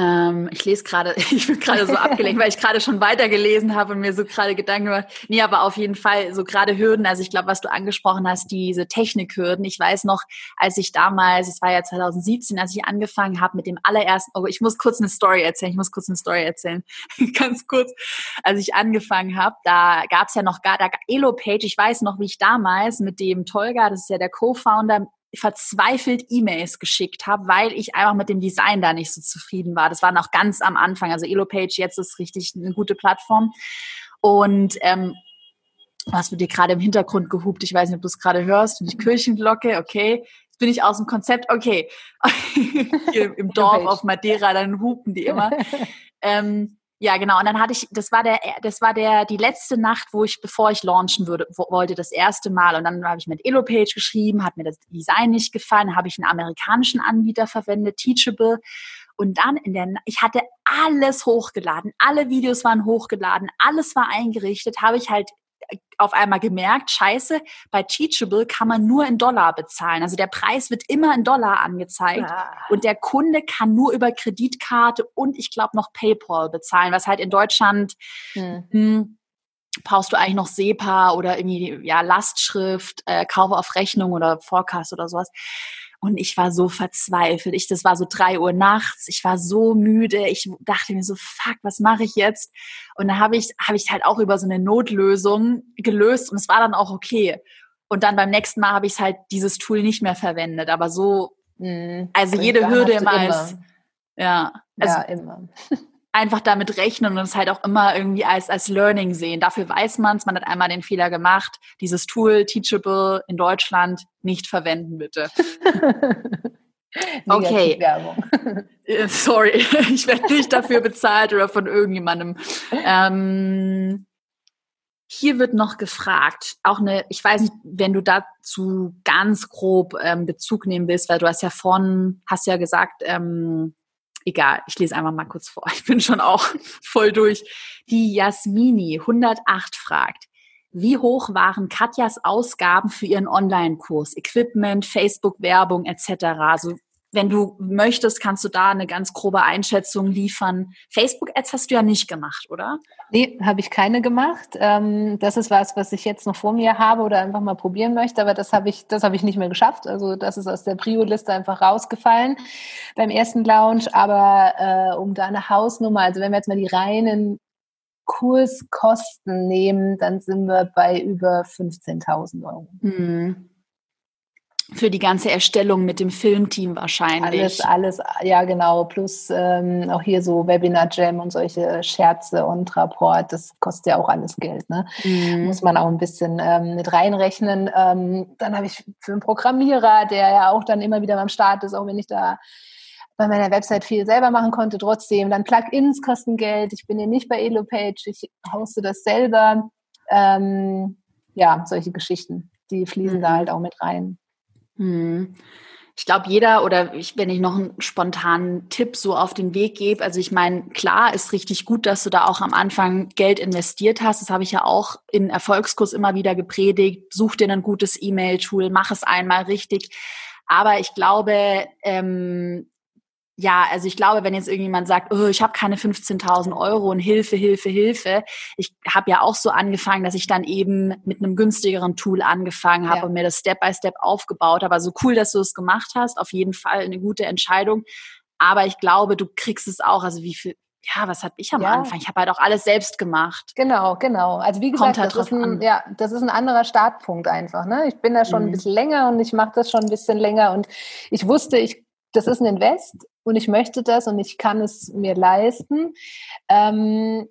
Ähm, ich lese gerade, ich bin gerade so abgelenkt, weil ich gerade schon weitergelesen habe und mir so gerade Gedanken gemacht. Nee, aber auf jeden Fall so gerade Hürden. Also ich glaube, was du angesprochen hast, diese Technikhürden. Ich weiß noch, als ich damals, es war ja 2017, als ich angefangen habe mit dem allerersten, oh, ich muss kurz eine Story erzählen, ich muss kurz eine Story erzählen. Ganz kurz. Als ich angefangen habe, da gab es ja noch gar, da Elo-Page, ich weiß noch, wie ich damals mit dem Tolga, das ist ja der Co-Founder, verzweifelt E-Mails geschickt habe, weil ich einfach mit dem Design da nicht so zufrieden war. Das war noch ganz am Anfang. Also Elopage jetzt ist richtig eine gute Plattform. Und ähm, was wird dir gerade im Hintergrund gehupt? Ich weiß nicht, ob du es gerade hörst. Die Kirchenglocke, okay. Jetzt bin ich aus dem Konzept, okay. Hier im Dorf auf Madeira, dann hupen die immer. ähm, ja, genau. Und dann hatte ich, das war der, das war der, die letzte Nacht, wo ich, bevor ich launchen würde, wollte, das erste Mal. Und dann habe ich mit Elopage geschrieben, hat mir das Design nicht gefallen, habe ich einen amerikanischen Anbieter verwendet, Teachable. Und dann in der, ich hatte alles hochgeladen, alle Videos waren hochgeladen, alles war eingerichtet, habe ich halt auf einmal gemerkt, scheiße, bei Teachable kann man nur in Dollar bezahlen. Also der Preis wird immer in Dollar angezeigt ja. und der Kunde kann nur über Kreditkarte und ich glaube noch PayPal bezahlen, was halt in Deutschland hm. Mh, hm, brauchst du eigentlich noch SEPA oder irgendwie ja Lastschrift, äh, Kauf auf Rechnung oder Forecast oder sowas. Und ich war so verzweifelt. Ich, das war so drei Uhr nachts. Ich war so müde. Ich dachte mir so, fuck, was mache ich jetzt? Und da habe ich, habe ich halt auch über so eine Notlösung gelöst und es war dann auch okay. Und dann beim nächsten Mal habe ich halt dieses Tool nicht mehr verwendet. Aber so, hm, also jede Hürde immer als, ja, also, ja, immer. Einfach damit rechnen und es halt auch immer irgendwie als, als Learning sehen. Dafür weiß man es, man hat einmal den Fehler gemacht. Dieses Tool, Teachable in Deutschland, nicht verwenden, bitte. okay. Äh, sorry, ich werde nicht dafür bezahlt oder von irgendjemandem. Ähm, hier wird noch gefragt, auch eine, ich weiß nicht, wenn du dazu ganz grob ähm, Bezug nehmen willst, weil du hast ja vorhin, hast ja gesagt, ähm, egal, ich lese einfach mal kurz vor. Ich bin schon auch voll durch. Die Jasmini 108 fragt, wie hoch waren Katjas Ausgaben für ihren Online-Kurs? Equipment, Facebook-Werbung etc. Also wenn du möchtest, kannst du da eine ganz grobe Einschätzung liefern. Facebook-Ads hast du ja nicht gemacht, oder? Nee, habe ich keine gemacht. Ähm, das ist was, was ich jetzt noch vor mir habe oder einfach mal probieren möchte, aber das habe ich, das habe ich nicht mehr geschafft. Also das ist aus der Prio-Liste einfach rausgefallen beim ersten Launch. Aber äh, um da eine Hausnummer, also wenn wir jetzt mal die reinen Kurskosten nehmen, dann sind wir bei über 15.000 Euro. Mhm. Für die ganze Erstellung mit dem Filmteam wahrscheinlich. Alles, alles, ja genau. Plus ähm, auch hier so Webinar-Jam und solche Scherze und Rapport, das kostet ja auch alles Geld. Ne? Mhm. Muss man auch ein bisschen ähm, mit reinrechnen. Ähm, dann habe ich für einen Programmierer, der ja auch dann immer wieder beim Start ist, auch wenn ich da bei meiner Website viel selber machen konnte, trotzdem. Dann Plugins kosten Geld. Ich bin ja nicht bei Elopage, ich hoste das selber. Ähm, ja, solche Geschichten, die fließen mhm. da halt auch mit rein. Hm. Ich glaube, jeder oder ich, wenn ich noch einen spontanen Tipp so auf den Weg gebe, also ich meine, klar ist richtig gut, dass du da auch am Anfang Geld investiert hast. Das habe ich ja auch in Erfolgskurs immer wieder gepredigt. Such dir ein gutes E-Mail-Tool, mach es einmal richtig. Aber ich glaube, ähm, ja, also ich glaube, wenn jetzt irgendjemand sagt, oh, ich habe keine 15.000 Euro und Hilfe, Hilfe, Hilfe. Ich habe ja auch so angefangen, dass ich dann eben mit einem günstigeren Tool angefangen habe ja. und mir das Step by Step aufgebaut habe. Also cool, dass du es gemacht hast. Auf jeden Fall eine gute Entscheidung. Aber ich glaube, du kriegst es auch. Also wie viel, ja, was habe ich am ja. Anfang? Ich habe halt auch alles selbst gemacht. Genau, genau. Also wie gesagt, halt das, ist ein, ja, das ist ein anderer Startpunkt einfach. Ne? Ich bin da schon mhm. ein bisschen länger und ich mache das schon ein bisschen länger und ich wusste, ich das ist ein Invest und ich möchte das und ich kann es mir leisten. Ähm,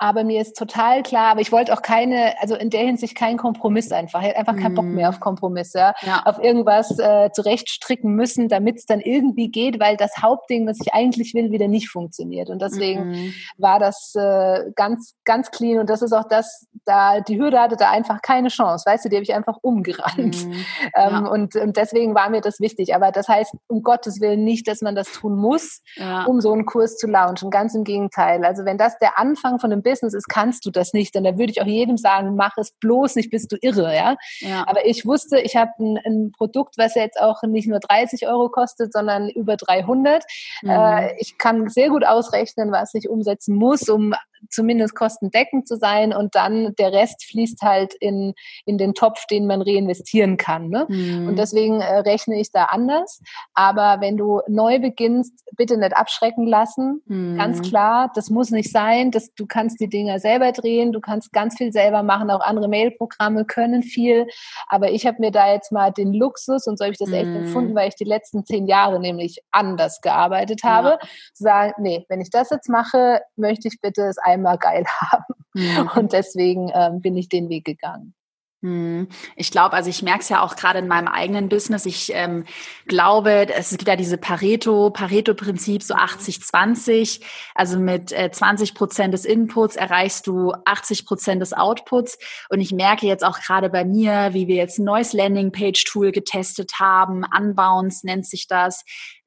aber mir ist total klar, aber ich wollte auch keine, also in der Hinsicht keinen Kompromiss einfach. Ich hätte einfach keinen Bock mehr auf mhm. Kompromisse, ja. auf irgendwas äh, zurechtstricken müssen, damit es dann irgendwie geht, weil das Hauptding, was ich eigentlich will, wieder nicht funktioniert. Und deswegen mhm. war das äh, ganz, ganz clean. Und das ist auch das, da die Hürde hatte da einfach keine Chance, weißt du, die habe ich einfach umgerannt. Mhm. Ähm, ja. und, und deswegen war mir das wichtig. Aber das heißt um Gottes Willen nicht, dass man das tun muss, ja. um so einen Kurs zu launchen. Ganz im Gegenteil. Also wenn das der Anfang von einem Business ist, kannst du das nicht. Und da würde ich auch jedem sagen, mach es bloß nicht, bist du irre, ja. ja. Aber ich wusste, ich habe ein, ein, Produkt, was jetzt auch nicht nur 30 Euro kostet, sondern über 300. Mhm. Äh, ich kann sehr gut ausrechnen, was ich umsetzen muss, um zumindest kostendeckend zu sein und dann der Rest fließt halt in, in den Topf, den man reinvestieren kann. Ne? Mhm. Und deswegen äh, rechne ich da anders. Aber wenn du neu beginnst, bitte nicht abschrecken lassen. Mhm. Ganz klar, das muss nicht sein. Das, du kannst die Dinger selber drehen, du kannst ganz viel selber machen. Auch andere Mailprogramme können viel. Aber ich habe mir da jetzt mal den Luxus, und so habe ich das mhm. echt empfunden, weil ich die letzten zehn Jahre nämlich anders gearbeitet habe, ja. zu sagen, nee, wenn ich das jetzt mache, möchte ich bitte es einmal geil haben. Mhm. Und deswegen ähm, bin ich den Weg gegangen. Mhm. Ich glaube, also ich merke es ja auch gerade in meinem eigenen Business. Ich ähm, glaube, es gibt ja diese Pareto, Pareto-Prinzip, so 80-20. Also mit äh, 20 Prozent des Inputs erreichst du 80 Prozent des Outputs. Und ich merke jetzt auch gerade bei mir, wie wir jetzt ein neues Landing-Page-Tool getestet haben. Unbounce nennt sich das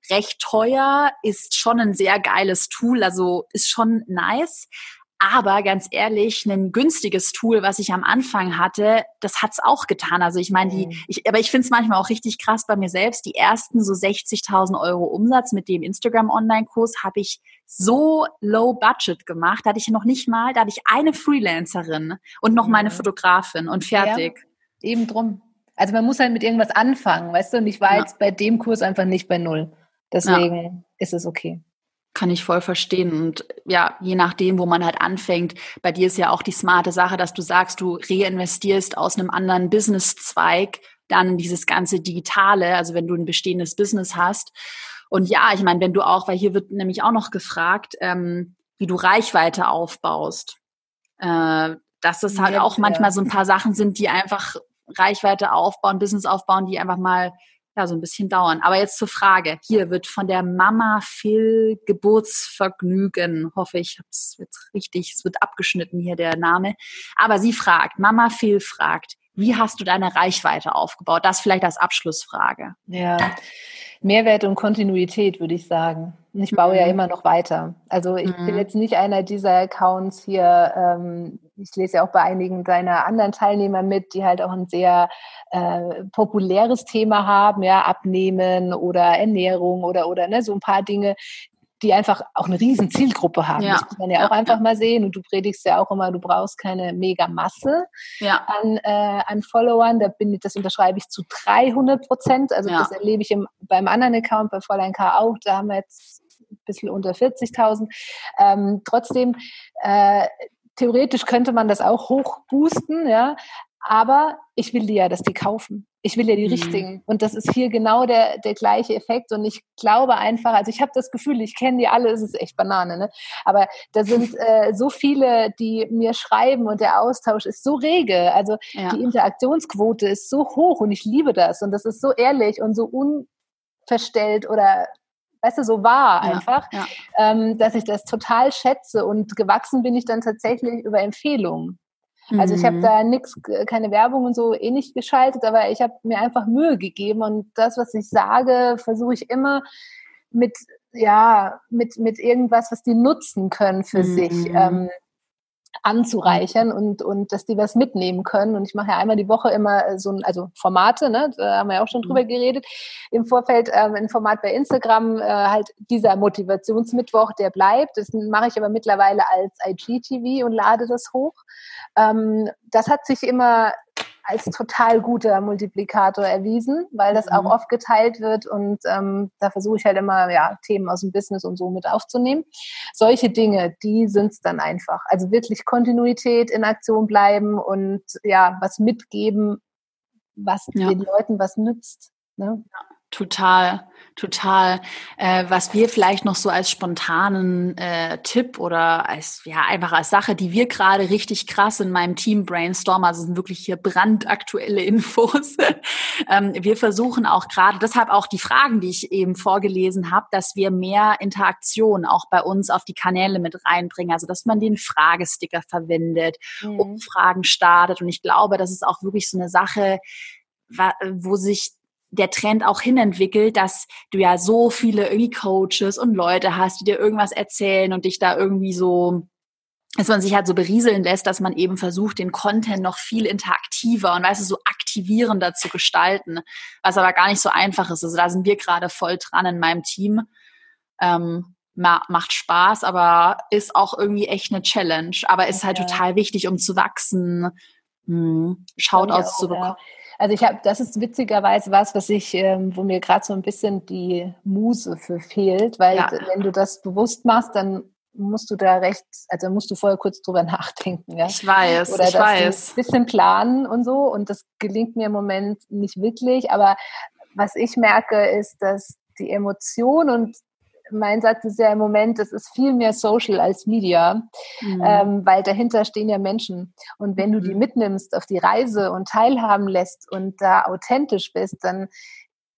recht teuer, ist schon ein sehr geiles Tool, also ist schon nice. Aber ganz ehrlich, ein günstiges Tool, was ich am Anfang hatte, das hat's auch getan. Also ich meine, die, mhm. ich, aber ich finde es manchmal auch richtig krass bei mir selbst. Die ersten so 60.000 Euro Umsatz mit dem Instagram Online-Kurs habe ich so low budget gemacht. Da hatte ich noch nicht mal, da hatte ich eine Freelancerin und noch meine Fotografin und fertig. Ja, eben drum. Also man muss halt mit irgendwas anfangen, weißt du? Und ich war ja. jetzt bei dem Kurs einfach nicht bei null. Deswegen ja. ist es okay. Kann ich voll verstehen. Und ja, je nachdem, wo man halt anfängt, bei dir ist ja auch die smarte Sache, dass du sagst, du reinvestierst aus einem anderen Businesszweig dann dieses ganze Digitale, also wenn du ein bestehendes Business hast. Und ja, ich meine, wenn du auch, weil hier wird nämlich auch noch gefragt, ähm, wie du Reichweite aufbaust. Äh, dass das halt auch manchmal so ein paar Sachen sind, die einfach Reichweite aufbauen, Business aufbauen, die einfach mal ja, so ein bisschen dauern. Aber jetzt zur Frage. Hier wird von der Mama Phil Geburtsvergnügen, hoffe ich, es wird richtig, es wird abgeschnitten hier der Name. Aber sie fragt, Mama Phil fragt, wie hast du deine Reichweite aufgebaut? Das vielleicht als Abschlussfrage. Ja, Mehrwert und Kontinuität, würde ich sagen. Ich baue mhm. ja immer noch weiter. Also ich mhm. bin jetzt nicht einer dieser Accounts hier. Ähm, ich lese ja auch bei einigen deiner anderen Teilnehmer mit, die halt auch ein sehr äh, populäres Thema haben, ja, Abnehmen oder Ernährung oder oder ne, so ein paar Dinge, die einfach auch eine riesen Zielgruppe haben. Ja. Das muss man ja, ja auch einfach ja. mal sehen. Und du predigst ja auch immer, du brauchst keine mega Masse ja. an, äh, an Followern. Da bin ich, das unterschreibe ich zu 300 Prozent. Also das erlebe ich im, beim anderen Account, bei Fräulein K auch. Da haben wir jetzt ein bisschen unter 40.000. Ähm, trotzdem, äh, theoretisch könnte man das auch hochboosten, ja. Aber ich will die ja, dass die kaufen. Ich will ja die mhm. richtigen. Und das ist hier genau der, der gleiche Effekt. Und ich glaube einfach, also ich habe das Gefühl, ich kenne die alle, es ist echt Banane, ne? Aber da sind äh, so viele, die mir schreiben und der Austausch ist so rege. Also ja. die Interaktionsquote ist so hoch und ich liebe das. Und das ist so ehrlich und so unverstellt oder weißt du, so wahr einfach, ja, ja. Ähm, dass ich das total schätze und gewachsen bin ich dann tatsächlich über Empfehlungen. Also ich habe mhm. da nichts, keine Werbung und so eh nicht geschaltet, aber ich habe mir einfach Mühe gegeben und das, was ich sage, versuche ich immer mit ja mit mit irgendwas, was die nutzen können für mhm. sich. Ähm, anzureichern und, und dass die was mitnehmen können. Und ich mache ja einmal die Woche immer so ein, also Formate, ne, da haben wir ja auch schon drüber mhm. geredet, im Vorfeld ähm, ein Format bei Instagram, äh, halt dieser Motivationsmittwoch, der bleibt. Das mache ich aber mittlerweile als IGTV und lade das hoch. Ähm, das hat sich immer als total guter Multiplikator erwiesen, weil das auch mhm. oft geteilt wird und ähm, da versuche ich halt immer ja, Themen aus dem Business und so mit aufzunehmen. Solche Dinge, die sind es dann einfach. Also wirklich Kontinuität in Aktion bleiben und ja, was mitgeben, was ja. den Leuten was nützt. Ne? Total. Total. Äh, was wir vielleicht noch so als spontanen äh, Tipp oder als ja einfach als Sache, die wir gerade richtig krass in meinem Team brainstormen, also sind wirklich hier brandaktuelle Infos. ähm, wir versuchen auch gerade, deshalb auch die Fragen, die ich eben vorgelesen habe, dass wir mehr Interaktion auch bei uns auf die Kanäle mit reinbringen. Also dass man den Fragesticker verwendet, mhm. Umfragen startet. Und ich glaube, das ist auch wirklich so eine Sache, wo sich der Trend auch hinentwickelt, dass du ja so viele irgendwie Coaches und Leute hast, die dir irgendwas erzählen und dich da irgendwie so dass man sich halt so berieseln lässt, dass man eben versucht, den Content noch viel interaktiver und weißt du, so aktivierender zu gestalten, was aber gar nicht so einfach ist. Also da sind wir gerade voll dran in meinem Team. Ähm, macht Spaß, aber ist auch irgendwie echt eine Challenge. Aber ist halt ja. total wichtig, um zu wachsen, hm, Shoutouts zu bekommen. Ja. Also ich habe, das ist witzigerweise was, was ich, ähm, wo mir gerade so ein bisschen die Muse für fehlt, weil ja. wenn du das bewusst machst, dann musst du da recht, also musst du vorher kurz drüber nachdenken. Ja? Ich weiß, Oder ich weiß. Ein bisschen planen und so und das gelingt mir im Moment nicht wirklich, aber was ich merke, ist, dass die Emotion und mein Satz ist ja im Moment, es ist viel mehr Social als Media, mhm. ähm, weil dahinter stehen ja Menschen. Und wenn du die mhm. mitnimmst auf die Reise und teilhaben lässt und da authentisch bist, dann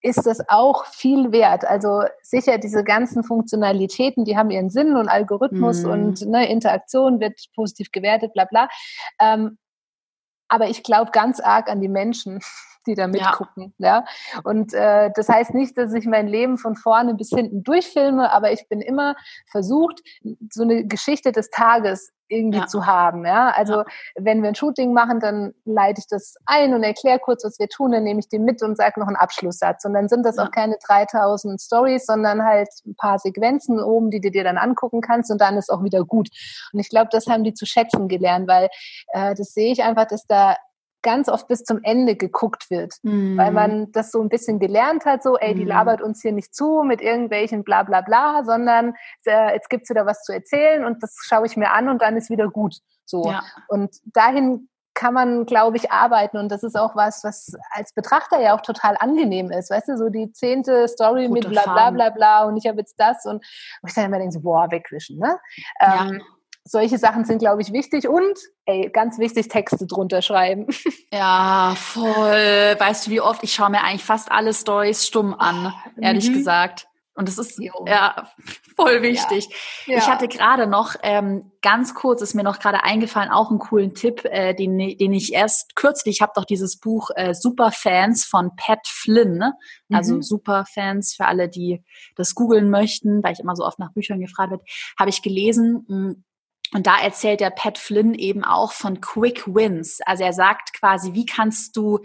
ist das auch viel wert. Also sicher, diese ganzen Funktionalitäten, die haben ihren Sinn und Algorithmus mhm. und ne, Interaktion wird positiv gewertet, bla bla. Ähm, aber ich glaube ganz arg an die Menschen die da mitgucken. Ja. ja? Und äh, das heißt nicht, dass ich mein Leben von vorne bis hinten durchfilme, aber ich bin immer versucht, so eine Geschichte des Tages irgendwie ja. zu haben. Ja? Also ja. wenn wir ein Shooting machen, dann leite ich das ein und erkläre kurz, was wir tun, dann nehme ich den mit und sage noch einen Abschlusssatz. Und dann sind das ja. auch keine 3000 Stories, sondern halt ein paar Sequenzen oben, die du dir dann angucken kannst und dann ist auch wieder gut. Und ich glaube, das haben die zu schätzen gelernt, weil äh, das sehe ich einfach, dass da ganz oft bis zum Ende geguckt wird, mm. weil man das so ein bisschen gelernt hat, so, ey, die mm. labert uns hier nicht zu mit irgendwelchen bla bla bla, sondern äh, jetzt gibt's wieder was zu erzählen und das schaue ich mir an und dann ist wieder gut. So. Ja. Und dahin kann man, glaube ich, arbeiten. Und das ist auch was, was als Betrachter ja auch total angenehm ist. Weißt du, so die zehnte Story Gute mit bla bla bla bla und ich habe jetzt das und wo ich dann immer denke, so, boah, wegwischen. Ne? Ja. Ähm, solche Sachen sind, glaube ich, wichtig und, ey, ganz wichtig, Texte drunter schreiben. Ja, voll. Weißt du, wie oft? Ich schaue mir eigentlich fast alle Stories stumm an, ehrlich mhm. gesagt. Und das ist jo. ja voll wichtig. Ja. Ja. Ich hatte gerade noch ähm, ganz kurz, ist mir noch gerade eingefallen, auch einen coolen Tipp, äh, den, den ich erst kürzlich, ich habe doch dieses Buch äh, Superfans von Pat Flynn, ne? also mhm. Superfans für alle, die das googeln möchten, weil ich immer so oft nach Büchern gefragt wird, habe ich gelesen. Und da erzählt der Pat Flynn eben auch von Quick Wins. Also er sagt quasi, wie kannst du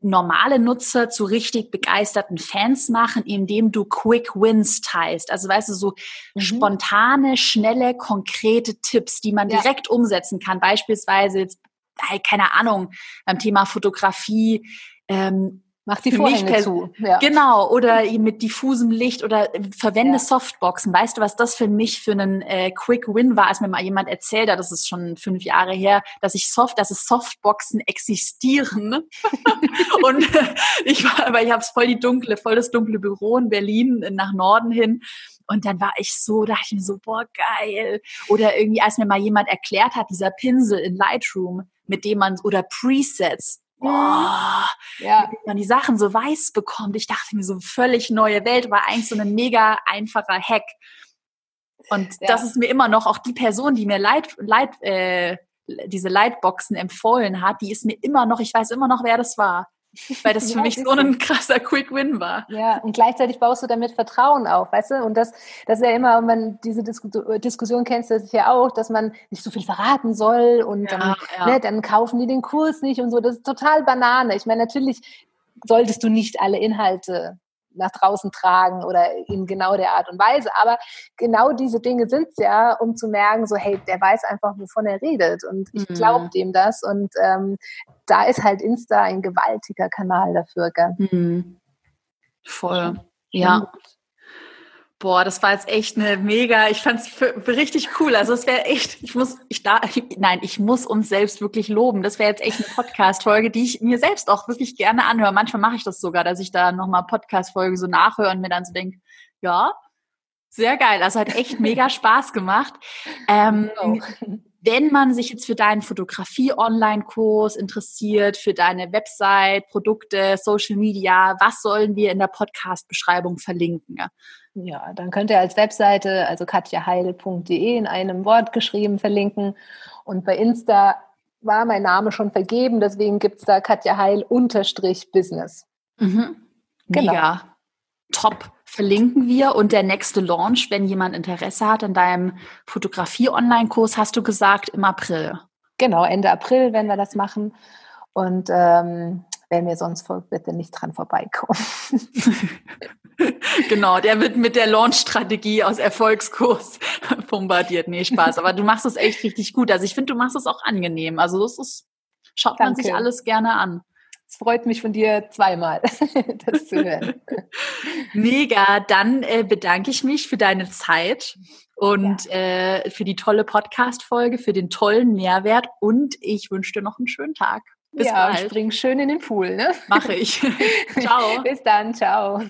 normale Nutzer zu richtig begeisterten Fans machen, indem du Quick Wins teilst. Also weißt du, so mhm. spontane, schnelle, konkrete Tipps, die man ja. direkt umsetzen kann. Beispielsweise jetzt, keine Ahnung, beim Thema Fotografie, ähm, Mach die Vorhänge zu. Ja. Genau, oder mit diffusem Licht oder äh, verwende ja. Softboxen. Weißt du, was das für mich für einen äh, Quick Win war, als mir mal jemand erzählt hat, das ist schon fünf Jahre her, dass ich Soft, dass es Softboxen existieren. und äh, ich war, aber ich habe voll die dunkle, voll das dunkle Büro in Berlin nach Norden hin. Und dann war ich so, dachte ich mir so, boah, geil. Oder irgendwie, als mir mal jemand erklärt hat, dieser Pinsel in Lightroom, mit dem man, oder Presets, boah, ja. wie man die Sachen so weiß bekommt. Ich dachte mir so völlig neue Welt, war eigentlich so ein mega einfacher Hack. Und ja. das ist mir immer noch auch die Person, die mir Light, Light, äh, diese Lightboxen empfohlen hat, die ist mir immer noch, ich weiß immer noch, wer das war weil das für ja, mich so ein krasser Quick Win war. Ja, und gleichzeitig baust du damit Vertrauen auf, weißt du? Und das, das ist ja immer, wenn man diese Disku Diskussion kennst, das ist ja auch, dass man nicht so viel verraten soll und ja, dann, ja. Ne, dann kaufen die den Kurs nicht und so. Das ist total Banane. Ich meine, natürlich solltest du nicht alle Inhalte nach draußen tragen oder in genau der Art und Weise. Aber genau diese Dinge sind es ja, um zu merken, so hey, der weiß einfach, wovon er redet und ich mhm. glaube dem das. Und ähm, da ist halt Insta ein gewaltiger Kanal dafür. Gell? Mhm. Voll, ja. Boah, das war jetzt echt eine mega, ich fand es richtig cool. Also es wäre echt, ich muss, ich da, nein, ich muss uns selbst wirklich loben. Das wäre jetzt echt eine Podcast-Folge, die ich mir selbst auch wirklich gerne anhöre. Manchmal mache ich das sogar, dass ich da nochmal Podcast-Folge so nachhöre und mir dann so denke, ja, sehr geil. Also hat echt mega Spaß gemacht. Ähm, wenn man sich jetzt für deinen Fotografie-Online-Kurs interessiert, für deine Website, Produkte, Social Media, was sollen wir in der Podcast-Beschreibung verlinken? Ja, dann könnt ihr als Webseite, also katjaheil.de in einem Wort geschrieben, verlinken. Und bei Insta war mein Name schon vergeben, deswegen gibt es da Katja Heil unterstrich Business. Mhm. Genau. Mega. Top verlinken wir. Und der nächste Launch, wenn jemand Interesse hat an deinem Fotografie-Online-Kurs, hast du gesagt, im April. Genau, Ende April werden wir das machen. Und ähm, wer mir sonst folgt, bitte nicht dran vorbeikommen. genau, der wird mit der Launch-Strategie aus Erfolgskurs bombardiert. Nee, Spaß. Aber du machst es echt richtig gut. Also ich finde, du machst es auch angenehm. Also das ist, schaut Danke. man sich alles gerne an. Es freut mich von dir zweimal, das zu hören. Mega, dann äh, bedanke ich mich für deine Zeit und ja. äh, für die tolle Podcast-Folge, für den tollen Mehrwert und ich wünsche dir noch einen schönen Tag. Bis ja, bald. spring schön in den Pool. Ne? Mache ich. ciao. Bis dann, ciao.